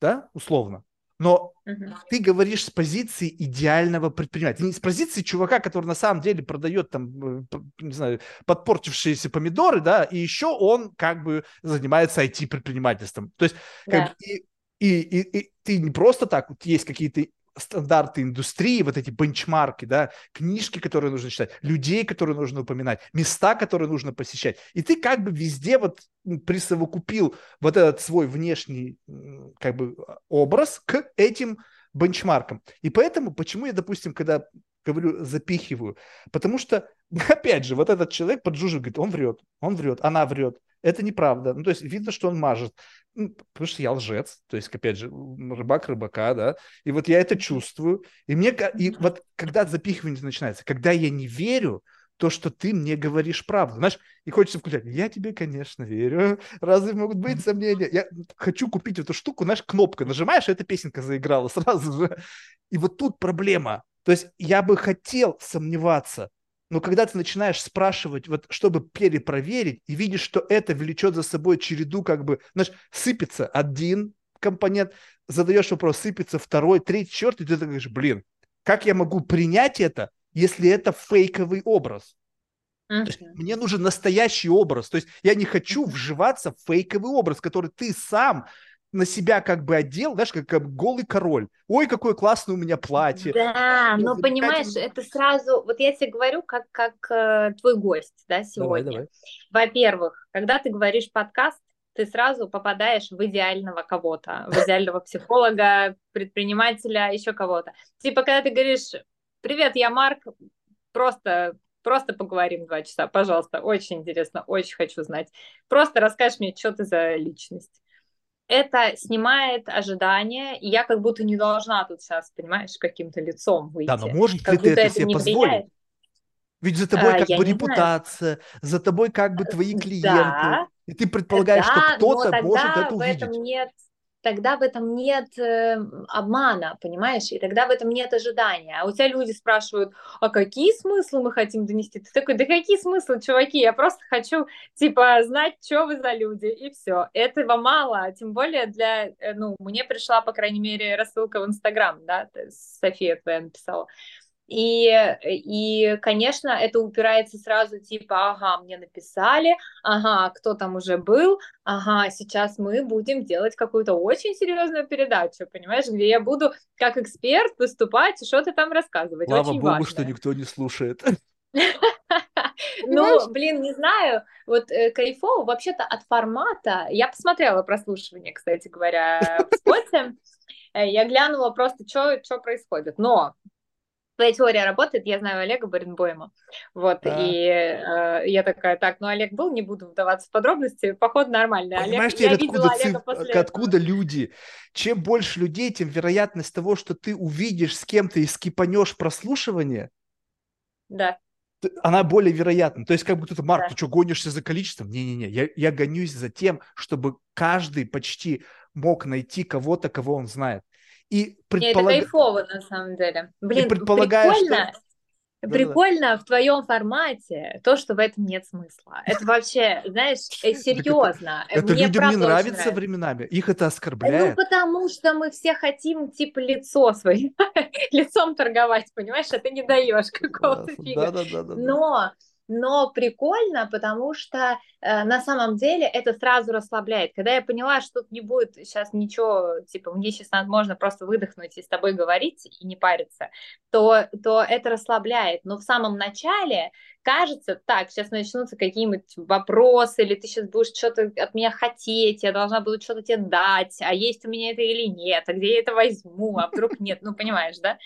да, условно, но uh-huh. ты говоришь с позиции идеального предпринимателя, не с позиции чувака, который на самом деле продает там, э, не знаю, подпортившиеся помидоры, да, и еще он как бы занимается IT-предпринимательством. То есть, как yeah. и, и, и, и ты не просто так, вот есть какие-то стандарты индустрии, вот эти бенчмарки, да, книжки, которые нужно читать, людей, которые нужно упоминать, места, которые нужно посещать. И ты как бы везде вот присовокупил вот этот свой внешний как бы образ к этим бенчмаркам. И поэтому, почему я, допустим, когда говорю запихиваю, потому что, опять же, вот этот человек поджужит, говорит, он врет, он врет, она врет, это неправда. Ну, то есть видно, что он мажет. Ну, потому что я лжец. То есть, опять же, рыбак рыбака, да. И вот я это чувствую. И мне, и вот когда запихивание начинается, когда я не верю, то, что ты мне говоришь правду. Знаешь, и хочется включать. Я тебе, конечно, верю. Разве могут быть сомнения? Я хочу купить эту штуку, знаешь, кнопка. Нажимаешь, эта песенка заиграла сразу же. И вот тут проблема. То есть я бы хотел сомневаться, но когда ты начинаешь спрашивать, вот чтобы перепроверить, и видишь, что это влечет за собой череду, как бы, знаешь, сыпется один компонент, задаешь вопрос, сыпется второй, третий, четвертый, и ты говоришь, блин, как я могу принять это, если это фейковый образ? Uh-huh. есть, мне нужен настоящий образ. То есть я не хочу вживаться в фейковый образ, который ты сам на себя как бы одел, знаешь, как, как голый король. Ой, какое классное у меня платье. Да, но понимаешь, это сразу, вот я тебе говорю, как, как э, твой гость, да, сегодня. Давай, давай. Во-первых, когда ты говоришь подкаст, ты сразу попадаешь в идеального кого-то, в идеального психолога, предпринимателя, еще кого-то. Типа, когда ты говоришь, привет, я Марк, просто Просто поговорим два часа, пожалуйста. Очень интересно, очень хочу знать. Просто расскажешь мне, что ты за личность это снимает ожидания, и я как будто не должна тут сейчас, понимаешь, каким-то лицом выйти. Да, но может как ли ты это себе позволить? Влияет. Ведь за тобой а, как бы репутация, знаю. за тобой как бы твои клиенты. Да, и ты предполагаешь, да, что кто-то может это увидеть. в этом нет тогда в этом нет э, обмана, понимаешь, и тогда в этом нет ожидания. А у тебя люди спрашивают, а какие смыслы мы хотим донести? Ты такой, да какие смыслы, чуваки, я просто хочу, типа, знать, что вы за люди, и все. Этого мало, тем более для, э, ну, мне пришла, по крайней мере, рассылка в Инстаграм, да, София твоя написала. И, и, конечно, это упирается сразу типа, ага, мне написали, ага, кто там уже был, ага, сейчас мы будем делать какую-то очень серьезную передачу, понимаешь, где я буду как эксперт выступать и что-то там рассказывать. Слава очень богу, важно. что никто не слушает. Ну, блин, не знаю, вот э, кайфово вообще-то от формата. Я посмотрела прослушивание, кстати говоря, в споте. Э, я глянула просто, что происходит. Но твоя теория работает, я знаю Олега Баренбойма, вот, да. и э, я такая, так, ну Олег был, не буду вдаваться в подробности, поход нормальный. Понимаешь, Олег, я откуда, Олега после откуда люди? Чем больше людей, тем вероятность того, что ты увидишь с кем-то и скипанешь прослушивание, да. она более вероятна. То есть как бы кто-то, Марк, да. ты что, гонишься за количеством? Не-не-не, я, я гонюсь за тем, чтобы каждый почти мог найти кого-то, кого он знает и предполаг... Это кайфово, на самом деле. Блин, прикольно. Что... Прикольно в твоем формате то, что в этом нет смысла. Это вообще, знаешь, э, серьезно. Это Мне людям не нравится временами. Их это оскорбляет. Ну, потому что мы все хотим, типа, лицо свое, лицом торговать, понимаешь, а ты не даешь какого-то фига. Да, да, да, Но но прикольно, потому что э, на самом деле это сразу расслабляет. Когда я поняла, что тут не будет сейчас ничего, типа, мне сейчас надо, можно просто выдохнуть и с тобой говорить и не париться, то, то это расслабляет. Но в самом начале кажется, так, сейчас начнутся какие-нибудь вопросы, или ты сейчас будешь что-то от меня хотеть, я должна буду что-то тебе дать, а есть у меня это или нет, а где я это возьму, а вдруг нет, ну, понимаешь, да?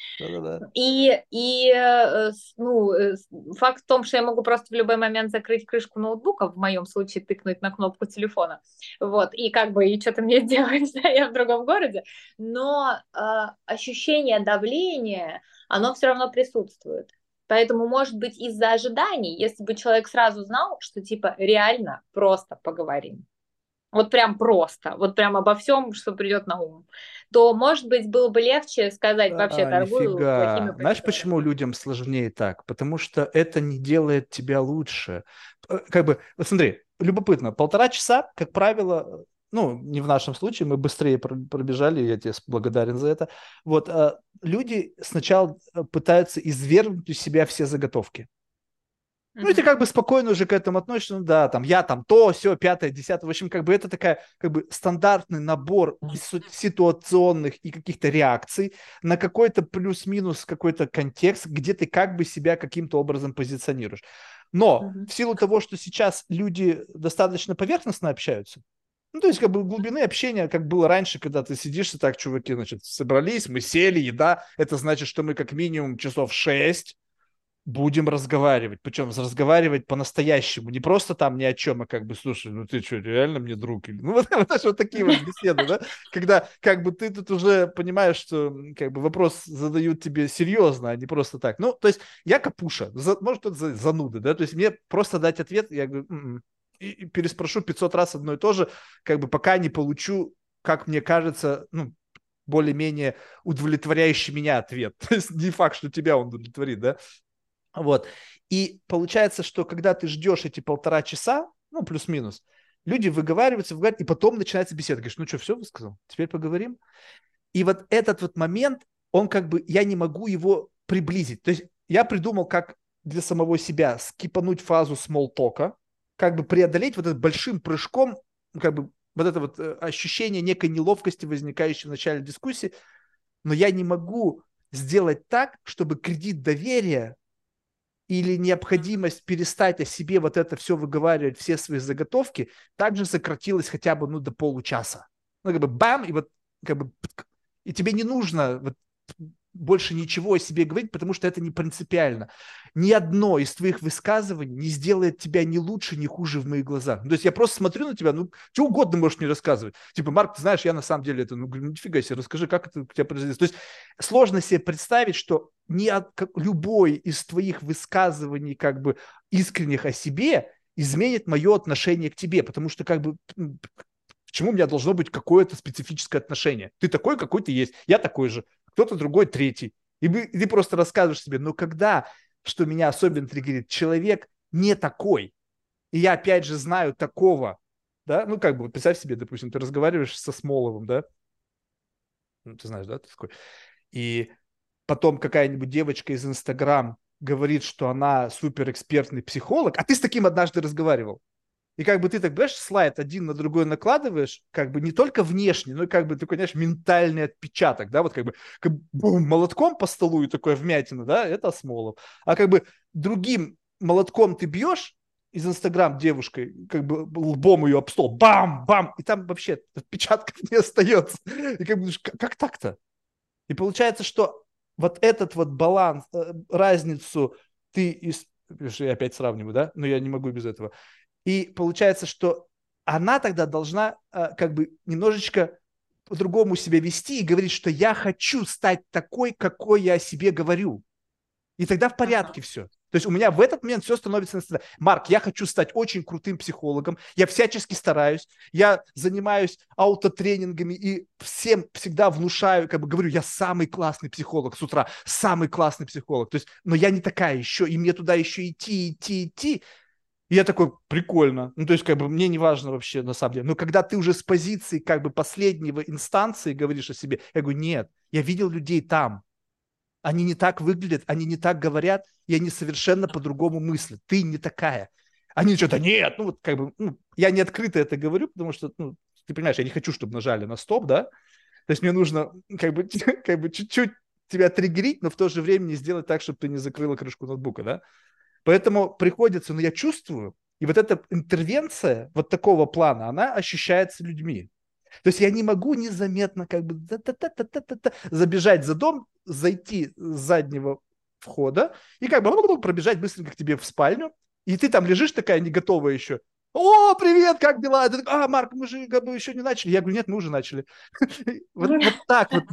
И, и э, ну, э, факт в том, что я могу просто в любой момент закрыть крышку ноутбука, в моем случае тыкнуть на кнопку телефона, вот, и как бы, и что-то мне сделать, я в другом городе, но э, ощущение давления, оно все равно присутствует. Поэтому, может быть, из-за ожиданий, если бы человек сразу знал, что типа реально просто поговорим, вот прям просто, вот прям обо всем, что придет на ум, то, может быть, было бы легче сказать вообще а, торгую нифига. плохими Знаешь, почему людям сложнее так? Потому что это не делает тебя лучше. Э, как бы, вот смотри, любопытно, полтора часа, как правило, ну, не в нашем случае, мы быстрее пробежали, я тебе благодарен за это. Вот, а, люди сначала э, пытаются извергнуть из себя все заготовки. Ну, и ты как бы спокойно уже к этому относишься, ну да, там, я там то, все, пятое, десятое, в общем, как бы это такая, как бы стандартный набор ситуационных и каких-то реакций на какой-то плюс-минус какой-то контекст, где ты как бы себя каким-то образом позиционируешь. Но в силу того, что сейчас люди достаточно поверхностно общаются, ну, то есть, как бы глубины общения, как было раньше, когда ты сидишь и так, чуваки, значит, собрались, мы сели, еда, это значит, что мы как минимум часов шесть будем разговаривать. Причем разговаривать по-настоящему. Не просто там ни о чем, а как бы, слушай, ну ты что, реально мне друг? Ну вот, вот, вот такие вот беседы, да? Когда как бы ты тут уже понимаешь, что как бы вопрос задают тебе серьезно, а не просто так. Ну, то есть я капуша, за, может, это зануда, да? То есть мне просто дать ответ, я говорю, м-м", и, переспрошу 500 раз одно и то же, как бы пока не получу, как мне кажется, ну, более-менее удовлетворяющий меня ответ. То есть не факт, что тебя он удовлетворит, да? Вот. И получается, что когда ты ждешь эти полтора часа, ну, плюс-минус, люди выговариваются, выговариваются, и потом начинается беседа. Говоришь, ну что, все высказал? Теперь поговорим? И вот этот вот момент, он как бы, я не могу его приблизить. То есть я придумал, как для самого себя скипануть фазу смолтока, как бы преодолеть вот этот большим прыжком, как бы вот это вот э, ощущение некой неловкости, возникающей в начале дискуссии, но я не могу сделать так, чтобы кредит доверия или необходимость перестать о себе вот это все выговаривать, все свои заготовки, также сократилась хотя бы ну, до получаса. Ну, как бы бам, и вот как бы и тебе не нужно вот, больше ничего о себе говорить, потому что это не принципиально. Ни одно из твоих высказываний не сделает тебя ни лучше, ни хуже в моих глазах. То есть я просто смотрю на тебя, ну, что угодно можешь мне рассказывать. Типа, Марк, ты знаешь, я на самом деле это, ну, нифига себе, расскажи, как это у тебя произойдет. То есть сложно себе представить, что ни от, как, любой из твоих высказываний, как бы, искренних о себе, изменит мое отношение к тебе, потому что, как бы, к чему у меня должно быть какое-то специфическое отношение? Ты такой, какой ты есть, я такой же кто-то другой третий. И, ты просто рассказываешь себе, но когда, что меня особенно триггерит, человек не такой, и я опять же знаю такого, да, ну как бы, вот представь себе, допустим, ты разговариваешь со Смоловым, да, ну ты знаешь, да, ты такой, и потом какая-нибудь девочка из Инстаграм говорит, что она суперэкспертный психолог, а ты с таким однажды разговаривал. И как бы ты так, знаешь, слайд один на другой накладываешь, как бы не только внешне, но и как бы такой, знаешь, ментальный отпечаток, да, вот как бы, как бум, молотком по столу и такое вмятина, да, это Смолов. А как бы другим молотком ты бьешь, из Инстаграм девушкой, как бы лбом ее об стол, бам, бам, и там вообще отпечатков не остается. И как бы, как, как так-то? И получается, что вот этот вот баланс, э, разницу ты из... Я опять сравниваю, да? Но я не могу без этого. И получается, что она тогда должна э, как бы немножечко по-другому себя вести и говорить, что я хочу стать такой, какой я о себе говорю. И тогда в порядке все. То есть у меня в этот момент все становится на Марк, я хочу стать очень крутым психологом, я всячески стараюсь, я занимаюсь аутотренингами и всем всегда внушаю, как бы говорю, я самый классный психолог с утра, самый классный психолог. То есть, но я не такая еще, и мне туда еще идти, идти, идти. И я такой, прикольно. Ну, то есть, как бы, мне не важно вообще, на самом деле. Но когда ты уже с позиции, как бы, последнего инстанции говоришь о себе, я говорю, нет, я видел людей там. Они не так выглядят, они не так говорят, и они совершенно по-другому мыслят. Ты не такая. Они что-то, нет, ну, вот, как бы, ну, я не открыто это говорю, потому что, ну, ты понимаешь, я не хочу, чтобы нажали на стоп, да? То есть мне нужно, как бы, как бы чуть-чуть тебя триггерить, но в то же время не сделать так, чтобы ты не закрыла крышку ноутбука, да? Поэтому приходится, но я чувствую, и вот эта интервенция вот такого плана, она ощущается людьми. То есть я не могу незаметно как бы забежать за дом, зайти с заднего входа и как бы пробежать быстренько к тебе в спальню И ты там лежишь такая не готовая еще. О, привет, как дела? Ты такой, а, Марк, мы же как бы еще не начали. Я говорю, нет, мы уже начали. Вот, так вот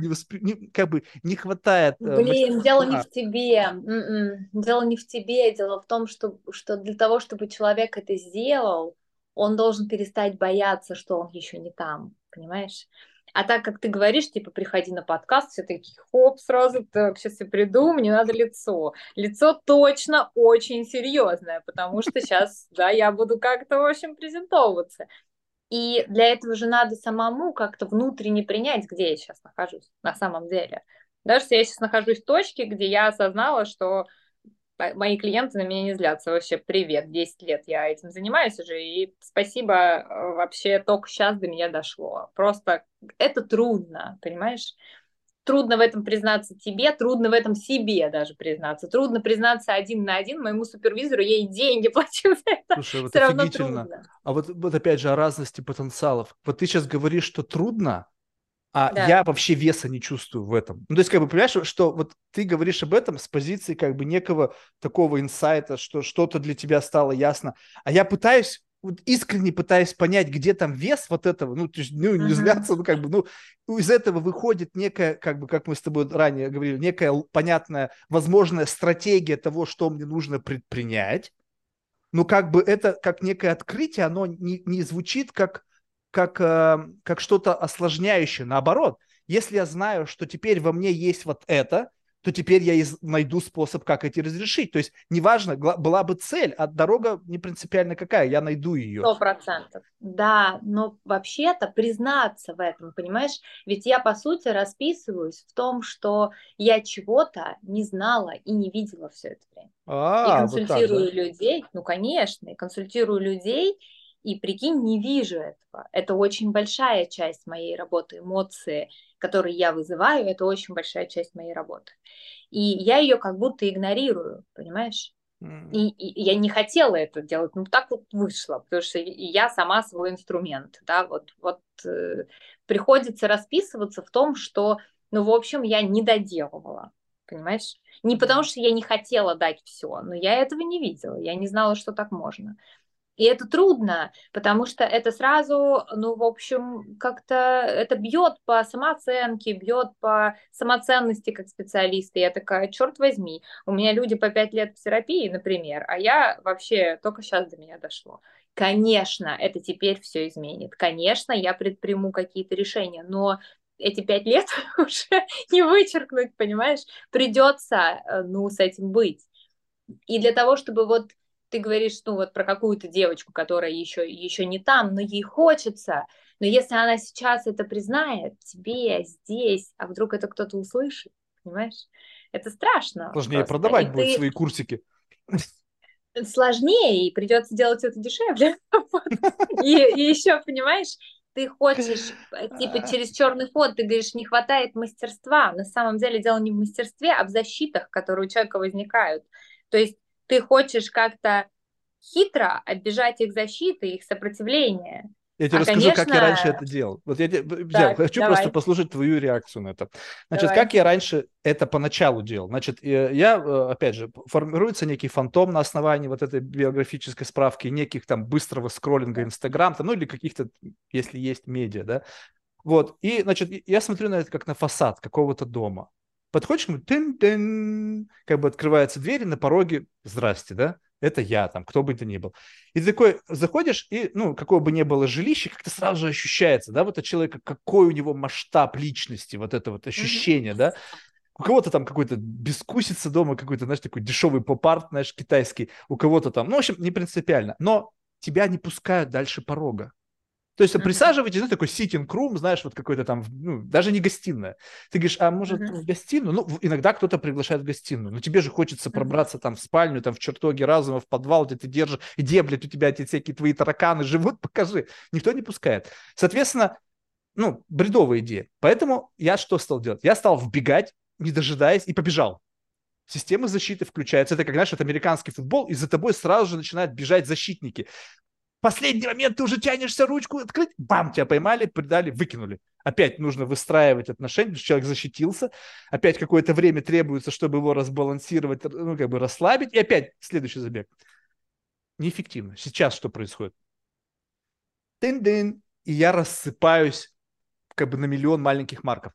как бы не хватает. Э, Блин, дело не в тебе. М-м. Дело не в тебе. Дело в том, что для того, чтобы человек это сделал, он должен перестать бояться, что он еще не там. Понимаешь? А так как ты говоришь, типа, приходи на подкаст, все такие, хоп, сразу, так, сейчас я приду, мне надо лицо. Лицо точно очень серьезное, потому что сейчас, да, я буду как-то, в общем, презентовываться. И для этого же надо самому как-то внутренне принять, где я сейчас нахожусь на самом деле. Даже если я сейчас нахожусь в точке, где я осознала, что мои клиенты на меня не злятся. Вообще, привет, 10 лет я этим занимаюсь уже, и спасибо, э, вообще только сейчас до меня дошло. Просто это трудно, понимаешь? Трудно в этом признаться тебе, трудно в этом себе даже признаться. Трудно признаться один на один моему супервизору, я ей деньги плачу за это. Слушай, вот Все офигительно. А вот, вот опять же о разности потенциалов. Вот ты сейчас говоришь, что трудно, а да. я вообще веса не чувствую в этом. Ну, то есть, как бы, понимаешь, что вот ты говоришь об этом с позиции как бы некого такого инсайта, что что-то для тебя стало ясно. А я пытаюсь вот искренне пытаюсь понять, где там вес вот этого, ну, то есть, ну, не uh-huh. зляться, ну, как бы, ну, из этого выходит некая, как бы, как мы с тобой ранее говорили, некая понятная, возможная стратегия того, что мне нужно предпринять, но как бы это, как некое открытие, оно не, не звучит как как, э, как что-то осложняющее. Наоборот, если я знаю, что теперь во мне есть вот это, то теперь я из- найду способ, как эти разрешить. То есть, неважно, была бы цель, а дорога не принципиально какая, я найду ее. Сто процентов. Да, но вообще-то признаться в этом, понимаешь? Ведь я, по сути, расписываюсь в том, что я чего-то не знала и не видела все это время. А, и консультирую вот так, да? людей, ну, конечно, и консультирую людей, и прикинь, не вижу этого. Это очень большая часть моей работы, эмоции, которые я вызываю, это очень большая часть моей работы. И я ее как будто игнорирую, понимаешь? И, и я не хотела это делать, ну так вот вышло, потому что я сама свой инструмент, да, вот, вот э, приходится расписываться в том, что, ну, в общем, я не доделывала, понимаешь? Не потому что я не хотела дать все, но я этого не видела, я не знала, что так можно. И это трудно, потому что это сразу, ну, в общем, как-то это бьет по самооценке, бьет по самоценности как специалиста. Я такая, черт возьми, у меня люди по пять лет в терапии, например, а я вообще только сейчас до меня дошло. Конечно, это теперь все изменит. Конечно, я предприму какие-то решения, но эти пять лет уже не вычеркнуть, понимаешь? Придется, э, ну, с этим быть. И для того, чтобы вот ты говоришь, ну вот про какую-то девочку, которая еще, еще не там, но ей хочется, но если она сейчас это признает тебе здесь, а вдруг это кто-то услышит, понимаешь? Это страшно. Сложнее просто. продавать и будет ты... свои курсики. Сложнее, и придется делать это дешевле. И, еще, понимаешь, ты хочешь, типа, через черный ход, ты говоришь, не хватает мастерства. На самом деле дело не в мастерстве, а в защитах, которые у человека возникают. То есть ты хочешь как-то хитро оббежать их защиты, их сопротивления. Я тебе а, расскажу, конечно... как я раньше это делал. Вот я тебе, так, хочу давай. просто послушать твою реакцию на это. Значит, давай. как я раньше это поначалу делал? Значит, я, э, опять же, формируется некий фантом на основании вот этой биографической справки, неких там быстрого скроллинга Инстаграм, ну или каких-то, если есть медиа, да. Вот, и, значит, я смотрю на это как на фасад какого-то дома. Подходишь, тын -тын, как бы открывается дверь, и на пороге «Здрасте», да? Это я там, кто бы это ни был. И ты такой заходишь, и, ну, какое бы ни было жилище, как-то сразу же ощущается, да, вот у человека, какой у него масштаб личности, вот это вот ощущение, mm-hmm. да. У кого-то там какой-то бескусица дома, какой-то, знаешь, такой дешевый поп-арт, знаешь, китайский, у кого-то там, ну, в общем, не принципиально. Но тебя не пускают дальше порога. То есть mm-hmm. присаживайтесь, ну, такой sitting room, знаешь, вот какой-то там, ну, даже не гостиная. Ты говоришь, а может mm-hmm. в гостиную? Ну, иногда кто-то приглашает в гостиную, но тебе же хочется пробраться там в спальню, там в чертоге разума, в подвал, где ты держишь, где, блядь, у тебя эти всякие твои тараканы живут, покажи. Никто не пускает. Соответственно, ну, бредовая идея. Поэтому я что стал делать? Я стал вбегать, не дожидаясь, и побежал. Система защиты включается. Это как, знаешь, это американский футбол, и за тобой сразу же начинают бежать защитники последний момент ты уже тянешься ручку открыть, бам, тебя поймали, придали, выкинули. Опять нужно выстраивать отношения, человек защитился, опять какое-то время требуется, чтобы его разбалансировать, ну, как бы расслабить, и опять следующий забег. неэффективно. Сейчас что происходит? Тын-дын, и я рассыпаюсь как бы на миллион маленьких марков.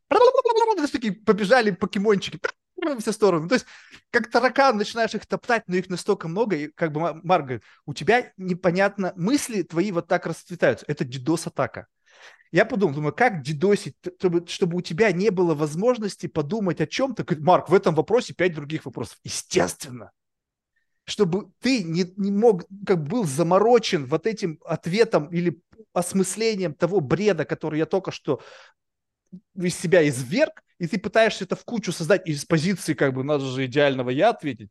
Такие побежали покемончики во все стороны. То есть, как таракан, начинаешь их топтать, но их настолько много, и как бы Марк говорит, у тебя непонятно, мысли твои вот так расцветаются. Это дидос-атака. Я подумал, думаю, как дидосить, чтобы, чтобы у тебя не было возможности подумать о чем-то. Марк, в этом вопросе пять других вопросов. Естественно. Чтобы ты не, не мог, как был заморочен вот этим ответом или осмыслением того бреда, который я только что из себя изверг, и ты пытаешься это в кучу создать из позиции, как бы, надо же идеального я ответить,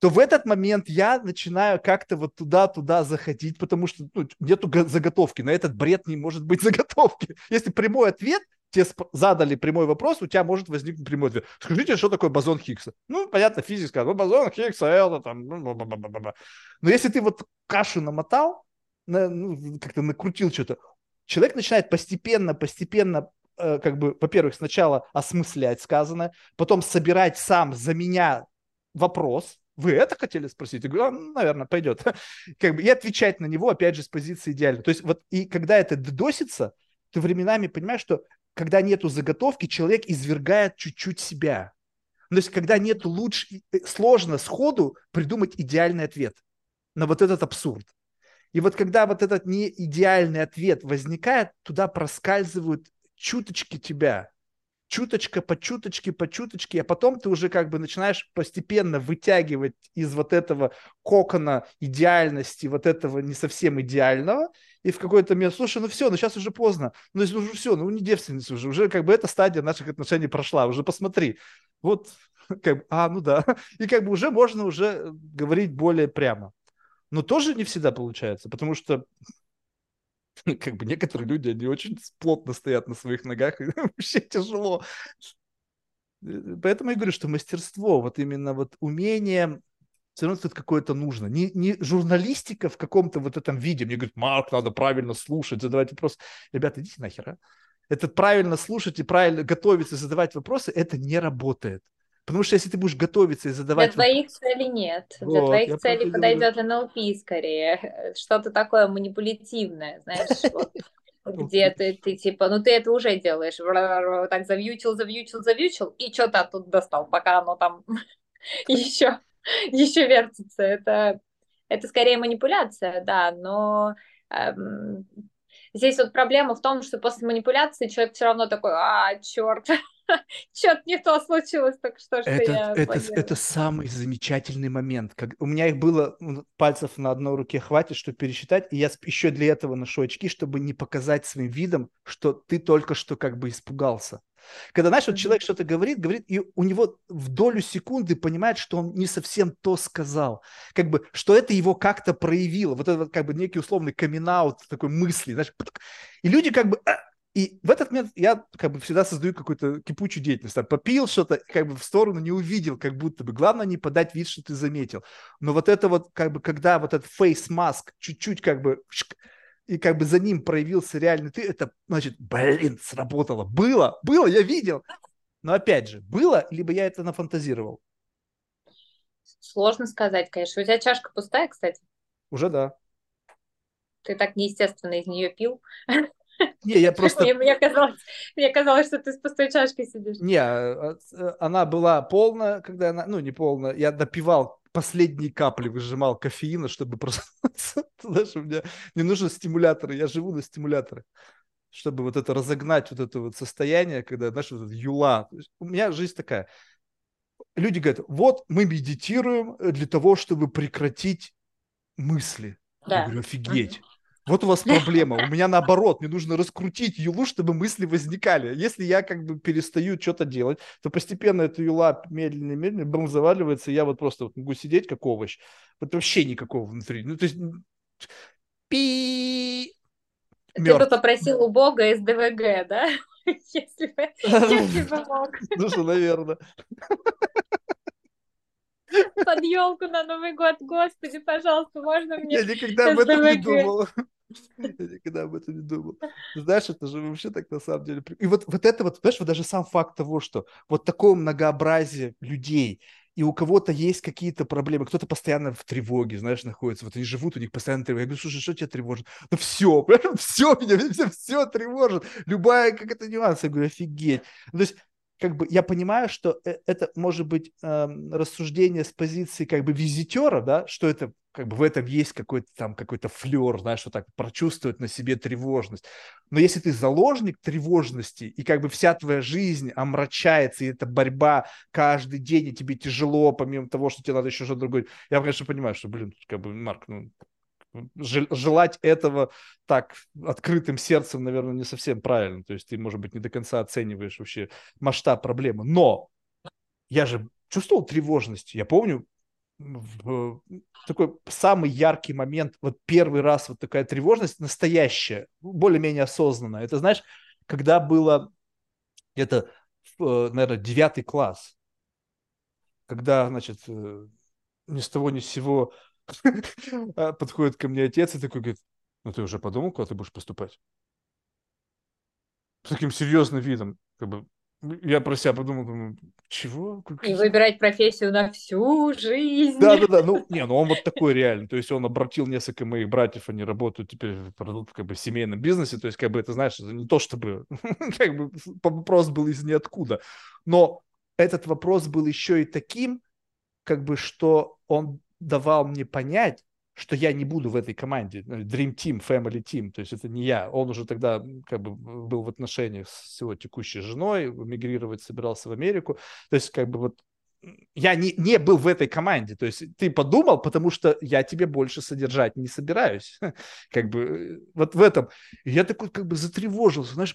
то в этот момент я начинаю как-то вот туда-туда заходить, потому что ну, нету заготовки. На этот бред не может быть заготовки. Если прямой ответ, тебе задали прямой вопрос, у тебя может возникнуть прямой ответ. Скажите, что такое бозон Хиггса? Ну, понятно, физика. Ну, бозон Хиггса, это там... Ну, Но если ты вот кашу намотал, на, ну, как-то накрутил что-то, человек начинает постепенно, постепенно как бы, во-первых, сначала осмыслять сказанное, потом собирать сам за меня вопрос, вы это хотели спросить? Я говорю, а, ну, наверное, пойдет. Как бы, и отвечать на него, опять же, с позиции идеально. То есть вот и когда это додосится, ты временами понимаешь, что когда нету заготовки, человек извергает чуть-чуть себя. То есть когда нету лучше, э, сложно сходу придумать идеальный ответ на вот этот абсурд. И вот когда вот этот не идеальный ответ возникает, туда проскальзывают чуточки тебя, чуточка по чуточке, по чуточке, а потом ты уже как бы начинаешь постепенно вытягивать из вот этого кокона идеальности, вот этого не совсем идеального, и в какой-то момент, слушай, ну все, ну сейчас уже поздно, ну уже все, ну не девственница уже, уже как бы эта стадия наших отношений прошла, уже посмотри, вот, как бы, а, ну да, и как бы уже можно уже говорить более прямо. Но тоже не всегда получается, потому что как бы некоторые люди, они очень плотно стоят на своих ногах, и вообще тяжело. Э, поэтому я говорю, что мастерство, вот именно вот умение, все равно тут какое-то нужно. Не, не журналистика в каком-то вот этом виде. Мне говорят, Марк, надо правильно слушать, задавать вопросы. Ребята, идите нахер, а? Это правильно слушать и правильно готовиться, задавать вопросы, это не работает. Потому что если ты будешь готовиться и задавать... Для твоих целей нет. Вот, Для твоих целей подойдет НЛП скорее. Что-то такое манипулятивное, знаешь, вот, где ты, ты типа, ну ты это уже делаешь. Так завьючил, завьючил, завьючил, и что-то оттуда достал, пока оно там еще, еще вертится. Это, это скорее манипуляция, да, но эм, здесь вот проблема в том, что после манипуляции человек все равно такой, а, черт, Что-то не то случилось только что, что это, я это, это самый замечательный момент. Как, у меня их было пальцев на одной руке хватит, чтобы пересчитать, и я еще для этого ношу очки, чтобы не показать своим видом, что ты только что как бы испугался. Когда, знаешь, вот человек что-то говорит, говорит, и у него в долю секунды понимает, что он не совсем то сказал. Как бы, что это его как-то проявило. Вот это вот как бы некий условный камин такой мысли, знаешь. И люди как бы, «А, и в этот момент я как бы всегда создаю какую-то кипучую деятельность. Там, попил что-то, как бы в сторону не увидел, как будто бы. Главное не подать вид, что ты заметил. Но вот это вот, как бы, когда вот этот face mask чуть-чуть как бы и как бы за ним проявился реальный ты, это значит, блин, сработало. Было, было, я видел. Но опять же, было, либо я это нафантазировал? Сложно сказать, конечно. У тебя чашка пустая, кстати? Уже да. Ты так неестественно из нее пил. Не, я просто... Мне, мне, казалось, мне казалось, что ты с пустой чашкой сидишь. Не, а, а, она была полная, когда она... Ну, не полная. Я допивал последние капли, выжимал кофеина, чтобы просто... Знаешь, у меня не нужны стимуляторы, я живу на стимуляторах. Чтобы вот это разогнать, вот это вот состояние, когда, знаешь, вот юла. У меня жизнь такая. Люди говорят, вот мы медитируем для того, чтобы прекратить мысли. Да. Я говорю, офигеть. Вот у вас проблема. У меня наоборот, мне нужно раскрутить юлу, чтобы мысли возникали. Если я как бы перестаю что-то делать, то постепенно эта юла медленно-медленно бум заваливается, и я вот просто вот могу сидеть как овощ. Вот вообще никакого внутри. Ну, то есть... Пи... Ты бы попросил у Бога СДВГ, да? Если бы, если бы мог. Ну что, наверное. Под елку на Новый год, господи, пожалуйста, можно мне Я никогда об этом не думал. Я никогда об этом не думал. Знаешь, это же вообще так на самом деле... И вот, вот это вот, знаешь, вот даже сам факт того, что вот такое многообразие людей, и у кого-то есть какие-то проблемы, кто-то постоянно в тревоге, знаешь, находится, вот они живут, у них постоянно тревога. Я говорю, слушай, что тебя тревожит? Ну все, все меня, все, все тревожит, любая как это нюанс. Я говорю, офигеть. Ну, то есть как бы я понимаю, что э, это может быть э, рассуждение с позиции как бы визитера, да, что это как бы в этом есть какой-то там какой-то флер, знаешь, что так прочувствовать на себе тревожность. Но если ты заложник тревожности, и как бы вся твоя жизнь омрачается, и это борьба каждый день, и тебе тяжело, помимо того, что тебе надо еще что-то другое, я, конечно, понимаю, что, блин, как бы, Марк, ну, желать этого так открытым сердцем, наверное, не совсем правильно. То есть ты, может быть, не до конца оцениваешь вообще масштаб проблемы. Но я же чувствовал тревожность. Я помню такой самый яркий момент, вот первый раз вот такая тревожность настоящая, более-менее осознанная. Это, знаешь, когда было это, наверное, девятый класс, когда, значит, э, ни с того ни с сего а подходит ко мне отец и такой говорит, ну ты уже подумал, куда ты будешь поступать? С таким серьезным видом, как бы, я про себя подумал, думаю, чего? И выбирать профессию на всю жизнь. Да, да, да. Ну, не, ну он вот такой реально. То есть он обратил несколько моих братьев, они работают теперь в как бы семейном бизнесе. То есть, как бы это, знаешь, не то чтобы как бы вопрос был из ниоткуда. Но этот вопрос был еще и таким, как бы, что он давал мне понять, что я не буду в этой команде, ну, Dream Team, Family Team, то есть это не я. Он уже тогда как бы был в отношениях с его текущей женой, мигрировать собирался в Америку. То есть как бы вот я не, не был в этой команде. То есть ты подумал, потому что я тебе больше содержать не собираюсь. Как бы э, вот в этом. я такой как бы затревожился. Знаешь,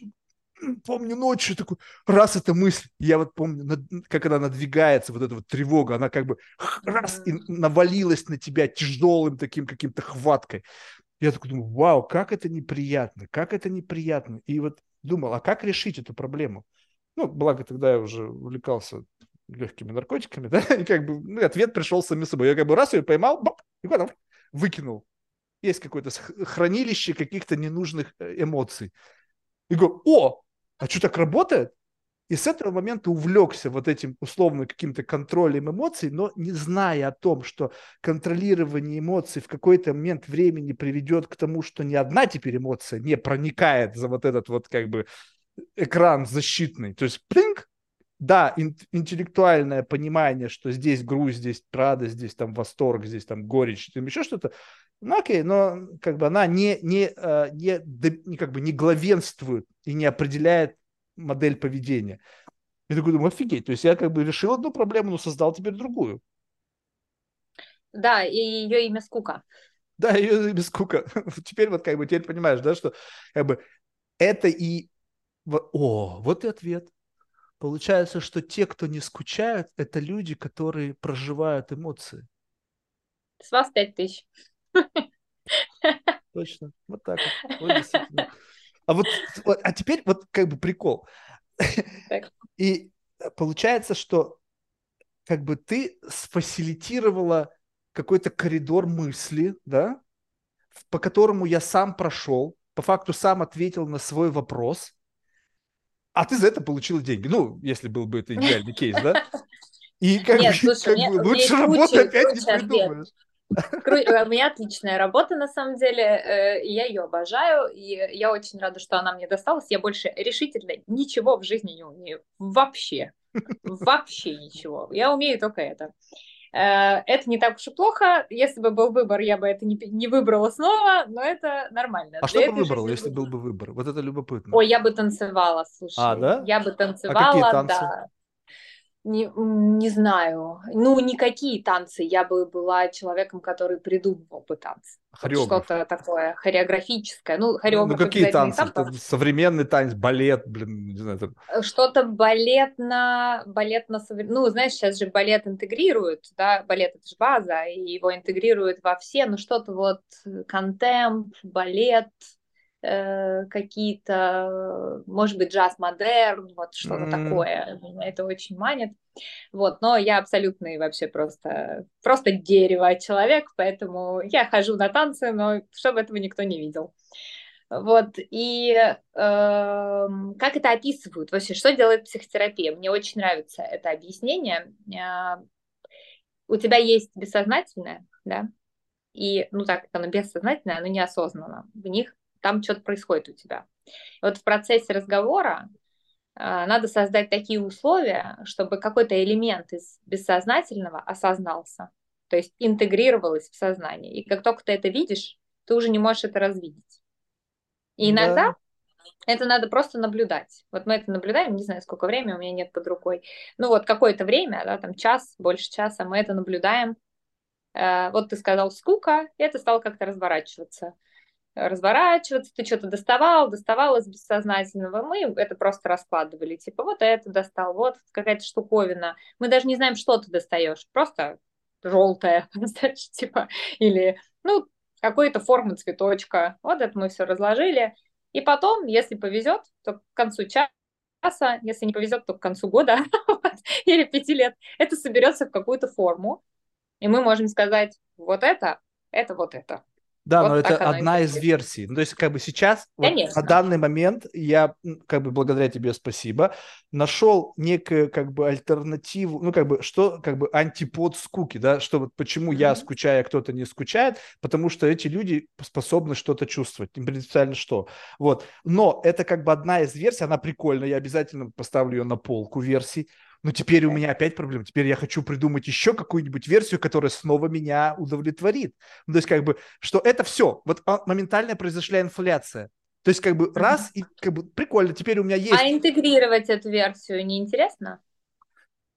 помню ночью такой, раз эта мысль, я вот помню, как она надвигается, вот эта вот тревога, она как бы раз и навалилась на тебя тяжелым таким каким-то хваткой. Я такой думаю, вау, как это неприятно, как это неприятно. И вот думал, а как решить эту проблему? Ну, благо тогда я уже увлекался легкими наркотиками, да, и как бы ну, ответ пришел сами собой. Я как бы раз ее поймал, бап, и потом выкинул. Есть какое-то хранилище каких-то ненужных э, эмоций. И говорю, о, а что так работает? И с этого момента увлекся вот этим условно каким-то контролем эмоций, но не зная о том, что контролирование эмоций в какой-то момент времени приведет к тому, что ни одна теперь эмоция не проникает за вот этот вот как бы экран защитный. То есть, плинк, да, ин- интеллектуальное понимание, что здесь грусть, здесь радость, здесь там восторг, здесь там горечь, там еще что-то, окей, но как бы она не, не, э, не, не, как бы не главенствует и не определяет модель поведения. Я такой думаю, офигеть, то есть я как бы решил одну проблему, но создал теперь другую. Да, и ее имя скука. Да, ее имя скука. Теперь вот как бы теперь понимаешь, да, что как бы это и... О, вот и ответ. Получается, что те, кто не скучают, это люди, которые проживают эмоции. С вас пять тысяч. Точно, вот так вот. а вот, а теперь вот как бы прикол. Так. И получается, что как бы ты сфасилитировала какой-то коридор мысли, да, по которому я сам прошел, по факту сам ответил на свой вопрос, а ты за это получила деньги. Ну, если был бы это идеальный кейс, да? И как, Нет, бы, слушай, как мне, бы лучше работы опять не придумаешь. Э, у меня отличная работа, на самом деле, э, я ее обожаю, и я очень рада, что она мне досталась. Я больше решительно ничего в жизни не умею. Вообще. Вообще ничего. Я умею только это. Э, это не так уж и плохо. Если бы был выбор, я бы это не, не выбрала снова, но это нормально. А Для что бы выбрал, если был бы выбор? Вот это любопытно. Ой, я бы танцевала, слушай. А, да? Я бы танцевала, а какие танцы? да. Не, не знаю. Ну, никакие танцы. Я бы была человеком, который придумывал бы танцы. Что-то такое хореографическое. Ну, хореограф Ну, какие танцы? Там, современный танец, балет, блин, не знаю. Там... Э, что-то балетно, балетно, ну, знаешь, сейчас же балет интегрируют, да, балет это же база, и его интегрируют во все, ну, что-то вот контемп, балет, Э, какие-то, может быть, джаз-модерн, вот что-то mm. такое. Это очень манит. Вот, но я абсолютный вообще просто, просто дерево человек, поэтому я хожу на танцы, но чтобы этого никто не видел. Вот, и э, как это описывают вообще, что делает психотерапия? Мне очень нравится это объяснение. Э, у тебя есть бессознательное, да, и, ну так как оно бессознательное, оно неосознанно, в них там что-то происходит у тебя. И вот в процессе разговора э, надо создать такие условия, чтобы какой-то элемент из бессознательного осознался, то есть интегрировалось в сознание. И как только ты это видишь, ты уже не можешь это развидеть. И иногда да. это надо просто наблюдать. Вот мы это наблюдаем, не знаю, сколько времени, у меня нет под рукой. Ну вот какое-то время, да, там час, больше часа, мы это наблюдаем. Э, вот ты сказал скука, и это стало как-то разворачиваться разворачиваться, ты что-то доставал, доставал из бессознательного, мы это просто раскладывали, типа вот это достал, вот какая-то штуковина, мы даже не знаем, что ты достаешь, просто желтая, знаешь, типа, или, ну, какой-то формы цветочка, вот это мы все разложили, и потом, если повезет, то к концу часа, если не повезет, то к концу года или пяти лет, это соберется в какую-то форму, и мы можем сказать, вот это, это вот это. Да, вот но это одна из версий. Ну, то есть, как бы сейчас, вот, на данный момент, я, как бы, благодаря тебе спасибо, нашел некую, как бы, альтернативу, ну, как бы, что, как бы, антипод скуки, да, что вот почему mm-hmm. я скучаю, а кто-то не скучает, потому что эти люди способны что-то чувствовать, принципиально что. Вот. Но это, как бы, одна из версий, она прикольная, я обязательно поставлю ее на полку версий, но теперь у меня опять проблема. Теперь я хочу придумать еще какую-нибудь версию, которая снова меня удовлетворит. Ну, то есть, как бы, что это все. Вот а, моментально произошла инфляция. То есть, как бы, раз, и как бы прикольно, теперь у меня есть... А интегрировать эту версию неинтересно?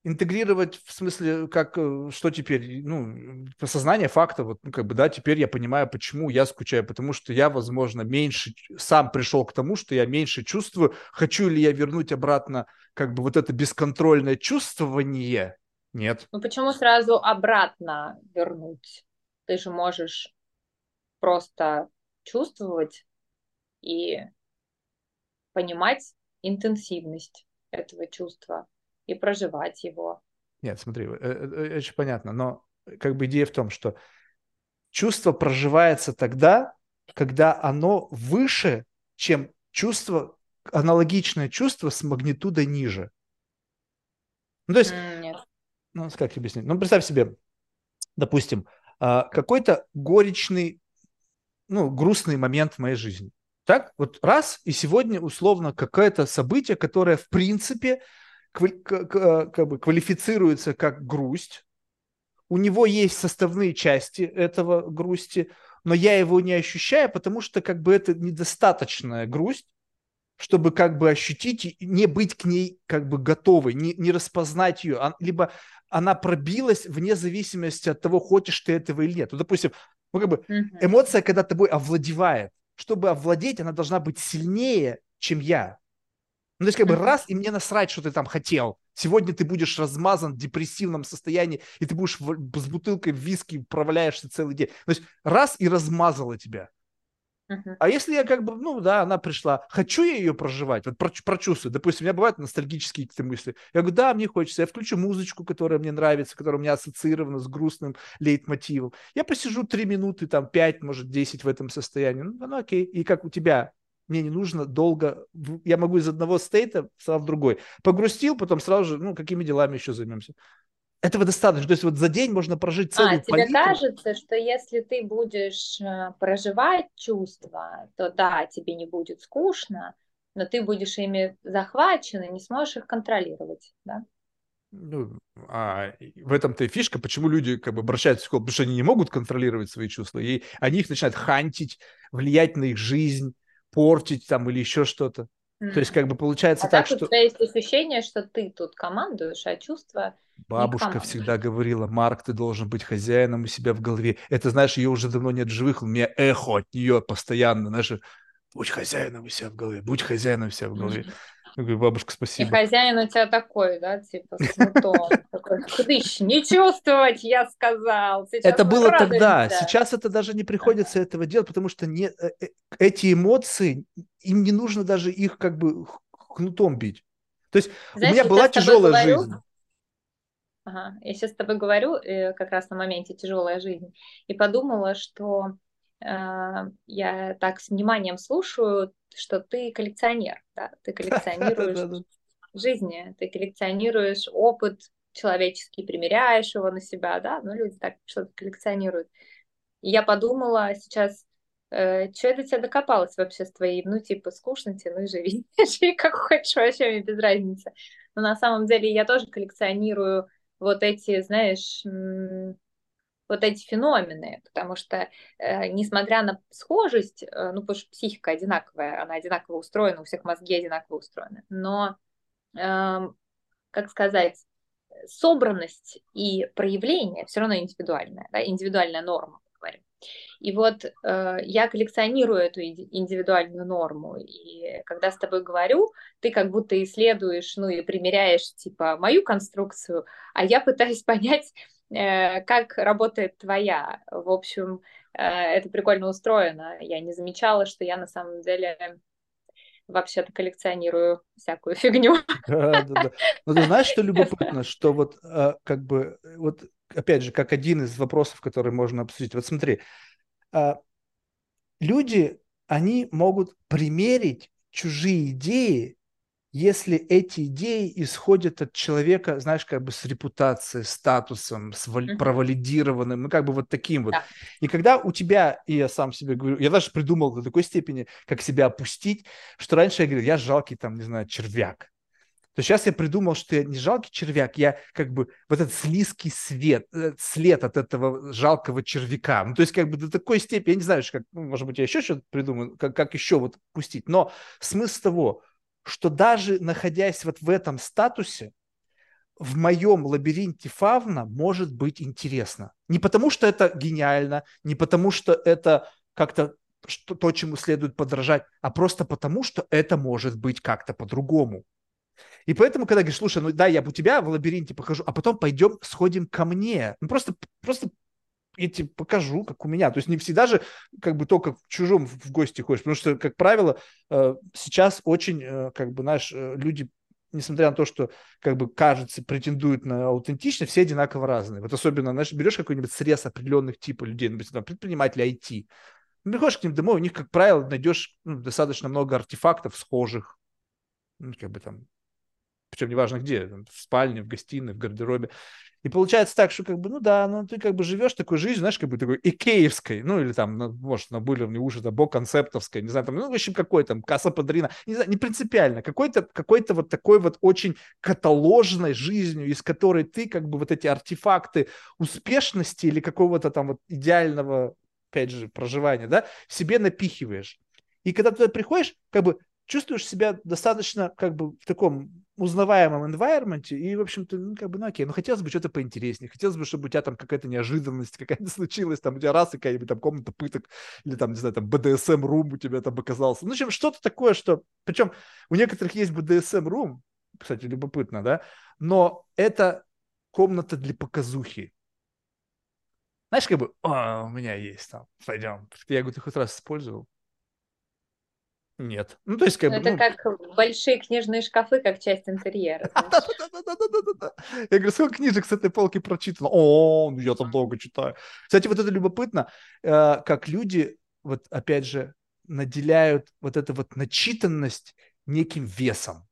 Интегрировать в смысле, как, э, что теперь, ну, осознание факта, вот, ну, как бы, да, теперь я понимаю, почему я скучаю, потому что я, возможно, меньше, сам пришел к тому, что я меньше чувствую, хочу ли я вернуть обратно, как бы, вот это бесконтрольное чувствование, нет. Ну, почему сразу обратно вернуть? Ты же можешь просто чувствовать и понимать интенсивность этого чувства и проживать его. Нет, смотри, это э, очень понятно, но как бы идея в том, что чувство проживается тогда, когда оно выше, чем чувство, аналогичное чувство с магнитудой ниже. Ну, то есть, Нет. ну, как объяснить? Ну, представь себе, допустим, а, какой-то горечный, ну, грустный момент в моей жизни. Так, вот раз, и сегодня условно какое-то событие, которое в принципе как бы квалифицируется как грусть. У него есть составные части этого грусти, но я его не ощущаю, потому что как бы это недостаточная грусть, чтобы как бы ощутить, не быть к ней как бы готовой, не, не распознать ее, а, либо она пробилась вне зависимости от того, хочешь ты этого или нет. Ну, допустим, ну, как бы эмоция, когда тобой овладевает, чтобы овладеть, она должна быть сильнее, чем я. Ну, то есть, как бы раз, и мне насрать, что ты там хотел. Сегодня ты будешь размазан в депрессивном состоянии, и ты будешь в, с бутылкой виски проваляешься целый день. То есть, раз и размазала тебя. Uh-huh. А если я как бы, ну да, она пришла, хочу я ее проживать, вот про, прочувствовать, допустим, у меня бывают ностальгические какие-то мысли, я говорю, да, мне хочется, я включу музычку, которая мне нравится, которая у меня ассоциирована с грустным лейтмотивом, я посижу три минуты, там, пять, может, десять в этом состоянии, ну, ну окей, и как у тебя, мне не нужно долго, я могу из одного стейта сразу в другой. Погрустил, потом сразу же, ну, какими делами еще займемся. Этого достаточно. То есть вот за день можно прожить целую А, тебе палитру. кажется, что если ты будешь э, проживать чувства, то да, тебе не будет скучно, но ты будешь ими захвачен и не сможешь их контролировать, да? Ну, а в этом-то и фишка, почему люди как бы обращаются в психолога, потому что они не могут контролировать свои чувства, и они их начинают хантить, влиять на их жизнь, портить там или еще что-то. Mm. То есть как бы получается а так, что... у тебя есть ощущение, что ты тут командуешь, а чувства Бабушка всегда говорила, Марк, ты должен быть хозяином у себя в голове. Это, знаешь, ее уже давно нет живых, у меня эхо от нее постоянно, знаешь, будь хозяином у себя в голове, будь хозяином у себя в голове. Mm-hmm. Я говорю, бабушка, спасибо. И хозяин у тебя такой, да, типа с Такой, Тыщ, не чувствовать, я сказал. Сейчас это было тогда. Сейчас это даже не приходится этого делать, потому что не, э, э, эти эмоции, им не нужно даже их как бы кнутом бить. То есть Знаешь, у меня была тяжелая говорю, жизнь. Ага. Я сейчас с тобой говорю э, как раз на моменте тяжелая жизнь и подумала, что я так с вниманием слушаю что ты коллекционер, да, ты коллекционируешь жизни, ты коллекционируешь опыт человеческий, примеряешь его на себя, да, ну, люди так что-то коллекционируют. И я подумала сейчас, э, что это тебя докопалось вообще с твоей, ну, типа, скучно тебе, ну, и живи, живи как хочешь, вообще мне без разницы. Но на самом деле я тоже коллекционирую вот эти, знаешь, вот эти феномены, потому что, э, несмотря на схожесть, э, ну, потому что психика одинаковая, она одинаково устроена, у всех мозги одинаково устроены, но, э, как сказать, собранность и проявление все равно индивидуальная, да, индивидуальная норма, говорим. И вот э, я коллекционирую эту индивидуальную норму, и когда с тобой говорю, ты как будто исследуешь, ну и примеряешь, типа, мою конструкцию, а я пытаюсь понять, как работает твоя. В общем, э, это прикольно устроено. Я не замечала, что я на самом деле вообще-то коллекционирую всякую фигню. Да, да, да. Но ты знаешь, что любопытно, что вот э, как бы, вот опять же, как один из вопросов, который можно обсудить. Вот смотри, люди, они могут примерить чужие идеи, если эти идеи исходят от человека, знаешь, как бы с репутацией, статусом, с вали- провалидированным, ну, как бы вот таким вот. Да. И когда у тебя, и я сам себе говорю, я даже придумал до такой степени, как себя опустить, что раньше я говорил, я жалкий там, не знаю, червяк то сейчас я придумал, что я не жалкий червяк, я как бы вот этот слизкий свет, э, след от этого жалкого червяка. Ну, то есть как бы до такой степени, я не знаю, как, ну, может быть, я еще что-то придумаю, как, как еще вот пустить. Но смысл того, что даже находясь вот в этом статусе, в моем лабиринте фавна может быть интересно. Не потому, что это гениально, не потому, что это как-то то, чему следует подражать, а просто потому, что это может быть как-то по-другому. И поэтому, когда говоришь, слушай, ну да, я у тебя в лабиринте покажу, а потом пойдем, сходим ко мне. Ну просто, просто я тебе покажу, как у меня. То есть не всегда же как бы только в чужом в гости ходишь, потому что, как правило, э, сейчас очень, э, как бы, знаешь, э, люди несмотря на то, что, как бы, кажется, претендуют на аутентичность, все одинаково разные. Вот особенно, знаешь, берешь какой-нибудь срез определенных типов людей, например, там, предприниматели IT, ну, приходишь к ним домой, у них, как правило, найдешь ну, достаточно много артефактов схожих, ну, как бы там причем неважно где, в спальне, в гостиной, в гардеробе. И получается так, что как бы, ну да, ну ты как бы живешь такой жизнью, знаешь, как бы такой икеевской, ну или там, ну, может, на уровне уже, да, бо-концептовской, не знаю, там, ну, в общем, какой там, касса подрина, не знаю, не принципиально, какой-то какой вот такой вот очень каталожной жизнью, из которой ты как бы вот эти артефакты успешности или какого-то там вот идеального, опять же, проживания, да, себе напихиваешь. И когда ты приходишь, как бы чувствуешь себя достаточно как бы в таком узнаваемом environment, и, в общем-то, ну, как бы, ну, окей, ну, хотелось бы что-то поинтереснее, хотелось бы, чтобы у тебя там какая-то неожиданность какая-то случилась, там, у тебя раз какая-нибудь там комната пыток, или там, не знаю, там, BDSM-рум у тебя там оказался. Ну, общем, что-то такое, что... Причем у некоторых есть BDSM-рум, кстати, любопытно, да, но это комната для показухи. Знаешь, как бы, а, у меня есть там, пойдем. Я говорю, ты хоть раз использовал? Нет. Ну, то есть, как. Это ну... как большие книжные шкафы, как часть интерьера. Я говорю, сколько книжек с этой полки прочитано? О, ну я там долго читаю. Кстати, вот это любопытно, э, как люди, вот опять же, наделяют вот эту вот начитанность неким весом.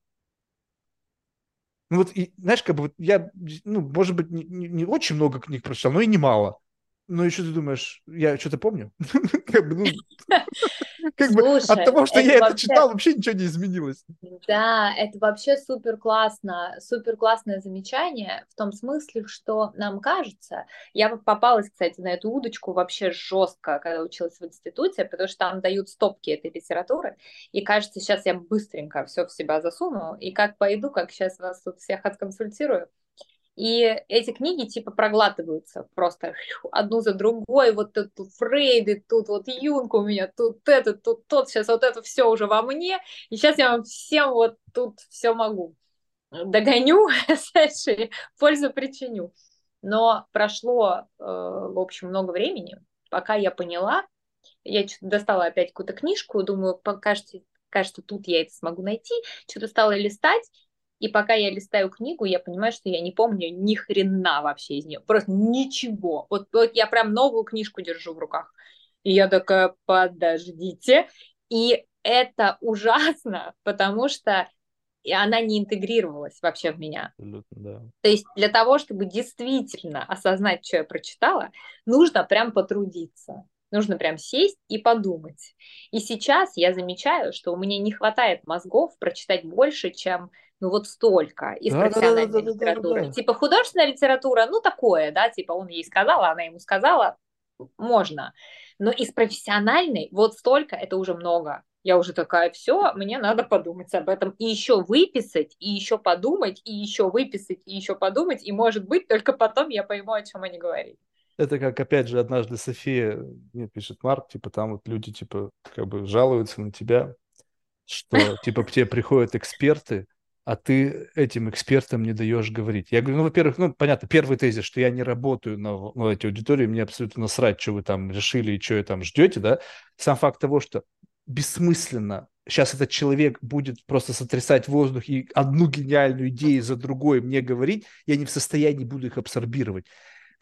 Ну вот, и, знаешь, как бы вот я, ну, может быть, не, не, не очень много книг прочитал, но и немало. Ну, еще ты думаешь, я что-то помню? Как бы, ну, как бы от того, что я это читал, вообще ничего не изменилось. Да, это вообще супер классно, супер классное замечание в том смысле, что нам кажется, я попалась, кстати, на эту удочку вообще жестко, когда училась в институте, потому что там дают стопки этой литературы, и кажется, сейчас я быстренько все в себя засуну, и как пойду, как сейчас вас тут всех отконсультирую, и эти книги типа проглатываются просто одну за другой. Вот тут, тут Фрейды, тут вот Юнг у меня, тут это, тут тот. Сейчас вот это все уже во мне. И сейчас я вам всем вот тут все могу. Догоню, знаешь, пользу причиню. Но прошло, э, в общем, много времени, пока я поняла, я достала опять какую-то книжку, думаю, кажется, кажется, тут я это смогу найти, что-то стала листать, и пока я листаю книгу, я понимаю, что я не помню ни хрена вообще из нее. Просто ничего. Вот, вот я прям новую книжку держу в руках. И я такая, подождите. И это ужасно, потому что и она не интегрировалась вообще в меня. Абсолютно, да. То есть для того, чтобы действительно осознать, что я прочитала, нужно прям потрудиться. Нужно прям сесть и подумать. И сейчас я замечаю, что у меня не хватает мозгов прочитать больше, чем ну вот столько из да, профессиональной да, да, литературы. Да, да, да. Типа художественная литература, ну такое, да, типа он ей сказал, а она ему сказала, можно. Но из профессиональной вот столько, это уже много. Я уже такая, все, мне надо подумать об этом. И еще выписать, и еще подумать, и еще выписать, и еще подумать. И может быть, только потом я пойму, о чем они говорили. Это как, опять же, однажды София мне пишет, Марк, типа, там вот люди, типа, как бы жалуются на тебя, что, типа, к тебе приходят эксперты, а ты этим экспертам не даешь говорить. Я говорю, ну, во-первых, ну, понятно, первый тезис, что я не работаю на, ну, эти аудитории, мне абсолютно насрать, что вы там решили и что вы там ждете, да. Сам факт того, что бессмысленно сейчас этот человек будет просто сотрясать воздух и одну гениальную идею за другой мне говорить, я не в состоянии буду их абсорбировать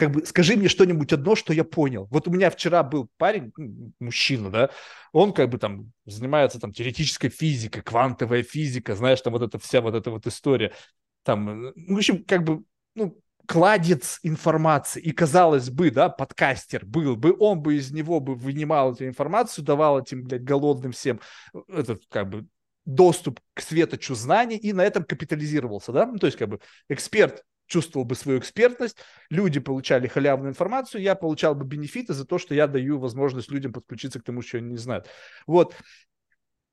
как бы скажи мне что-нибудь одно, что я понял. Вот у меня вчера был парень, мужчина, да, он как бы там занимается там теоретической физикой, квантовая физика, знаешь, там вот эта вся вот эта вот история. Там, ну, в общем, как бы, ну, кладец информации. И казалось бы, да, подкастер был бы, он бы из него бы вынимал эту информацию, давал этим, блядь, голодным всем этот, как бы, доступ к светочу знаний и на этом капитализировался, да, ну, то есть, как бы, эксперт чувствовал бы свою экспертность, люди получали халявную информацию, я получал бы бенефиты за то, что я даю возможность людям подключиться к тому, что они не знают. Вот.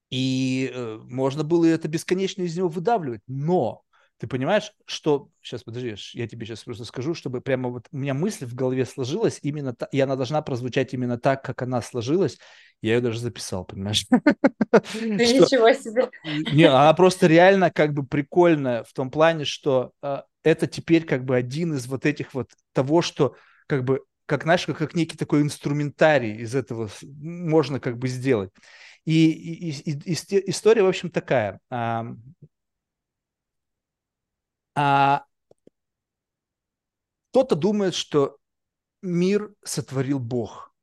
И э, можно было это бесконечно из него выдавливать, но ты понимаешь, что... Сейчас, подожди, я тебе сейчас просто скажу, чтобы прямо вот у меня мысль в голове сложилась именно так, и она должна прозвучать именно так, как она сложилась. Я ее даже записал, понимаешь? Ничего себе. Не, она просто реально как бы прикольная в том плане, что а, это теперь как бы один из вот этих вот того, что как бы, как, знаешь, как, как некий такой инструментарий из этого можно как бы сделать. И, и, и, и история, в общем, такая. А, а, кто-то думает, что мир сотворил Бог.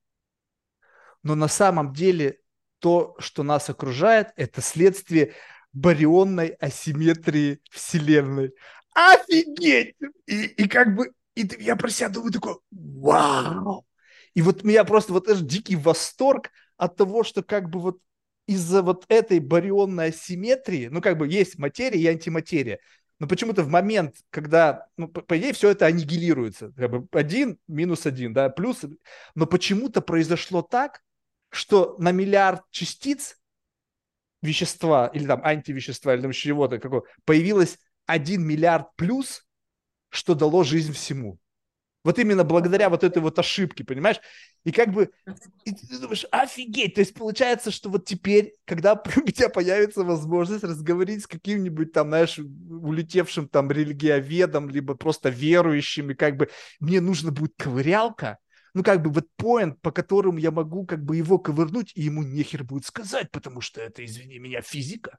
Но на самом деле то, что нас окружает, это следствие барионной асимметрии Вселенной офигеть! И, и как бы, и я про себя думаю такой, вау! И вот меня просто вот этот дикий восторг от того, что как бы вот из-за вот этой барионной асимметрии, ну как бы есть материя и антиматерия, но почему-то в момент, когда, ну, по, по идее, все это аннигилируется, как бы один минус один, да, плюс, но почему-то произошло так, что на миллиард частиц вещества или там антивещества или там чего-то какого появилось 1 миллиард плюс, что дало жизнь всему. Вот именно благодаря вот этой вот ошибке, понимаешь? И как бы, и ты думаешь, офигеть, то есть получается, что вот теперь, когда у тебя появится возможность разговаривать с каким-нибудь там, знаешь, улетевшим там религиоведом, либо просто верующим, и как бы мне нужно будет ковырялка, ну, как бы вот поинт, по которому я могу как бы его ковырнуть, и ему нехер будет сказать, потому что это, извини меня, физика.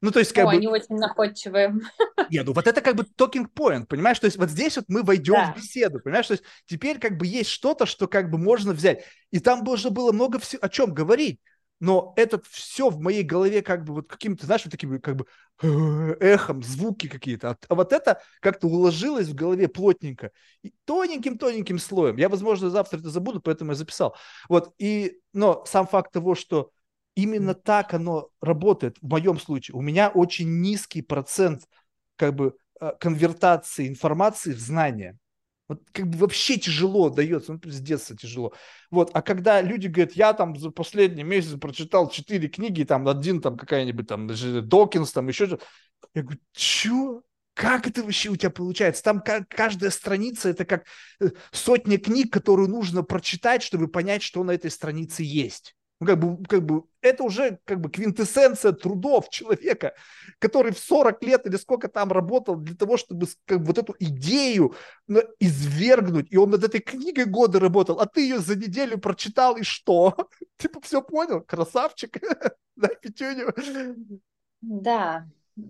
Ну, то есть, как О, бы... они очень находчивые. Нет, ну вот это как бы talking point, понимаешь? То есть вот здесь вот мы войдем да. в беседу, понимаешь? То есть теперь как бы есть что-то, что как бы можно взять. И там уже было много всего, о чем говорить. Но это все в моей голове как бы вот каким-то, знаешь, вот таким как бы эхом, звуки какие-то. А вот это как-то уложилось в голове плотненько. И тоненьким-тоненьким слоем. Я, возможно, завтра это забуду, поэтому я записал. Вот, и, но сам факт того, что Именно так оно работает в моем случае. У меня очень низкий процент как бы э, конвертации информации в знания. Вот как бы вообще тяжело дается, ну, с детства тяжело. Вот, а когда люди говорят, я там за последний месяц прочитал четыре книги, там один там какая-нибудь там Докинс, там еще что я говорю, чё? Как это вообще у тебя получается? Там каждая страница это как э, сотня книг, которую нужно прочитать, чтобы понять, что на этой странице есть. Ну, как бы, как бы, это уже как бы квинтэссенция трудов человека, который в 40 лет или сколько там работал для того, чтобы как бы, вот эту идею ну, извергнуть. И он над этой книгой годы работал, а ты ее за неделю прочитал, и что? Типа все понял? Красавчик. Да, Петюню? Да,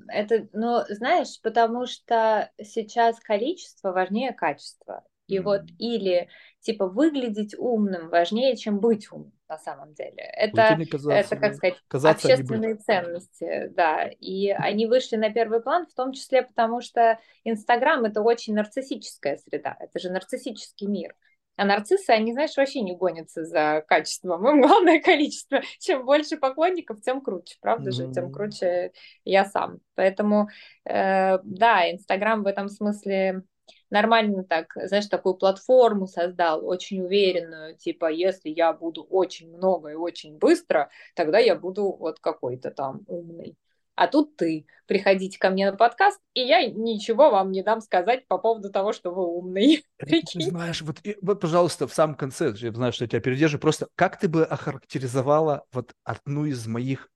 это, ну, знаешь, потому что сейчас количество важнее качества. И вот или типа выглядеть умным важнее, чем быть умным на самом деле. Это, это как сказать, казаться общественные ценности, да. И они вышли на первый план, в том числе потому, что Инстаграм это очень нарциссическая среда, это же нарциссический мир. А нарциссы, они, знаешь, вообще не гонятся за качеством. Им главное количество. Чем больше поклонников, тем круче. Правда mm-hmm. же? Тем круче я сам. Поэтому, э, да, Инстаграм в этом смысле нормально так, знаешь, такую платформу создал, очень уверенную, типа, если я буду очень много и очень быстро, тогда я буду вот какой-то там умный. А тут ты приходите ко мне на подкаст, и я ничего вам не дам сказать по поводу того, что вы умный. Знаешь, вот, вот, пожалуйста, в самом конце, я знаю, что я тебя передержу, просто как ты бы охарактеризовала вот одну из моих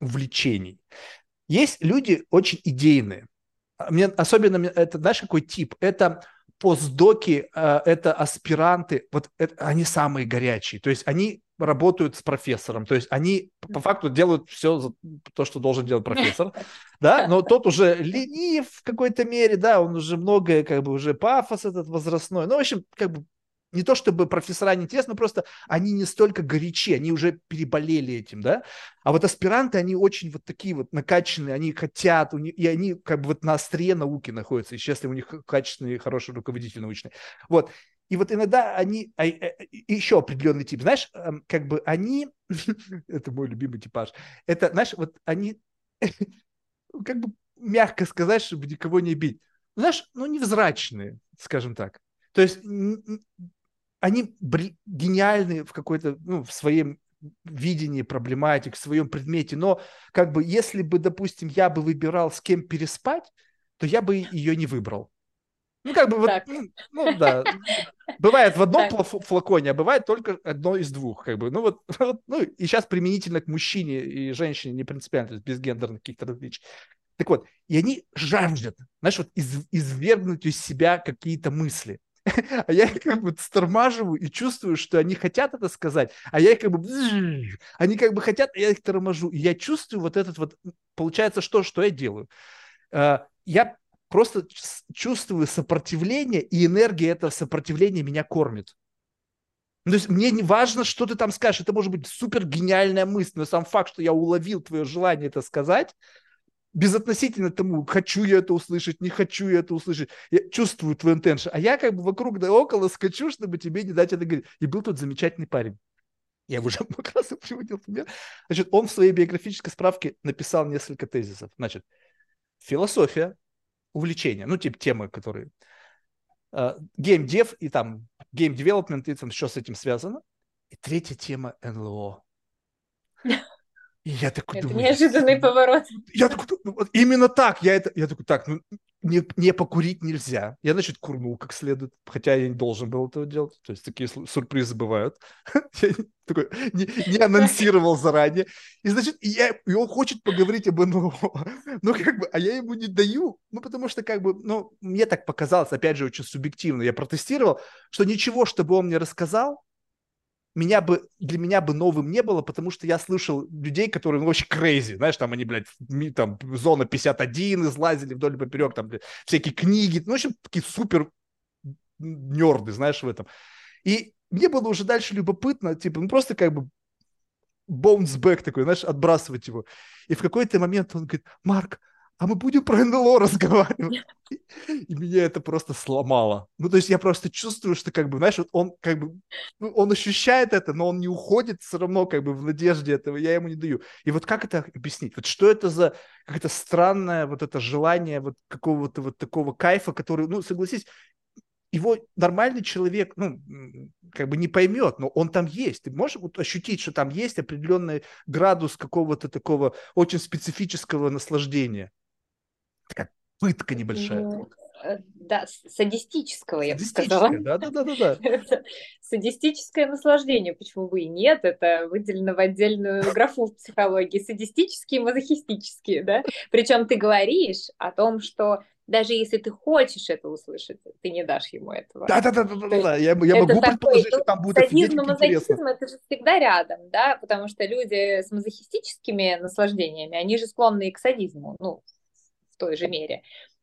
увлечений? Есть люди очень идейные, мне особенно это, знаешь, какой тип? Это постдоки, э, это аспиранты, вот это, они самые горячие. То есть они работают с профессором, то есть они по факту делают все то, что должен делать профессор, да, но тот уже ленив в какой-то мере, да, он уже многое, как бы уже пафос этот возрастной, ну, в общем, как бы не то чтобы профессора не интересны, просто они не столько горячи, они уже переболели этим, да. А вот аспиранты, они очень вот такие вот накачанные, они хотят, и они как бы вот на острие науки находятся, если у них качественный, хороший руководитель научный. Вот. И вот иногда они, а, а, еще определенный тип, знаешь, эм, как бы они, это мой любимый типаж, это, знаешь, вот они, как бы мягко сказать, чтобы никого не бить, знаешь, ну, невзрачные, скажем так. То есть они гениальны в какой-то, ну, в своем видении проблематик, в своем предмете, но как бы если бы, допустим, я бы выбирал, с кем переспать, то я бы ее не выбрал. Ну, как бы вот, ну, ну, да. Бывает в одном так. флаконе, а бывает только одно из двух, как бы. Ну, вот, вот, ну, и сейчас применительно к мужчине и женщине не принципиально, то есть без гендерных каких-то различий. Так вот, и они жаждут, знаешь, вот из, извергнуть из себя какие-то мысли. А я их как бы стормаживаю и чувствую, что они хотят это сказать, а я их как бы... Они как бы хотят, а я их торможу. И я чувствую вот этот вот... Получается, что, что я делаю? А, я просто чувствую сопротивление, и энергия этого сопротивления меня кормит. Ну, то есть мне не важно, что ты там скажешь, это может быть супер гениальная мысль, но сам факт, что я уловил твое желание это сказать, безотносительно тому, хочу я это услышать, не хочу я это услышать, я чувствую твой интеншн, а я как бы вокруг да около скачу, чтобы тебе не дать это говорить. И был тут замечательный парень. Я уже много раз приводил пример. Значит, он в своей биографической справке написал несколько тезисов. Значит, философия, увлечение, ну, типа темы, которые геймдев uh, и там game development и там что с этим связано. И третья тема НЛО. И я такой это думаю... неожиданный поворот. Я такой, вот именно так, я это, я такой, так, ну, не, не покурить нельзя. Я, значит, курнул как следует, хотя я не должен был этого делать. То есть такие сюрпризы бывают. я такой, не, не анонсировал заранее. И, значит, я, и он хочет поговорить об НЛО. ну, как бы, а я ему не даю. Ну, потому что, как бы, ну, мне так показалось, опять же, очень субъективно. Я протестировал, что ничего, чтобы он мне рассказал, меня бы, для меня бы новым не было, потому что я слышал людей, которые ну, очень crazy, знаешь, там они, блядь, там, зона 51 излазили вдоль и поперек, там, блядь, всякие книги, ну, в общем, такие супер нерды, знаешь, в этом. И мне было уже дальше любопытно, типа, ну, просто как бы bounce back такой, знаешь, отбрасывать его. И в какой-то момент он говорит, Марк, а мы будем про НЛО разговаривать. И меня это просто сломало. Ну, то есть я просто чувствую, что, как бы, знаешь, вот он, как бы, ну, он ощущает это, но он не уходит все равно, как бы, в надежде этого, я ему не даю. И вот как это объяснить? Вот что это за какое-то странное вот это желание вот какого-то вот такого кайфа, который, ну, согласись, его нормальный человек, ну, как бы не поймет, но он там есть. Ты можешь вот ощутить, что там есть определенный градус какого-то такого очень специфического наслаждения такая пытка небольшая. Ну, э, да, садистического, я бы сказала. Да, да, да, да. да. Садистическое наслаждение, почему бы и нет, это выделено в отдельную графу в психологии. Садистические, мазохистические, да. Причем ты говоришь о том, что даже если ты хочешь это услышать, ты не дашь ему этого. Да, да, да, да, да, да. Я, я могу предположить, что там будет садизм и мазохизм это же всегда рядом, да, потому что люди с мазохистическими наслаждениями, они же склонны и к садизму, ну, в той же мере.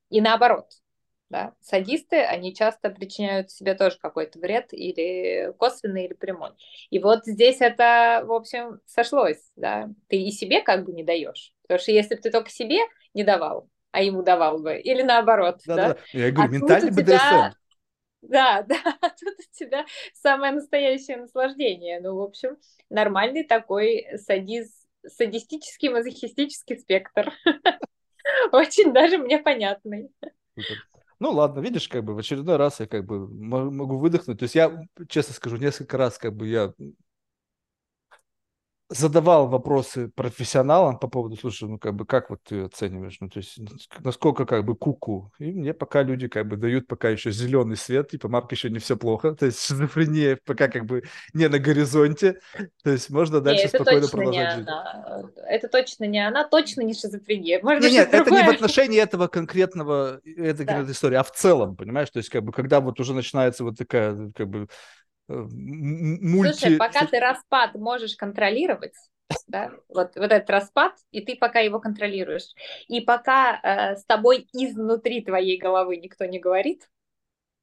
И наоборот. Да? Садисты, они часто причиняют себе тоже какой-то вред, или косвенный, или прямой. И вот здесь это, в общем, сошлось. Да? Ты и себе как бы не даешь. Потому что если бы ты только себе не давал, а ему давал бы, или наоборот. Да, да? да. Я говорю, а ментальный БДСМ. Тебя... Да, да, тут у тебя самое настоящее наслаждение. Ну, в общем, нормальный такой садиз, садистический, мазохистический спектр. Очень даже мне понятный. Ну ладно, видишь, как бы в очередной раз я как бы могу выдохнуть. То есть я, честно скажу, несколько раз как бы я задавал вопросы профессионалам по поводу, слушай, ну как бы как вот ты оцениваешь, ну то есть насколько как бы куку, -ку. и мне пока люди как бы дают пока еще зеленый свет, типа Марк еще не все плохо, то есть шизофрения пока как бы не на горизонте, то есть можно дальше нет, спокойно продолжать жить. Она. Это точно не она, точно не шизофрения. Может нет, нет, это не в отношении этого конкретного этой да. истории, а в целом, понимаешь, то есть как бы когда вот уже начинается вот такая как бы Э, мульти... Слушай, пока ты распад можешь контролировать, да, вот, вот этот распад, и ты пока его контролируешь, и пока э, с тобой изнутри твоей головы никто не говорит,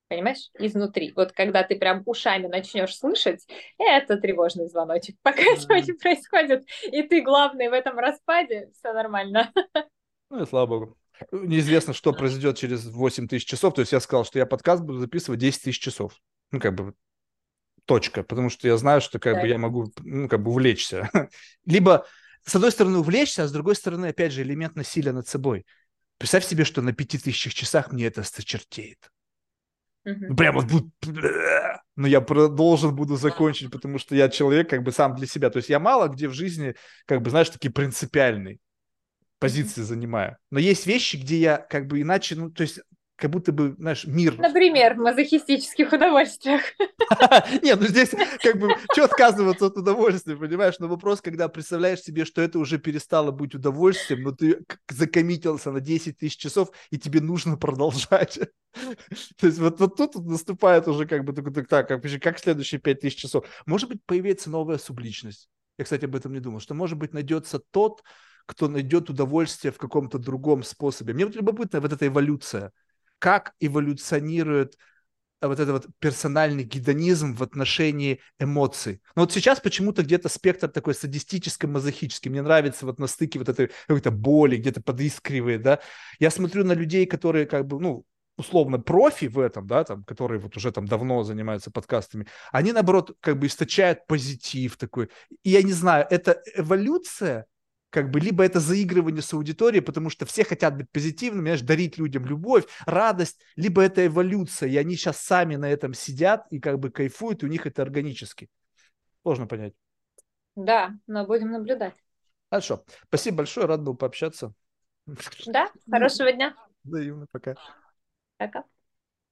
понимаешь, изнутри, вот когда ты прям ушами начнешь слышать, это тревожный звоночек. Пока mm-hmm. этого не происходит, и ты главный в этом распаде, все нормально. Ну и слава богу. Неизвестно, что произойдет через 8 тысяч часов. То есть я сказал, что я подкаст буду записывать 10 тысяч часов. Ну, как бы точка, потому что я знаю, что как да. бы я могу, ну, как бы увлечься. Либо, с одной стороны, увлечься, а с другой стороны, опять же, элемент насилия над собой. Представь себе, что на пяти тысячах часах мне это сточертеет. Угу. Прям вот будет... Но я должен буду закончить, потому что я человек как бы сам для себя. То есть я мало где в жизни, как бы, знаешь, такие принципиальные позиции занимаю. Но есть вещи, где я как бы иначе, ну, то есть как будто бы, знаешь, мир... Например, в мазохистических удовольствиях. Нет, ну здесь как бы, что отказываться от удовольствия, понимаешь? Но вопрос, когда представляешь себе, что это уже перестало быть удовольствием, но ты закоммитился на 10 тысяч часов, и тебе нужно продолжать. То есть вот, вот тут наступает уже как бы так, так, как, как следующие 5 тысяч часов. Может быть, появится новая субличность. Я, кстати, об этом не думал, что, может быть, найдется тот, кто найдет удовольствие в каком-то другом способе. Мне вот любопытно вот эта эволюция как эволюционирует э, вот этот вот персональный гедонизм в отношении эмоций. Но вот сейчас почему-то где-то спектр такой садистическо-мазохический. Мне нравится вот на стыке вот этой какой-то боли, где-то подискривает, да. Я смотрю на людей, которые как бы, ну, условно профи в этом, да, там, которые вот уже там давно занимаются подкастами, они, наоборот, как бы источают позитив такой. И я не знаю, это эволюция как бы либо это заигрывание с аудиторией, потому что все хотят быть позитивными, знаешь, дарить людям любовь, радость, либо это эволюция, и они сейчас сами на этом сидят и как бы кайфуют, и у них это органически. Сложно понять. Да, но будем наблюдать. Хорошо. Спасибо большое, рад был пообщаться. Да, хорошего дня. Взаимно, пока. Пока.